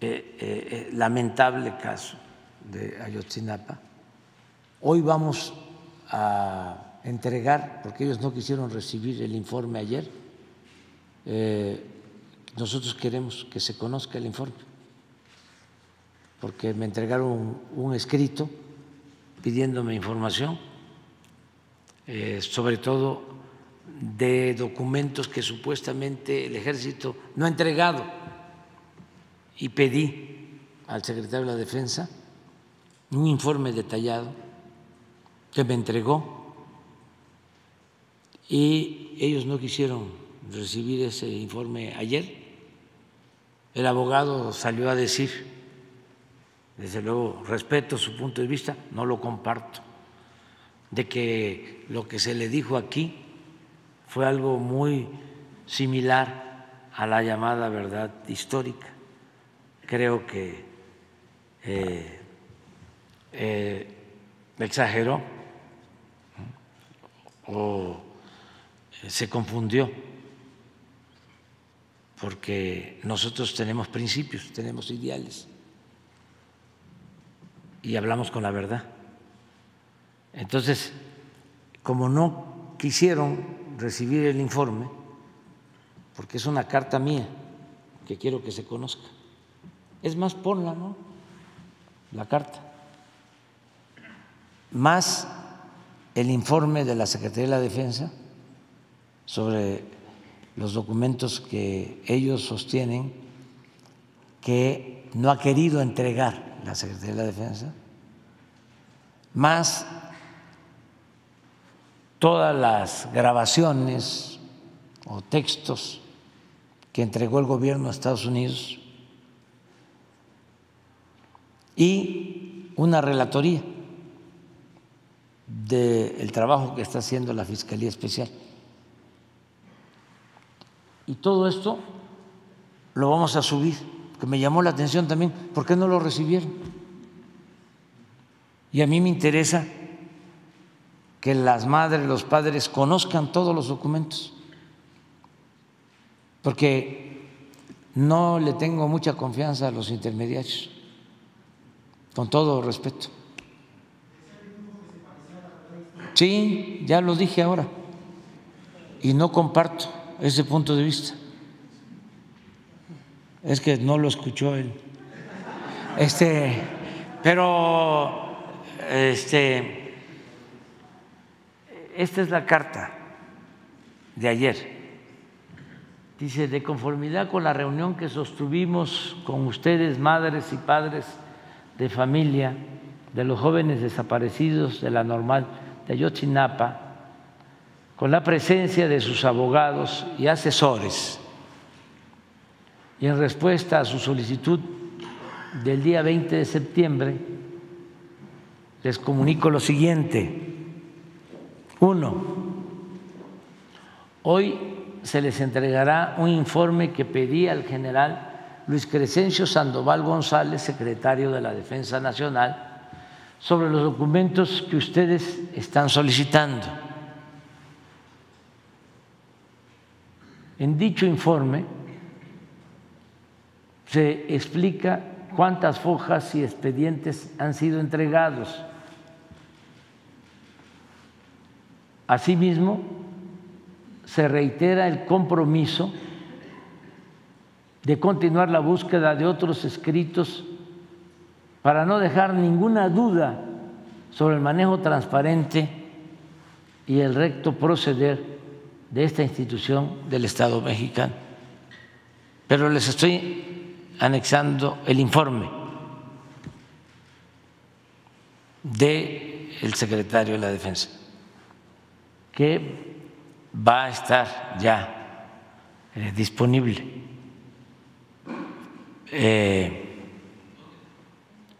Eh, lamentable caso de Ayotzinapa. Hoy vamos a entregar, porque ellos no quisieron recibir el informe ayer, nosotros queremos que se conozca el informe, porque me entregaron un escrito pidiéndome información, eh, sobre todo de documentos que supuestamente el ejército no ha entregado. Y pedí al secretario de la Defensa un informe detallado que me entregó y ellos no quisieron recibir ese informe ayer el abogado salió a decir, desde luego respeto su punto de vista, no lo comparto, de que lo que se le dijo aquí fue algo muy similar a la llamada verdad histórica. Creo que eh, eh, exageró o se confundió, porque nosotros tenemos principios, tenemos ideales y hablamos con la verdad. Entonces, como no quisieron recibir el informe, porque es una carta mía que quiero que se conozca, es más, ponla, ¿no? La carta. Más el informe de la Secretaría de la Defensa sobre los documentos que ellos sostienen que no ha querido entregar la Secretaría de la Defensa, más todas las grabaciones o textos que entregó el gobierno de Estados Unidos y una relatoría del trabajo que está haciendo la Fiscalía Especial. Y todo esto lo vamos a subir, que me llamó la atención también, ¿por qué no lo recibieron? Y a mí me interesa que las madres, los padres conozcan todos los documentos, porque no le tengo mucha confianza a los intermediarios, con todo respeto. Sí, ya lo dije ahora, y no comparto ese punto de vista. Es que no lo escuchó él. Este, pero este, esta es la carta de ayer. Dice, de conformidad con la reunión que sostuvimos con ustedes, madres y padres de familia de los jóvenes desaparecidos de la normal de Ayotzinapa, con la presencia de sus abogados y asesores. Y en respuesta a su solicitud del día 20 de septiembre, les comunico lo siguiente. Uno, hoy se les entregará un informe que pedía al general Luis Crescencio Sandoval González, secretario de la Defensa Nacional, sobre los documentos que ustedes están solicitando En dicho informe se explica cuántas fojas y expedientes han sido entregados. Asimismo, se reitera el compromiso de continuar la búsqueda de otros escritos para no dejar ninguna duda sobre el manejo transparente y el recto proceder de esta institución del Estado mexicano. Pero les estoy anexando el informe del secretario de la Defensa, que va a estar ya eh, disponible eh,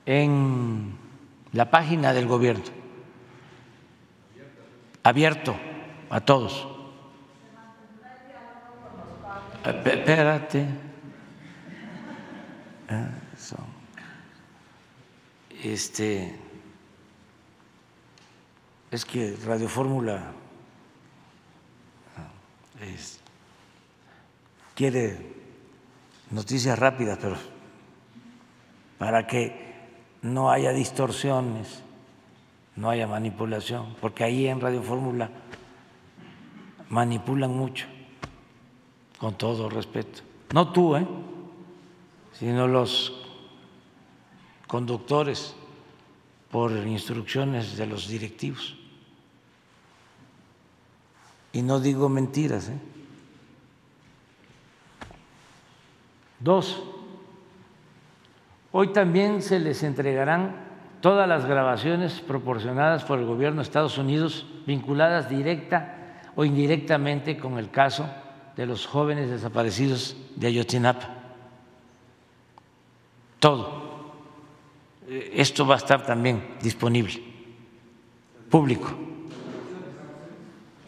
en la página del gobierno, abierto a todos. Espérate. Este es que Radio Fórmula quiere noticias rápidas, pero para que no haya distorsiones, no haya manipulación, porque ahí en Radio Fórmula manipulan mucho con todo respeto. No tú, ¿eh? sino los conductores por instrucciones de los directivos. Y no digo mentiras. ¿eh? Dos, hoy también se les entregarán todas las grabaciones proporcionadas por el gobierno de Estados Unidos vinculadas directa o indirectamente con el caso de los jóvenes desaparecidos de Ayotzinapa. Todo. Esto va a estar también disponible, público.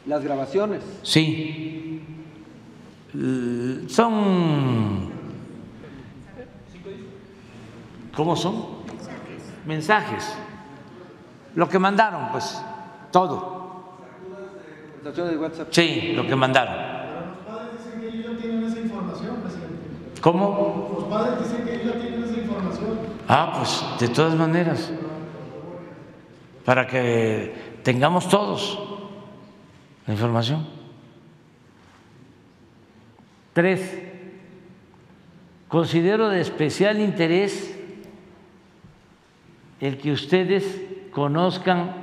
¿Las grabaciones? Sí. Son. ¿Cómo son? Mensajes. lo que mandaron, pues, todo. Sí, lo que mandaron. Los padres dicen que ellos ya tienen esa información, presidente. ¿Cómo? Los padres dicen que ellos ya tienen esa información. Ah, pues de todas maneras, para que tengamos todos la información. Tres, considero de especial interés el que ustedes conozcan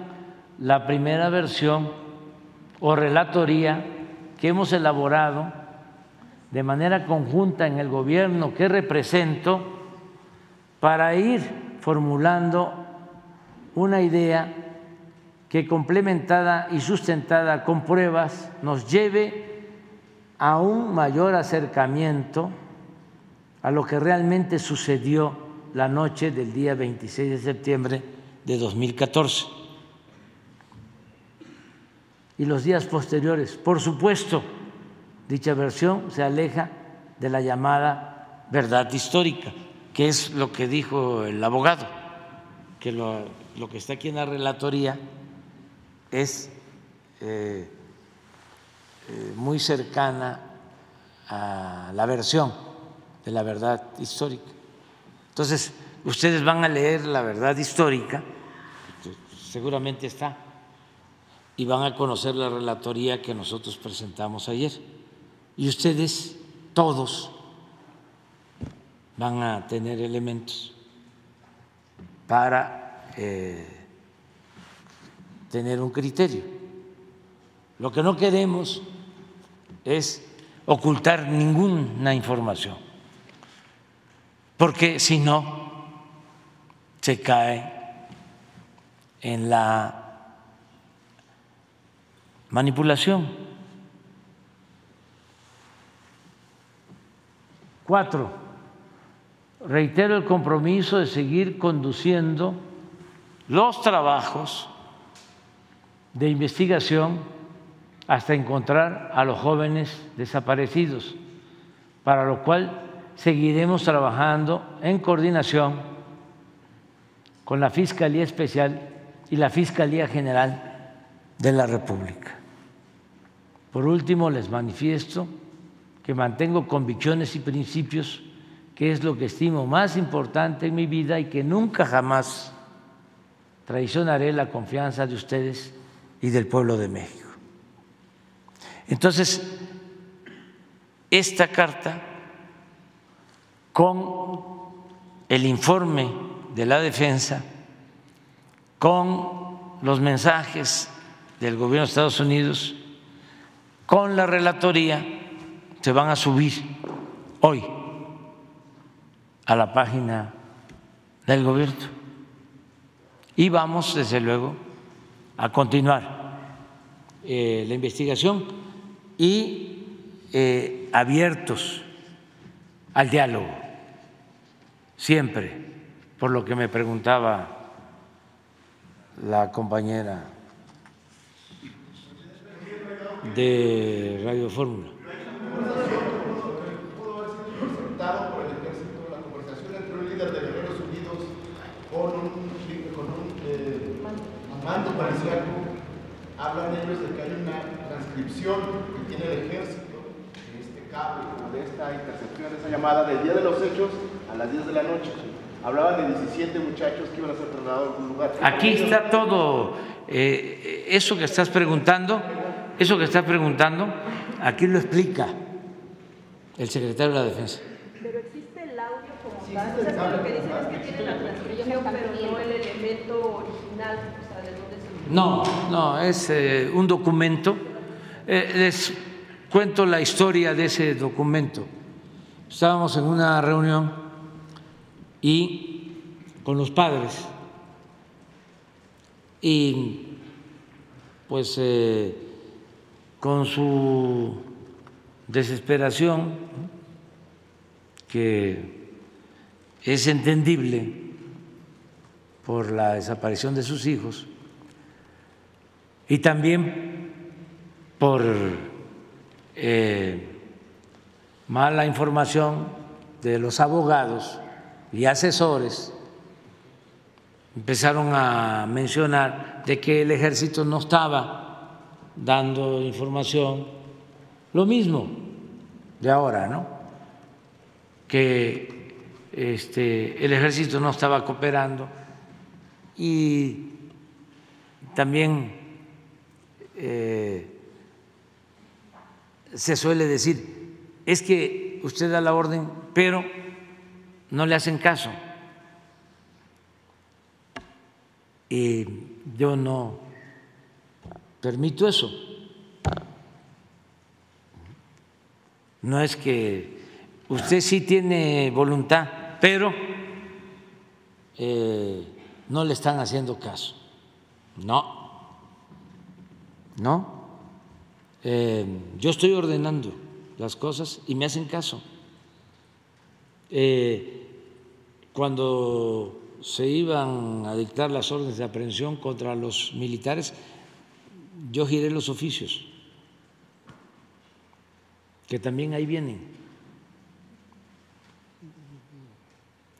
la primera versión o relatoría que hemos elaborado de manera conjunta en el gobierno que represento para ir formulando una idea que complementada y sustentada con pruebas nos lleve a un mayor acercamiento a lo que realmente sucedió la noche del día 26 de septiembre de 2014 y los días posteriores. Por supuesto, dicha versión se aleja de la llamada verdad histórica, que es lo que dijo el abogado, que lo, que está aquí en la relatoría es eh, eh, muy cercana a la versión de la verdad histórica. Entonces, ustedes van a leer la verdad histórica, seguramente está y van a conocer la relatoría que nosotros presentamos ayer. Y ustedes, todos, van a tener elementos para eh, tener un criterio. Lo que no queremos es ocultar ninguna información, porque si no, se cae en la manipulación. Cuatro, reitero el compromiso de seguir conduciendo los trabajos de investigación hasta encontrar a los jóvenes desaparecidos, para lo cual seguiremos trabajando en coordinación con la Fiscalía Especial y la Fiscalía General de la República. Por último, les manifiesto que mantengo convicciones y principios, que es lo que estimo más importante en mi vida y que nunca jamás traicionaré la confianza de ustedes y del pueblo de México. Entonces, esta carta, con el informe de la defensa, con los mensajes del gobierno de Estados Unidos con la relatoría se van a subir hoy a la página del gobierno. Y vamos, desde luego, a continuar eh, la investigación y eh, abiertos al diálogo, siempre, por lo que me preguntaba la compañera de Radio Fórmula. Por el ejército la conversación entre un líder de Guerreros Unidos con un, con un mando parisíaco. Hablan ellos de que hay una transcripción que tiene el ejército de este cable de esta intercepción, esa llamada del día de los hechos a las 10 de la noche. Hablaban de 17 muchachos que iban a ser trasladados a algún lugar. Aquí está todo eh, eso que estás preguntando eso que está preguntando, aquí lo explica el secretario de la Defensa. Pero existe el audio como tal, o sea, lo que dicen es que tiene la transcripción, pero no el elemento original, o sea, de dónde se... No, no, es eh, un documento. Eh, les cuento la historia de ese documento. Estábamos en una reunión y con los padres y pues eh, con su desesperación, que es entendible por la desaparición de sus hijos, y también por eh, mala información de los abogados y asesores empezaron a mencionar de que el ejército no estaba dando información, lo mismo de ahora, ¿no? Que este, el ejército no estaba cooperando y también eh, se suele decir, es que usted da la orden, pero no le hacen caso. Y yo no permito eso. No es que usted sí tiene voluntad, pero eh, no le están haciendo caso. No, no. Eh, yo estoy ordenando las cosas y me hacen caso. Eh, cuando se iban a dictar las órdenes de aprehensión contra los militares, yo giré los oficios, que también ahí vienen.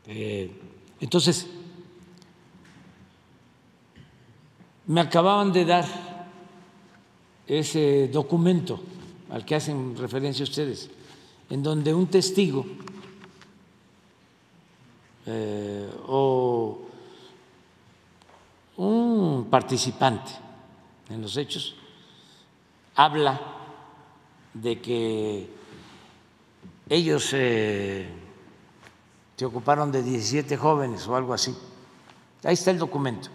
Eh, entonces, me acababan de dar ese documento al que hacen referencia ustedes, en donde un testigo eh, o un participante en los hechos habla de que ellos se ocuparon de 17 jóvenes o algo así. Ahí está el documento.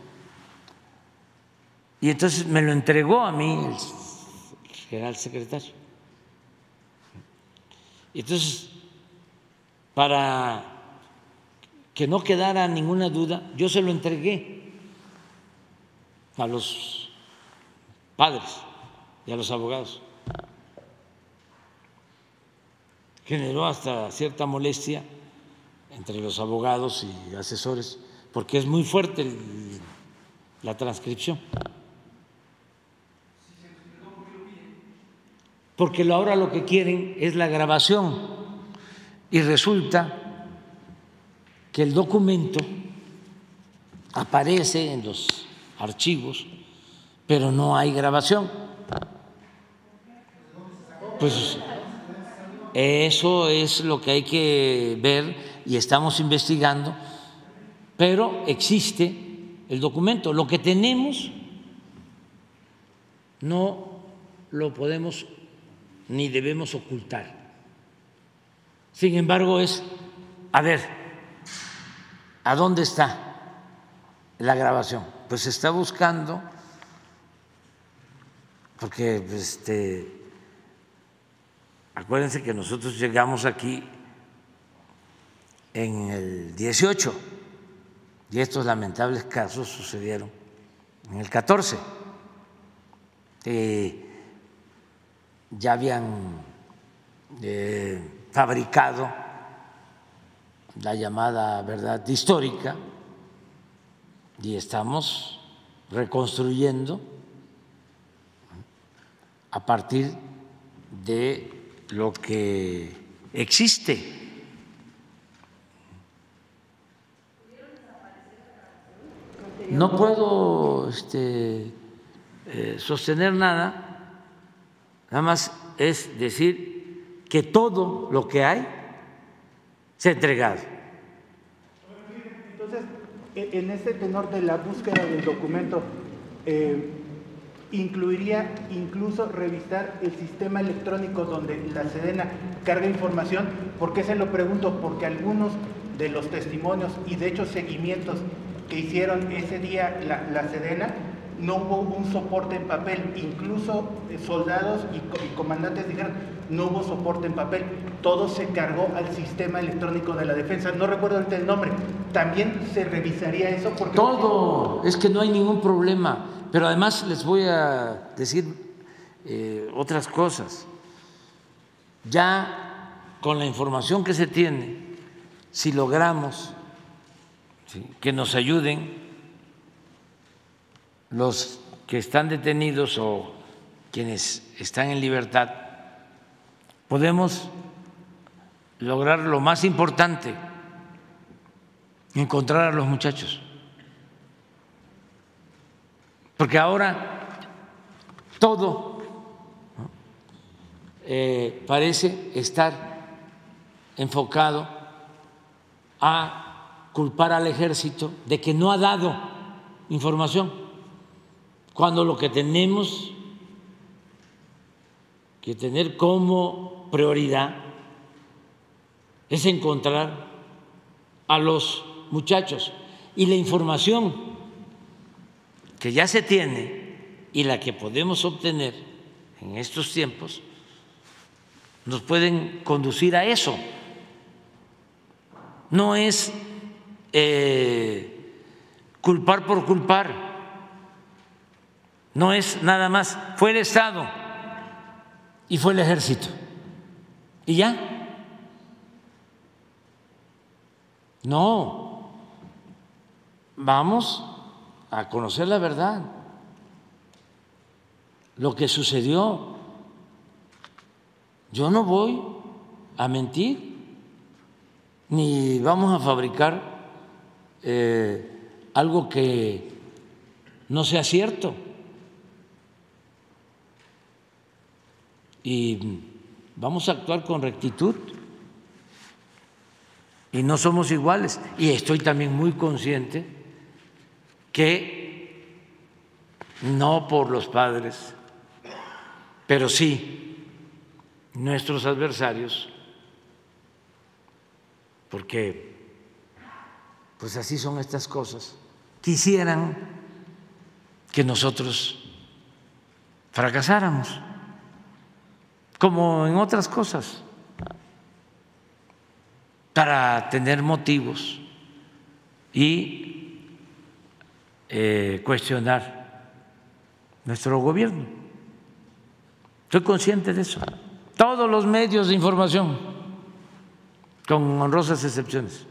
Y entonces me lo entregó a mí el general secretario. Entonces, para que no quedara ninguna duda, yo se lo entregué a los padres y a los abogados. Generó hasta cierta molestia entre los abogados y asesores, porque es muy fuerte la transcripción. porque ahora lo que quieren es la grabación y resulta que el documento aparece en los archivos, pero no hay grabación. Pues eso es lo que hay que ver y estamos investigando, pero existe el documento. Lo que tenemos no lo podemos ni debemos ocultar. Sin embargo, es, a ver, ¿a dónde está la grabación? Pues se está buscando, porque este, acuérdense que nosotros llegamos aquí en el 18 y estos lamentables casos sucedieron en el 14 ya habían eh, fabricado la llamada verdad histórica y estamos reconstruyendo a partir de lo que existe. No puedo este, eh, sostener nada Nada más es decir que todo lo que hay se ha entregado. Entonces, e, en este tenor de la búsqueda del documento, eh, incluiría incluso revisar el sistema electrónico donde la Sedena carga información. ¿Por qué se lo pregunto? Porque algunos de los testimonios y de hecho seguimientos que hicieron ese día la, la Sedena no hubo un soporte en papel, incluso eh, soldados y, comandantes dijeron, no hubo soporte en papel, todo se cargó al sistema electrónico de la defensa, no recuerdo el nombre, también se revisaría eso porque... Todo, es que no hay ningún problema, pero además les voy a decir eh, otras cosas. Ya con la información que se tiene, si logramos que nos ayuden los que están detenidos o quienes están en libertad, podemos lograr lo más importante, encontrar a los muchachos. Porque ahora todo eh, parece estar enfocado a culpar al ejército de que no ha dado información, cuando lo que tenemos que tener como prioridad es encontrar a los muchachos. Y la información que ya se tiene y la que podemos obtener en estos tiempos nos pueden conducir a eso. No es eh, culpar por culpar, no es nada más, fue el Estado y fue el ejército. ¿Y ya? No, vamos a conocer la verdad, lo que sucedió. Yo no voy a mentir, ni vamos a fabricar eh, algo que no sea cierto. y vamos a actuar con rectitud. Y no somos iguales. Y estoy también muy consciente que no por los padres, pero sí nuestros adversarios, porque pues así son estas cosas, quisieran que nosotros fracasáramos como en otras cosas, para tener motivos y eh, cuestionar nuestro gobierno. Estoy consciente de eso. Todos los medios de información, con honrosas excepciones.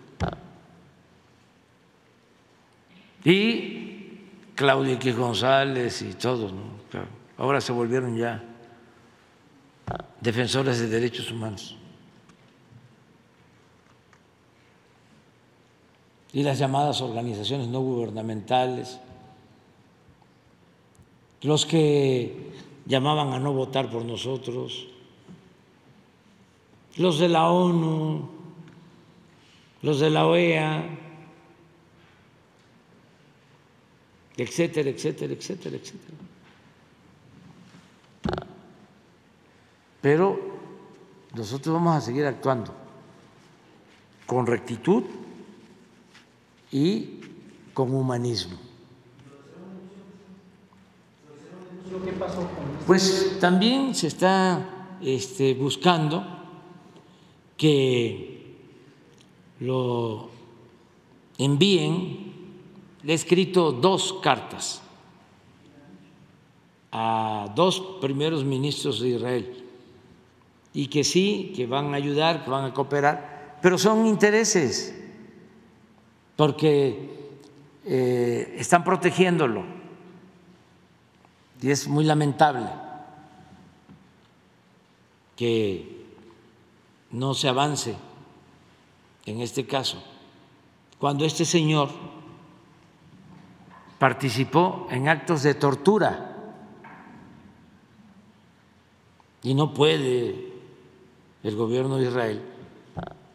Y Claudia Q. González y todos, ahora se volvieron ya defensores de derechos humanos. Y las llamadas organizaciones no gubernamentales, los que llamaban a no votar por nosotros, los de la ONU, los de la OEA, etcétera, etcétera, etcétera, etcétera. pero nosotros vamos a seguir actuando con rectitud y con humanismo. Pues también se está este, buscando que lo envíen. Le he escrito dos cartas a dos primeros ministros de Israel y que sí, que van a ayudar, que van a cooperar, pero son intereses, porque eh, están protegiéndolo y es muy lamentable que no se avance en este caso, cuando este señor participó en actos de tortura y no puede el gobierno de Israel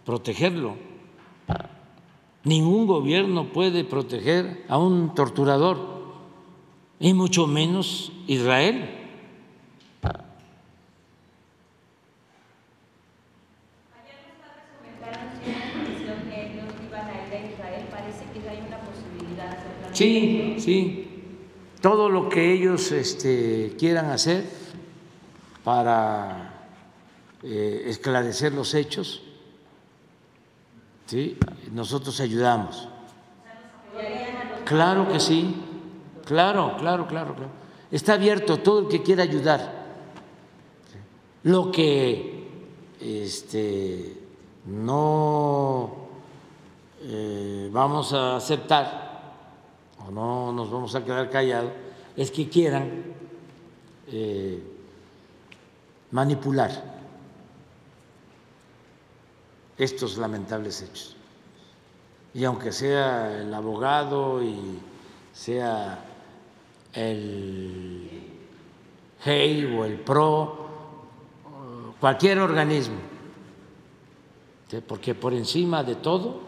protegerlo. Ningún gobierno puede proteger a un torturador, y mucho menos Israel. Sí, sí, todo lo que ellos este, quieran hacer para eh, esclarecer los hechos, nosotros ayudamos. Claro que sí, claro, claro, claro, claro. Está abierto todo el que quiera ayudar. Lo que este, no eh, vamos a aceptar o no nos vamos a quedar callados es que quieran eh, manipular estos lamentables hechos. Y aunque sea el abogado y sea el GEI o el PRO, cualquier organismo, porque por encima de todo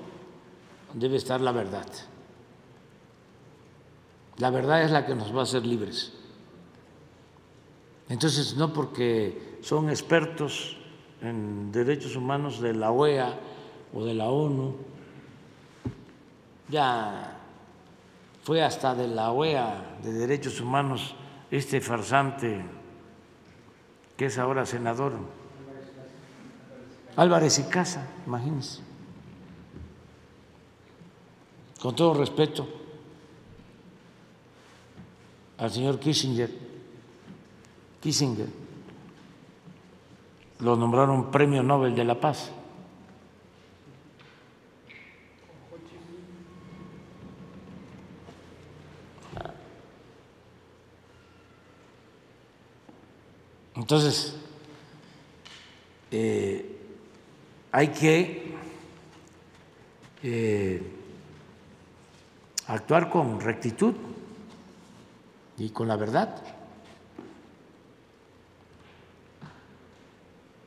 debe estar la verdad. La verdad es la que nos va a hacer libres. Entonces, no porque son expertos en derechos humanos de la OEA o de la ONU, ya fue hasta de la OEA de Derechos Humanos este farsante que es ahora senador, Álvarez y Casa, imagínense. Con todo respeto al señor Kissinger, Kissinger, lo nombraron Premio Nobel de la Paz. Entonces, eh, hay que eh, actuar con rectitud y con la verdad.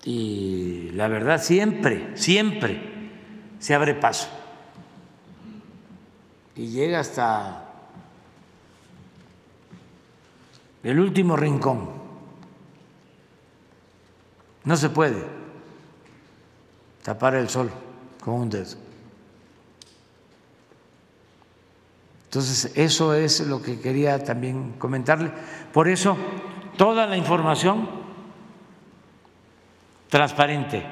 Y la verdad siempre, siempre se abre paso y llega hasta el último rincón. No se puede tapar el sol con un dedo. Entonces, eso es lo que quería también comentarle. Por eso, toda la información transparente.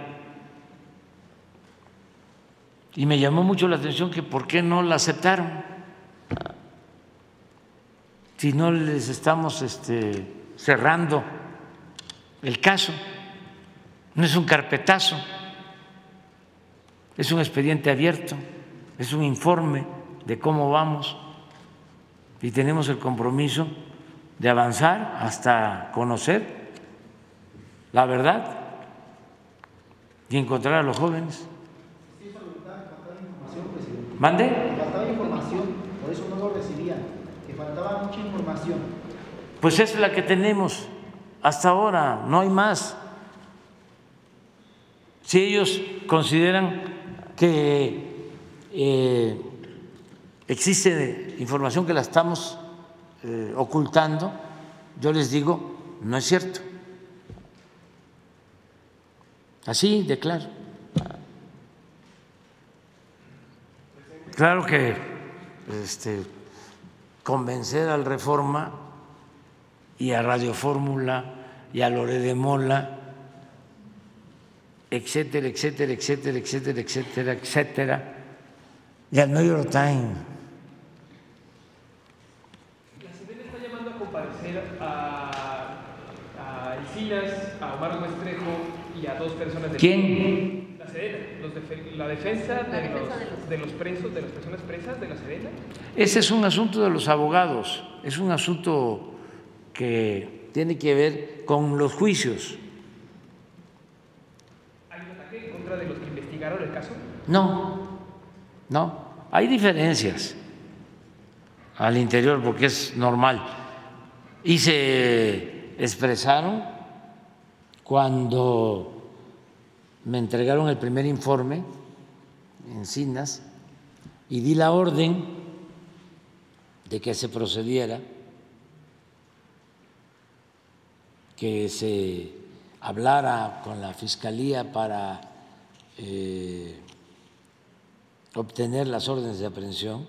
Y me llamó mucho la atención que por qué no la aceptaron. Si no les estamos este, cerrando el caso no es un carpetazo, es un expediente abierto, es un informe de cómo vamos y tenemos el compromiso de avanzar hasta conocer la verdad y encontrar a los jóvenes. ¿Mande? Faltaba información, por eso no lo recibían, que faltaba mucha información. Pues es la que tenemos hasta ahora, no hay más. Si ellos consideran que eh, existe información que la estamos eh, ocultando, yo les digo, no es cierto. Así de claro. Claro que este, convencer al Reforma y a Radio Fórmula y a Lore de Mola etcétera, etcétera, etcétera, etcétera, etcétera, etcétera, y al New York Times. La está llamando a comparecer a, a Encinas, a Omar dos personas de... ¿Quién? La los de, la defensa, de, la los, defensa de, los... de los presos, de las personas presas de la CDN. Ese es un asunto de los abogados, es un asunto que tiene que ver con los juicios de los que investigaron el caso? No, no, hay diferencias al interior porque es normal. Y se expresaron cuando me entregaron el primer informe en Cinas y di la orden de que se procediera, que se hablara con la Fiscalía para eh, obtener las órdenes de aprehensión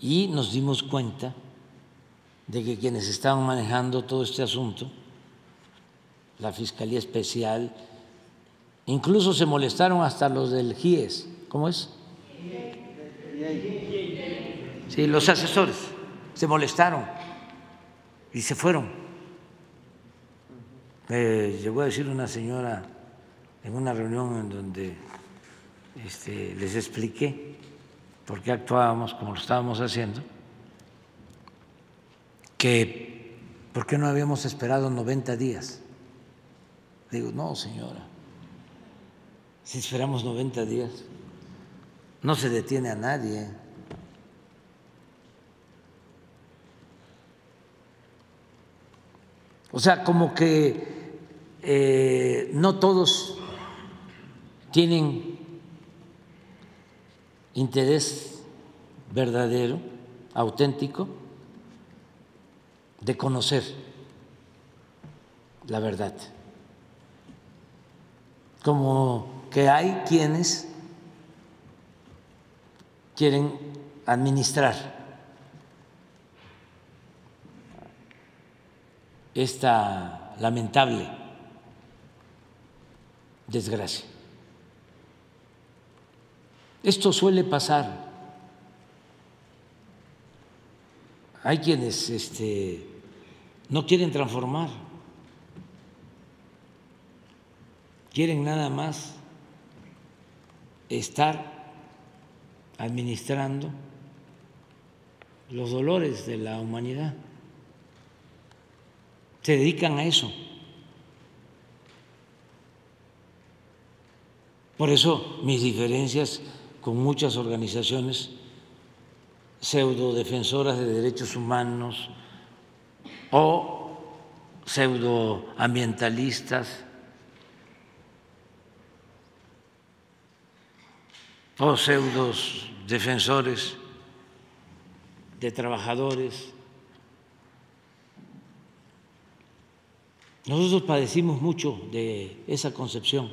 y nos dimos cuenta de que quienes estaban manejando todo este asunto, la Fiscalía Especial, incluso se molestaron hasta los del GIES, ¿cómo es? Sí, los asesores se molestaron y se fueron. Me llegó a decir una señora en una reunión en donde este, les expliqué por qué actuábamos como lo estábamos haciendo, que por qué no habíamos esperado 90 días. Digo, no, señora, si esperamos 90 días, no se detiene a nadie. O sea, como que eh, no todos tienen interés verdadero, auténtico, de conocer la verdad. Como que hay quienes quieren administrar esta lamentable desgracia. Esto suele pasar. Hay quienes este, no quieren transformar, quieren nada más estar administrando los dolores de la humanidad se dedican a eso. Por eso mis diferencias con muchas organizaciones pseudo defensoras de derechos humanos o pseudoambientalistas o pseudos defensores de trabajadores Nosotros padecimos mucho de esa concepción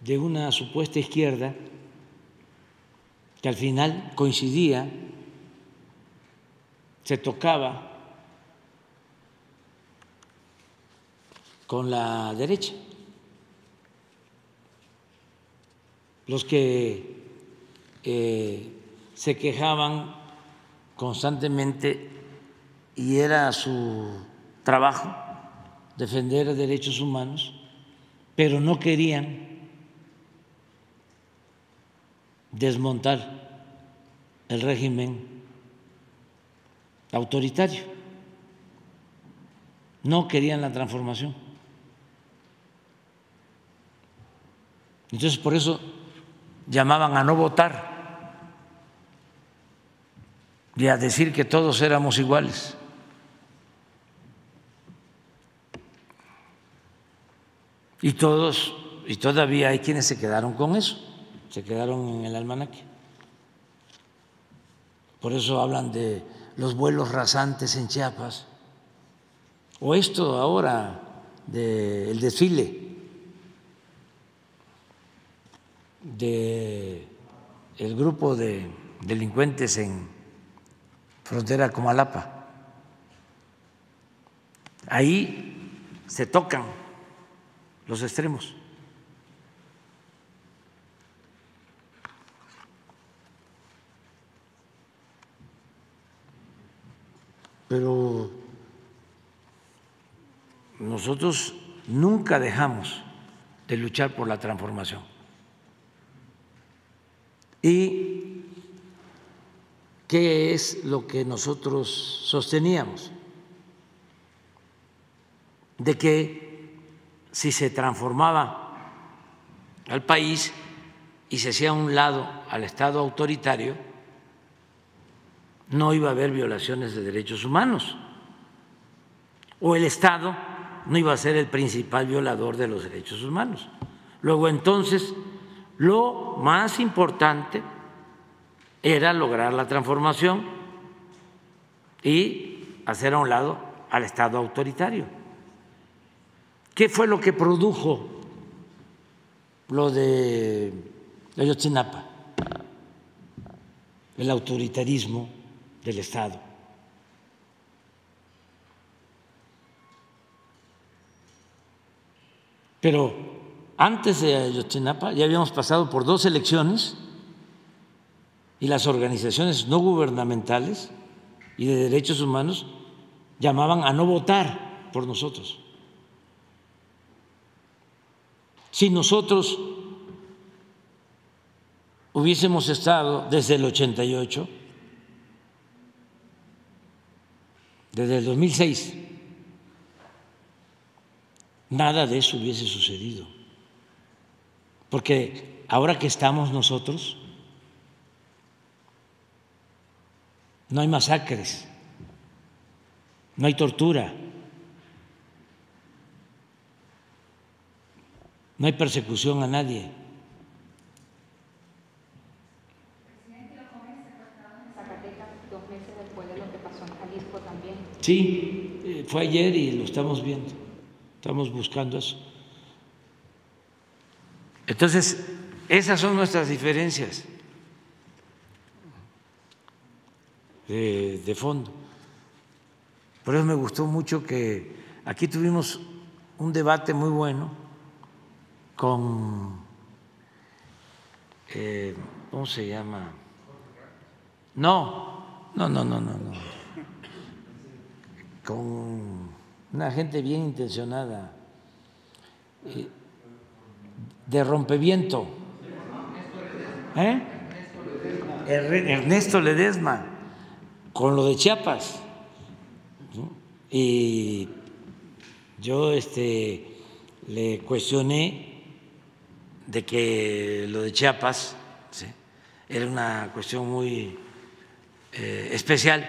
de una supuesta izquierda que al final coincidía, se tocaba con la derecha. Los que eh, se quejaban constantemente y era su trabajo defender derechos humanos, pero no querían desmontar el régimen autoritario, no querían la transformación. Entonces, por eso llamaban a no votar y a decir que todos éramos iguales. Y todos, y todavía hay quienes se quedaron con eso, se quedaron en el almanaque. Por eso hablan de los vuelos rasantes en Chiapas, o esto ahora del desfile de el grupo de delincuentes en frontera Comalapa. Ahí se tocan los extremos. Pero nosotros nunca dejamos de luchar por la transformación. ¿Y qué es lo que nosotros sosteníamos? De que si se transformaba al país y se hacía a un lado al Estado autoritario, no iba a haber violaciones de derechos humanos. O el Estado no iba a ser el principal violador de los derechos humanos. Luego entonces, lo más importante era lograr la transformación y hacer a un lado al Estado autoritario. ¿Qué fue lo que produjo lo de Ayotzinapa? El autoritarismo del Estado. Pero antes de Ayotzinapa ya habíamos pasado por dos elecciones y las organizaciones no gubernamentales y de derechos humanos llamaban a no votar por nosotros. Si nosotros hubiésemos estado desde el 88, desde el 2006, nada de eso hubiese sucedido. Porque ahora que estamos nosotros, no hay masacres, no hay tortura, no hay persecución a nadie. Sí, eh, fue ayer y lo estamos viendo, estamos buscando eso. Entonces, esas son nuestras diferencias de, fondo. Por eso me gustó mucho que aquí tuvimos un debate muy bueno con, eh, ¿cómo se llama? No, no, no, no, no, no. Con una gente bien intencionada, eh, de rompeviento. ¿Eh? Ernesto Ledesma, con lo de Chiapas. Y yo este, le cuestioné de que lo de Chiapas era una cuestión muy eh, especial,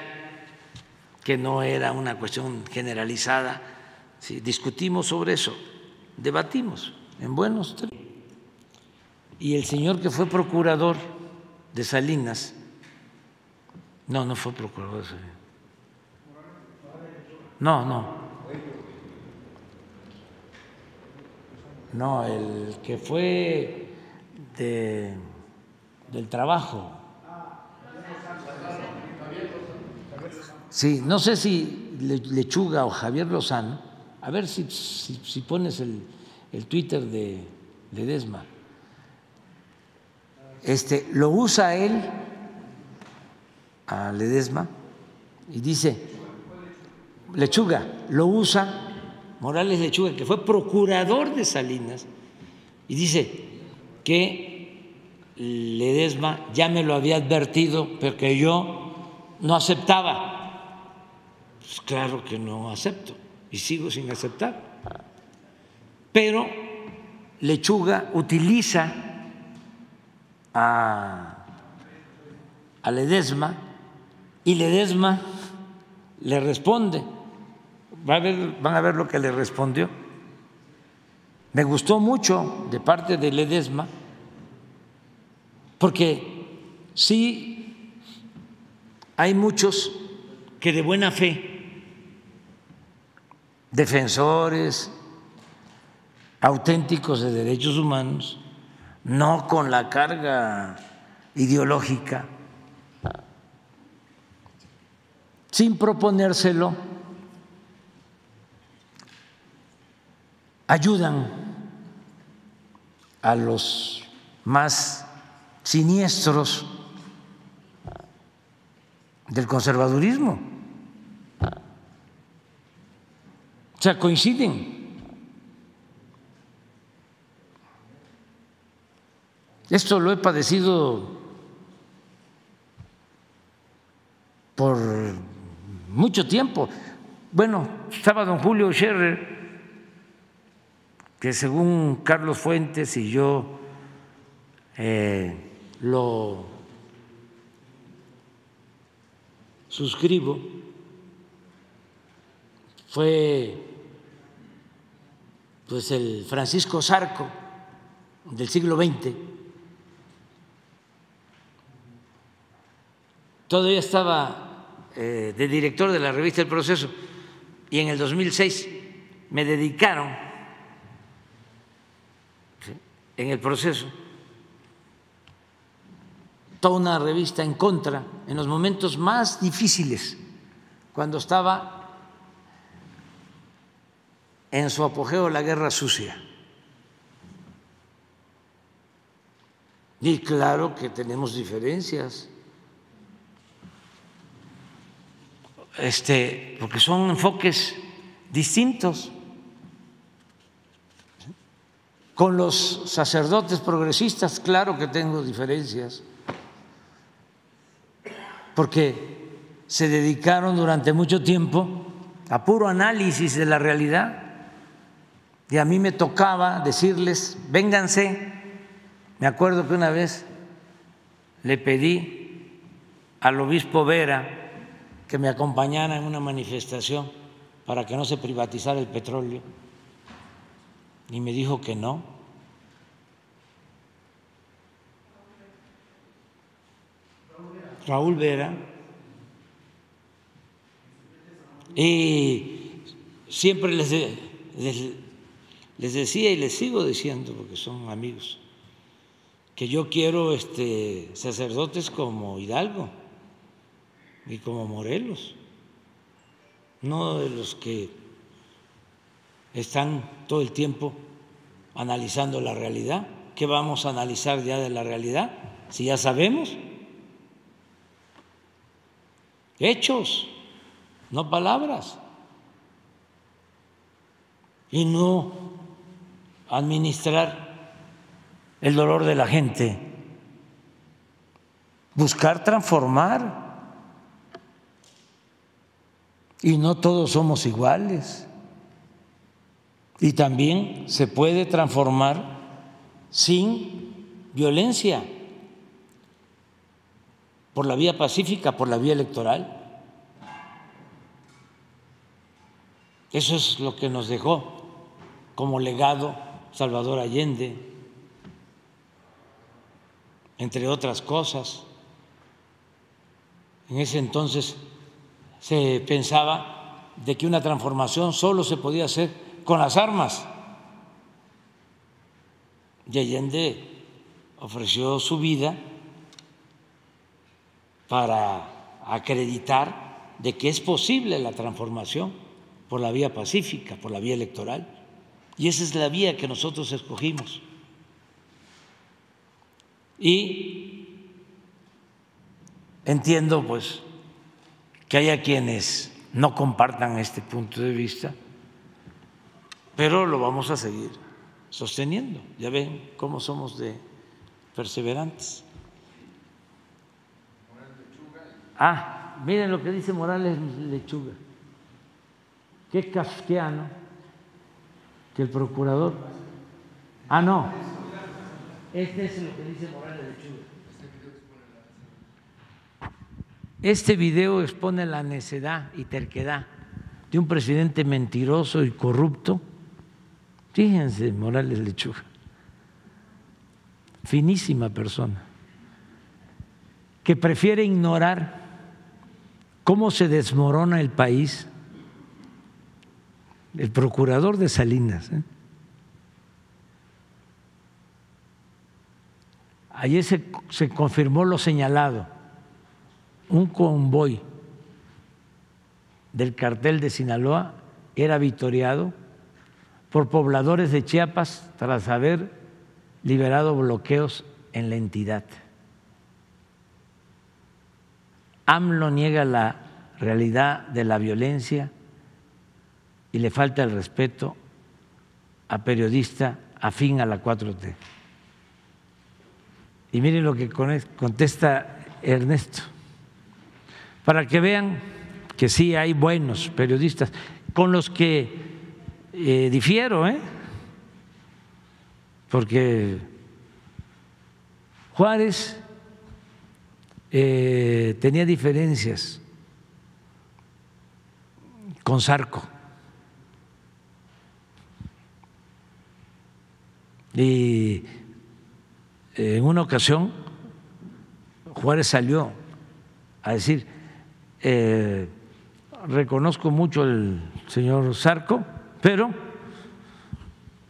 que no era una cuestión generalizada. Discutimos sobre eso, debatimos en buenos términos. Y el señor que fue procurador de Salinas, no, no fue procurador de Salinas. No, no. No, el que fue de, del trabajo. Sí, no sé si Lechuga o Javier Lozano, a ver si, si, pones el, el, Twitter de, de Desma. Este, lo usa él a Ledesma y dice, Lechuga, lo usa Morales Lechuga, que fue procurador de Salinas, y dice que Ledesma ya me lo había advertido, pero que yo no aceptaba. Pues claro que no acepto y sigo sin aceptar. Pero Lechuga utiliza a, a Ledesma y Ledesma le responde van a ver lo que le respondió. Me gustó mucho de parte de Ledesma, porque sí hay muchos que de buena fe, defensores auténticos de derechos humanos, no con la carga ideológica, sin proponérselo, ayudan a los más siniestros del conservadurismo. O sea, coinciden. Esto lo he padecido por mucho tiempo. Bueno, estaba don Julio Scherer que según Carlos Fuentes y yo eh, lo suscribo, fue pues el Francisco Sarco del siglo XX. Todavía estaba eh, de director de la revista El Proceso. Y en el 2006 me dedicaron en el proceso, toda una revista en contra en los momentos más difíciles, cuando estaba en su apogeo la guerra sucia. Y claro que tenemos diferencias, este, porque son enfoques distintos. Con los sacerdotes progresistas, claro que tengo diferencias, porque se dedicaron durante mucho tiempo a puro análisis de la realidad y a mí me tocaba decirles, vénganse. Me acuerdo que una vez le pedí al obispo Vera que me acompañara en una manifestación para que no se privatizara el petróleo y me dijo que no. Raúl Vera. Y siempre les, les, les, decía y les sigo diciendo, porque son amigos, que yo quiero este, sacerdotes como Hidalgo y como Morelos, no de los que están todo el tiempo analizando la realidad. ¿Qué vamos a analizar ya de la realidad? Si ya sabemos. Hechos, no palabras. Y no administrar el dolor de la gente. Buscar transformar. Y no todos somos iguales. Y también se puede transformar sin violencia, por la vía pacífica, por la vía electoral. Eso es lo que nos dejó como legado Salvador Allende, entre otras cosas. En ese entonces se pensaba de que una transformación solo se podía hacer con las armas. Y Allende ofreció su vida para acreditar de que es posible la transformación por la vía pacífica, por la vía electoral. Y esa es la vía que nosotros escogimos. Y entiendo pues que haya quienes no compartan este punto de vista, pero lo vamos a seguir sosteniendo. Ya ven cómo somos de perseverantes. Ah, miren lo que dice Morales Lechuga. Qué kafkiano que el procurador. Ah, no. Este es lo que dice Morales Este video expone la necedad y terquedad de un presidente mentiroso y corrupto Fíjense, Morales Lechuga, finísima persona, que prefiere ignorar cómo se desmorona el país, el procurador de Salinas. ¿eh? Ayer se, se confirmó lo señalado, un convoy del cartel de Sinaloa era vitoriado por pobladores de Chiapas tras haber liberado bloqueos en la entidad. AMLO niega la realidad de la violencia y le falta el respeto a periodista afín a la 4T. Y miren lo que contesta Ernesto, para que vean que sí hay buenos periodistas con los que eh, difiero, ¿eh? porque Juárez eh, tenía diferencias con Sarco. Y en una ocasión Juárez salió a decir, reconozco mucho al señor Sarco, pero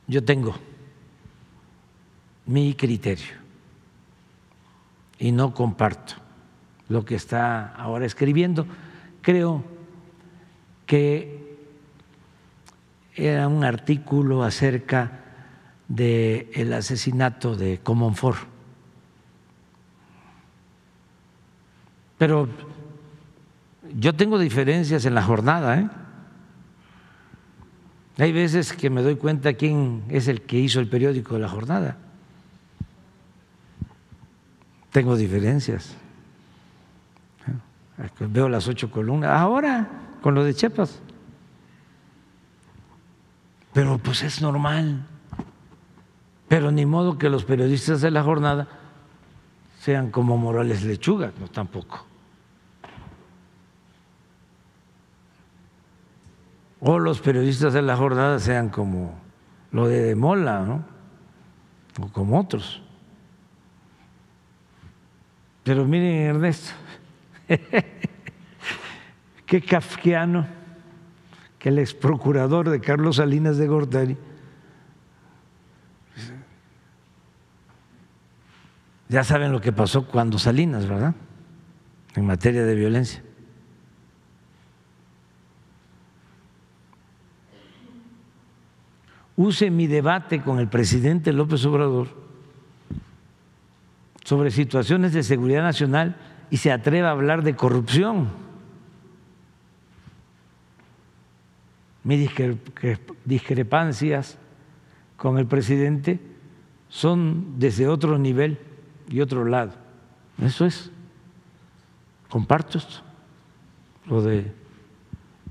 yo tengo mi criterio y no comparto lo que está ahora escribiendo. Creo que era un artículo acerca del asesinato de Comonfort. Pero yo tengo diferencias en la jornada, ¿eh? Hay veces que me doy cuenta quién es el que hizo el periódico de la jornada. Tengo diferencias. Veo las ocho columnas. Ahora, con lo de Chiapas. Pero pues es normal. Pero ni modo que los periodistas de la jornada sean como Morales Lechuga, no tampoco. O los periodistas de la jornada sean como lo de Mola, ¿no? o como otros. Pero miren, Ernesto, Qué kafkiano que el ex procurador de Carlos Salinas de Gortari ya saben lo que pasó cuando Salinas, ¿verdad? En materia de violencia. Use mi debate con el presidente López Obrador sobre situaciones de seguridad nacional y se atreva a hablar de corrupción. Mis discrepancias con el presidente son desde otro nivel y otro lado. Eso es. Comparto esto, lo de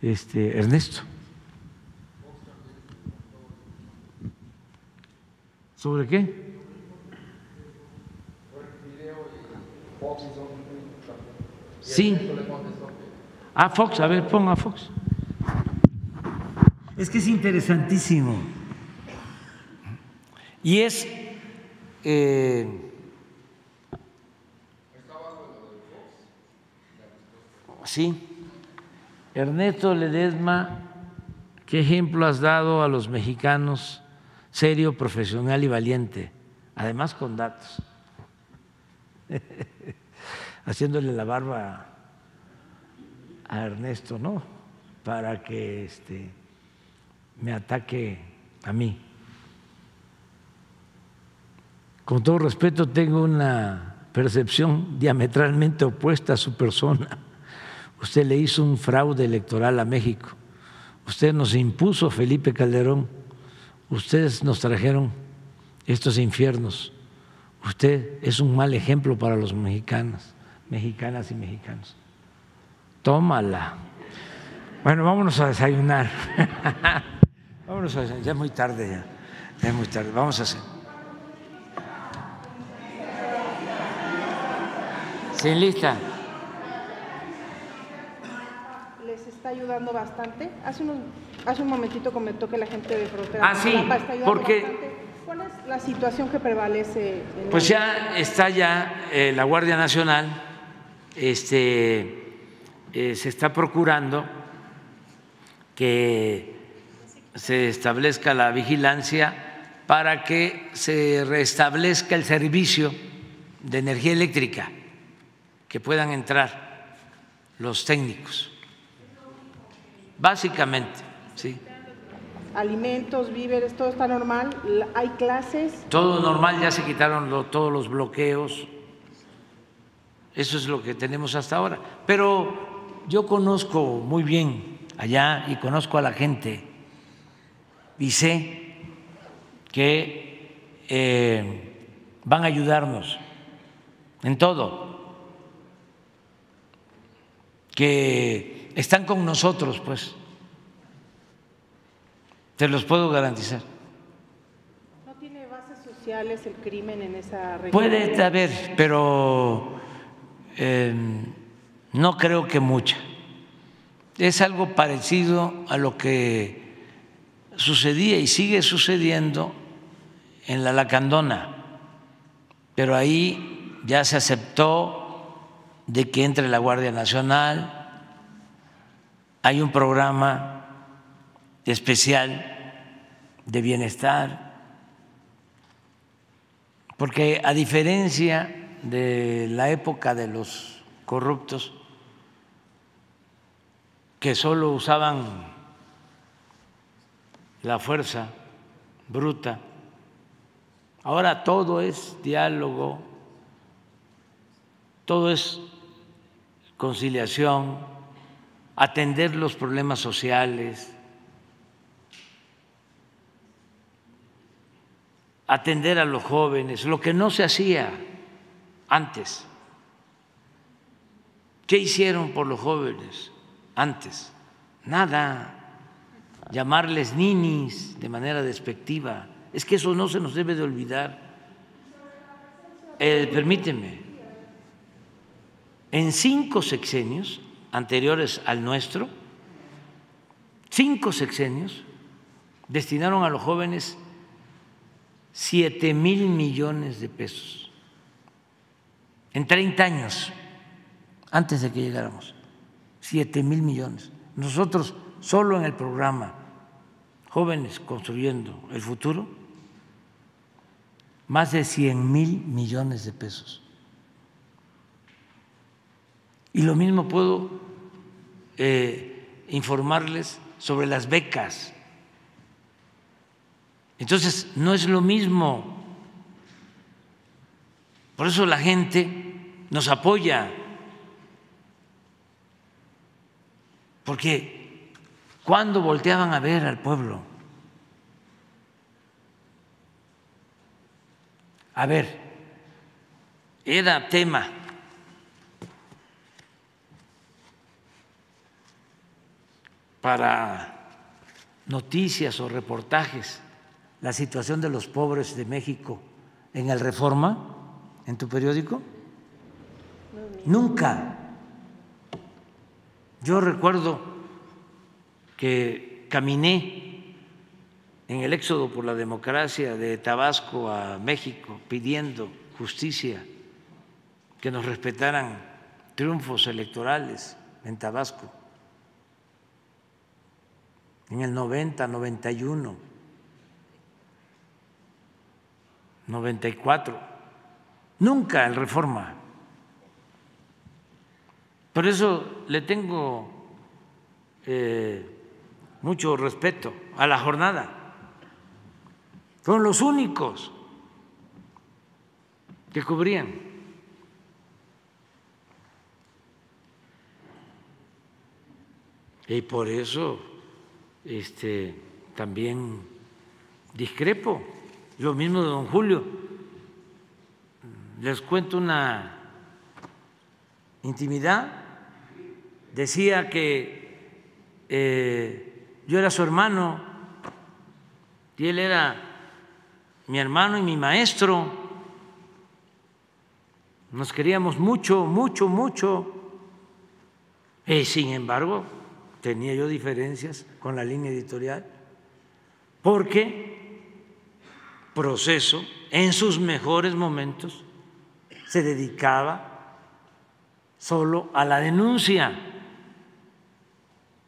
este Ernesto. ¿Sobre qué? Sí. Ah, Fox, a ver, ponga Fox. Es que es interesantísimo. Y es... Eh, sí. Ernesto Ledesma, ¿qué ejemplo has dado a los mexicanos serio, profesional y valiente? Además con datos. haciéndole la barba a Ernesto, ¿no? Para que este, me ataque a mí. Con todo respeto, tengo una percepción diametralmente opuesta a su persona. Usted le hizo un fraude electoral a México. Usted nos impuso Felipe Calderón. Ustedes nos trajeron estos infiernos. Usted es un mal ejemplo para los mexicanos mexicanas y mexicanos. Tómala. Bueno, vámonos a desayunar. vámonos a desayunar. Ya es muy tarde ya. Es muy tarde. Vamos a hacer. Sin lista. Les está ayudando bastante. Hace, unos, hace un momentito comentó que la gente de frontera. Ah, sí, porque. ¿Cuál es la situación que prevalece? pues ya está ya eh, la Guardia Nacional este, eh, se está procurando que se establezca la vigilancia para que se restablezca el servicio de energía eléctrica, que puedan entrar los técnicos. Básicamente, sí. Alimentos, víveres, todo está normal, hay clases. Todo normal, ya se quitaron todos los bloqueos, eso es lo que tenemos hasta ahora. Pero yo conozco muy bien allá y conozco a la gente y sé que eh, van a ayudarnos en todo, que están con nosotros, pues, te los puedo garantizar. ¿No tiene bases sociales el crimen en esa región? Puede haber, pero Em, no creo que mucha. Es algo parecido a lo que sucedía y sigue sucediendo en la Lacandona, pero ahí ya se aceptó de que entre la Guardia Nacional, hay un programa especial de bienestar, porque a diferencia de la época de los corruptos que solo usaban la fuerza bruta. Ahora todo es diálogo, todo es conciliación, atender los problemas sociales, atender a los jóvenes, lo que no se hacía antes? ¿Qué hicieron por los jóvenes antes? Nada. Llamarles ninis de manera despectiva. Es que eso no se nos debe de olvidar. Eh, permíteme. En cinco sexenios anteriores al nuestro, cinco sexenios destinaron a los jóvenes siete mil millones de pesos en 30 años antes de que llegáramos. Siete mil millones. Nosotros solo en el programa Jóvenes Construyendo el Futuro, más de 100 mil millones de pesos. Y lo mismo puedo eh, informarles sobre las becas. Entonces, no es lo mismo. Por eso la gente nos apoya. Porque cuando volteaban a ver al pueblo, a ver, era tema para noticias o reportajes la situación de los pobres de México en el Reforma, en tu periódico? Nunca. Yo recuerdo que caminé en el éxodo por la democracia de Tabasco a México pidiendo justicia, que nos respetaran triunfos electorales en Tabasco en el 90, 91, 94. Nunca el reforma. Por eso le tengo eh, mucho respeto a la jornada. Fueron los únicos que cubrían. Y por eso este, también discrepo. Lo mismo de don Julio. Les cuento una intimidad. Decía que eh, yo era su hermano y él era mi hermano y mi maestro. Nos queríamos mucho, mucho, mucho. Y sin embargo, tenía yo diferencias con la línea editorial, porque proceso en sus mejores momentos se dedicaba solo a la denuncia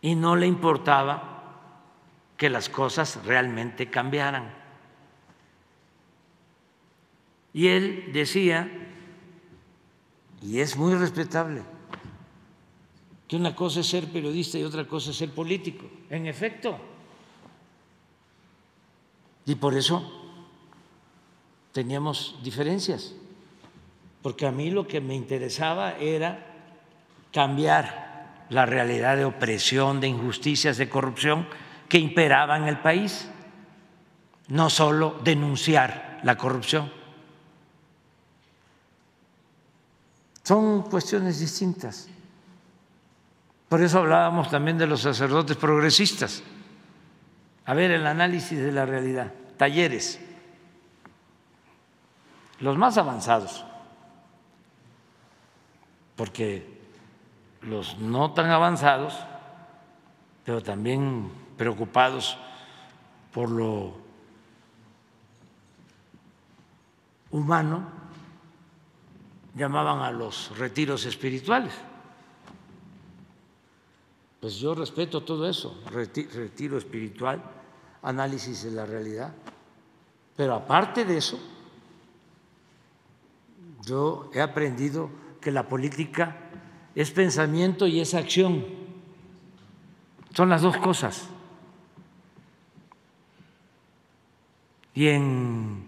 y no le importaba que las cosas realmente cambiaran. Y él decía, y es muy respetable, que una cosa es ser periodista y otra cosa es ser político. En efecto. Y por eso teníamos diferencias, porque a mí lo que me interesaba era cambiar la realidad de opresión, de injusticias, de corrupción que imperaba en el país, no solo denunciar la corrupción. Son cuestiones distintas. Por eso hablábamos también de los sacerdotes progresistas. A ver, el análisis de la realidad, talleres, los más avanzados, porque los no tan avanzados, pero también preocupados por lo humano, llamaban a los retiros espirituales. Pues yo respeto todo eso, retiro espiritual, análisis de la realidad. Pero aparte de eso, yo he aprendido que la política es pensamiento y es acción. Son las dos cosas. Y en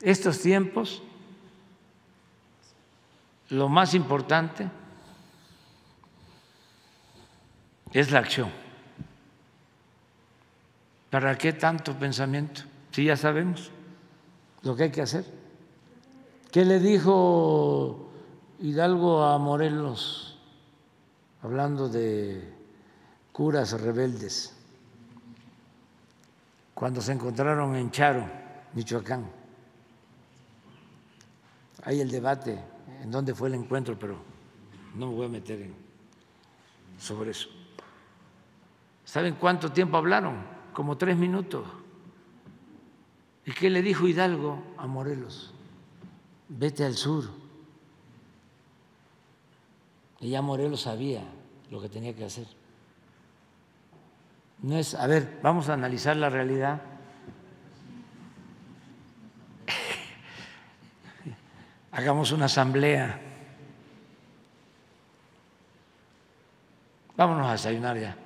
estos tiempos, lo más importante es la acción. ¿Para qué tanto pensamiento? Si ya sabemos lo que hay que hacer. ¿Qué le dijo Hidalgo a Morelos hablando de curas rebeldes cuando se encontraron en Charo, Michoacán? Hay el debate en dónde fue el encuentro, pero no me voy a meter sobre eso. ¿Saben cuánto tiempo hablaron? Como tres minutos. ¿Y qué le dijo Hidalgo a Morelos? Vete al sur. Y ya Morelos sabía lo que tenía que hacer. No es, a ver, vamos a analizar la realidad. Hagamos una asamblea. Vámonos a desayunar ya.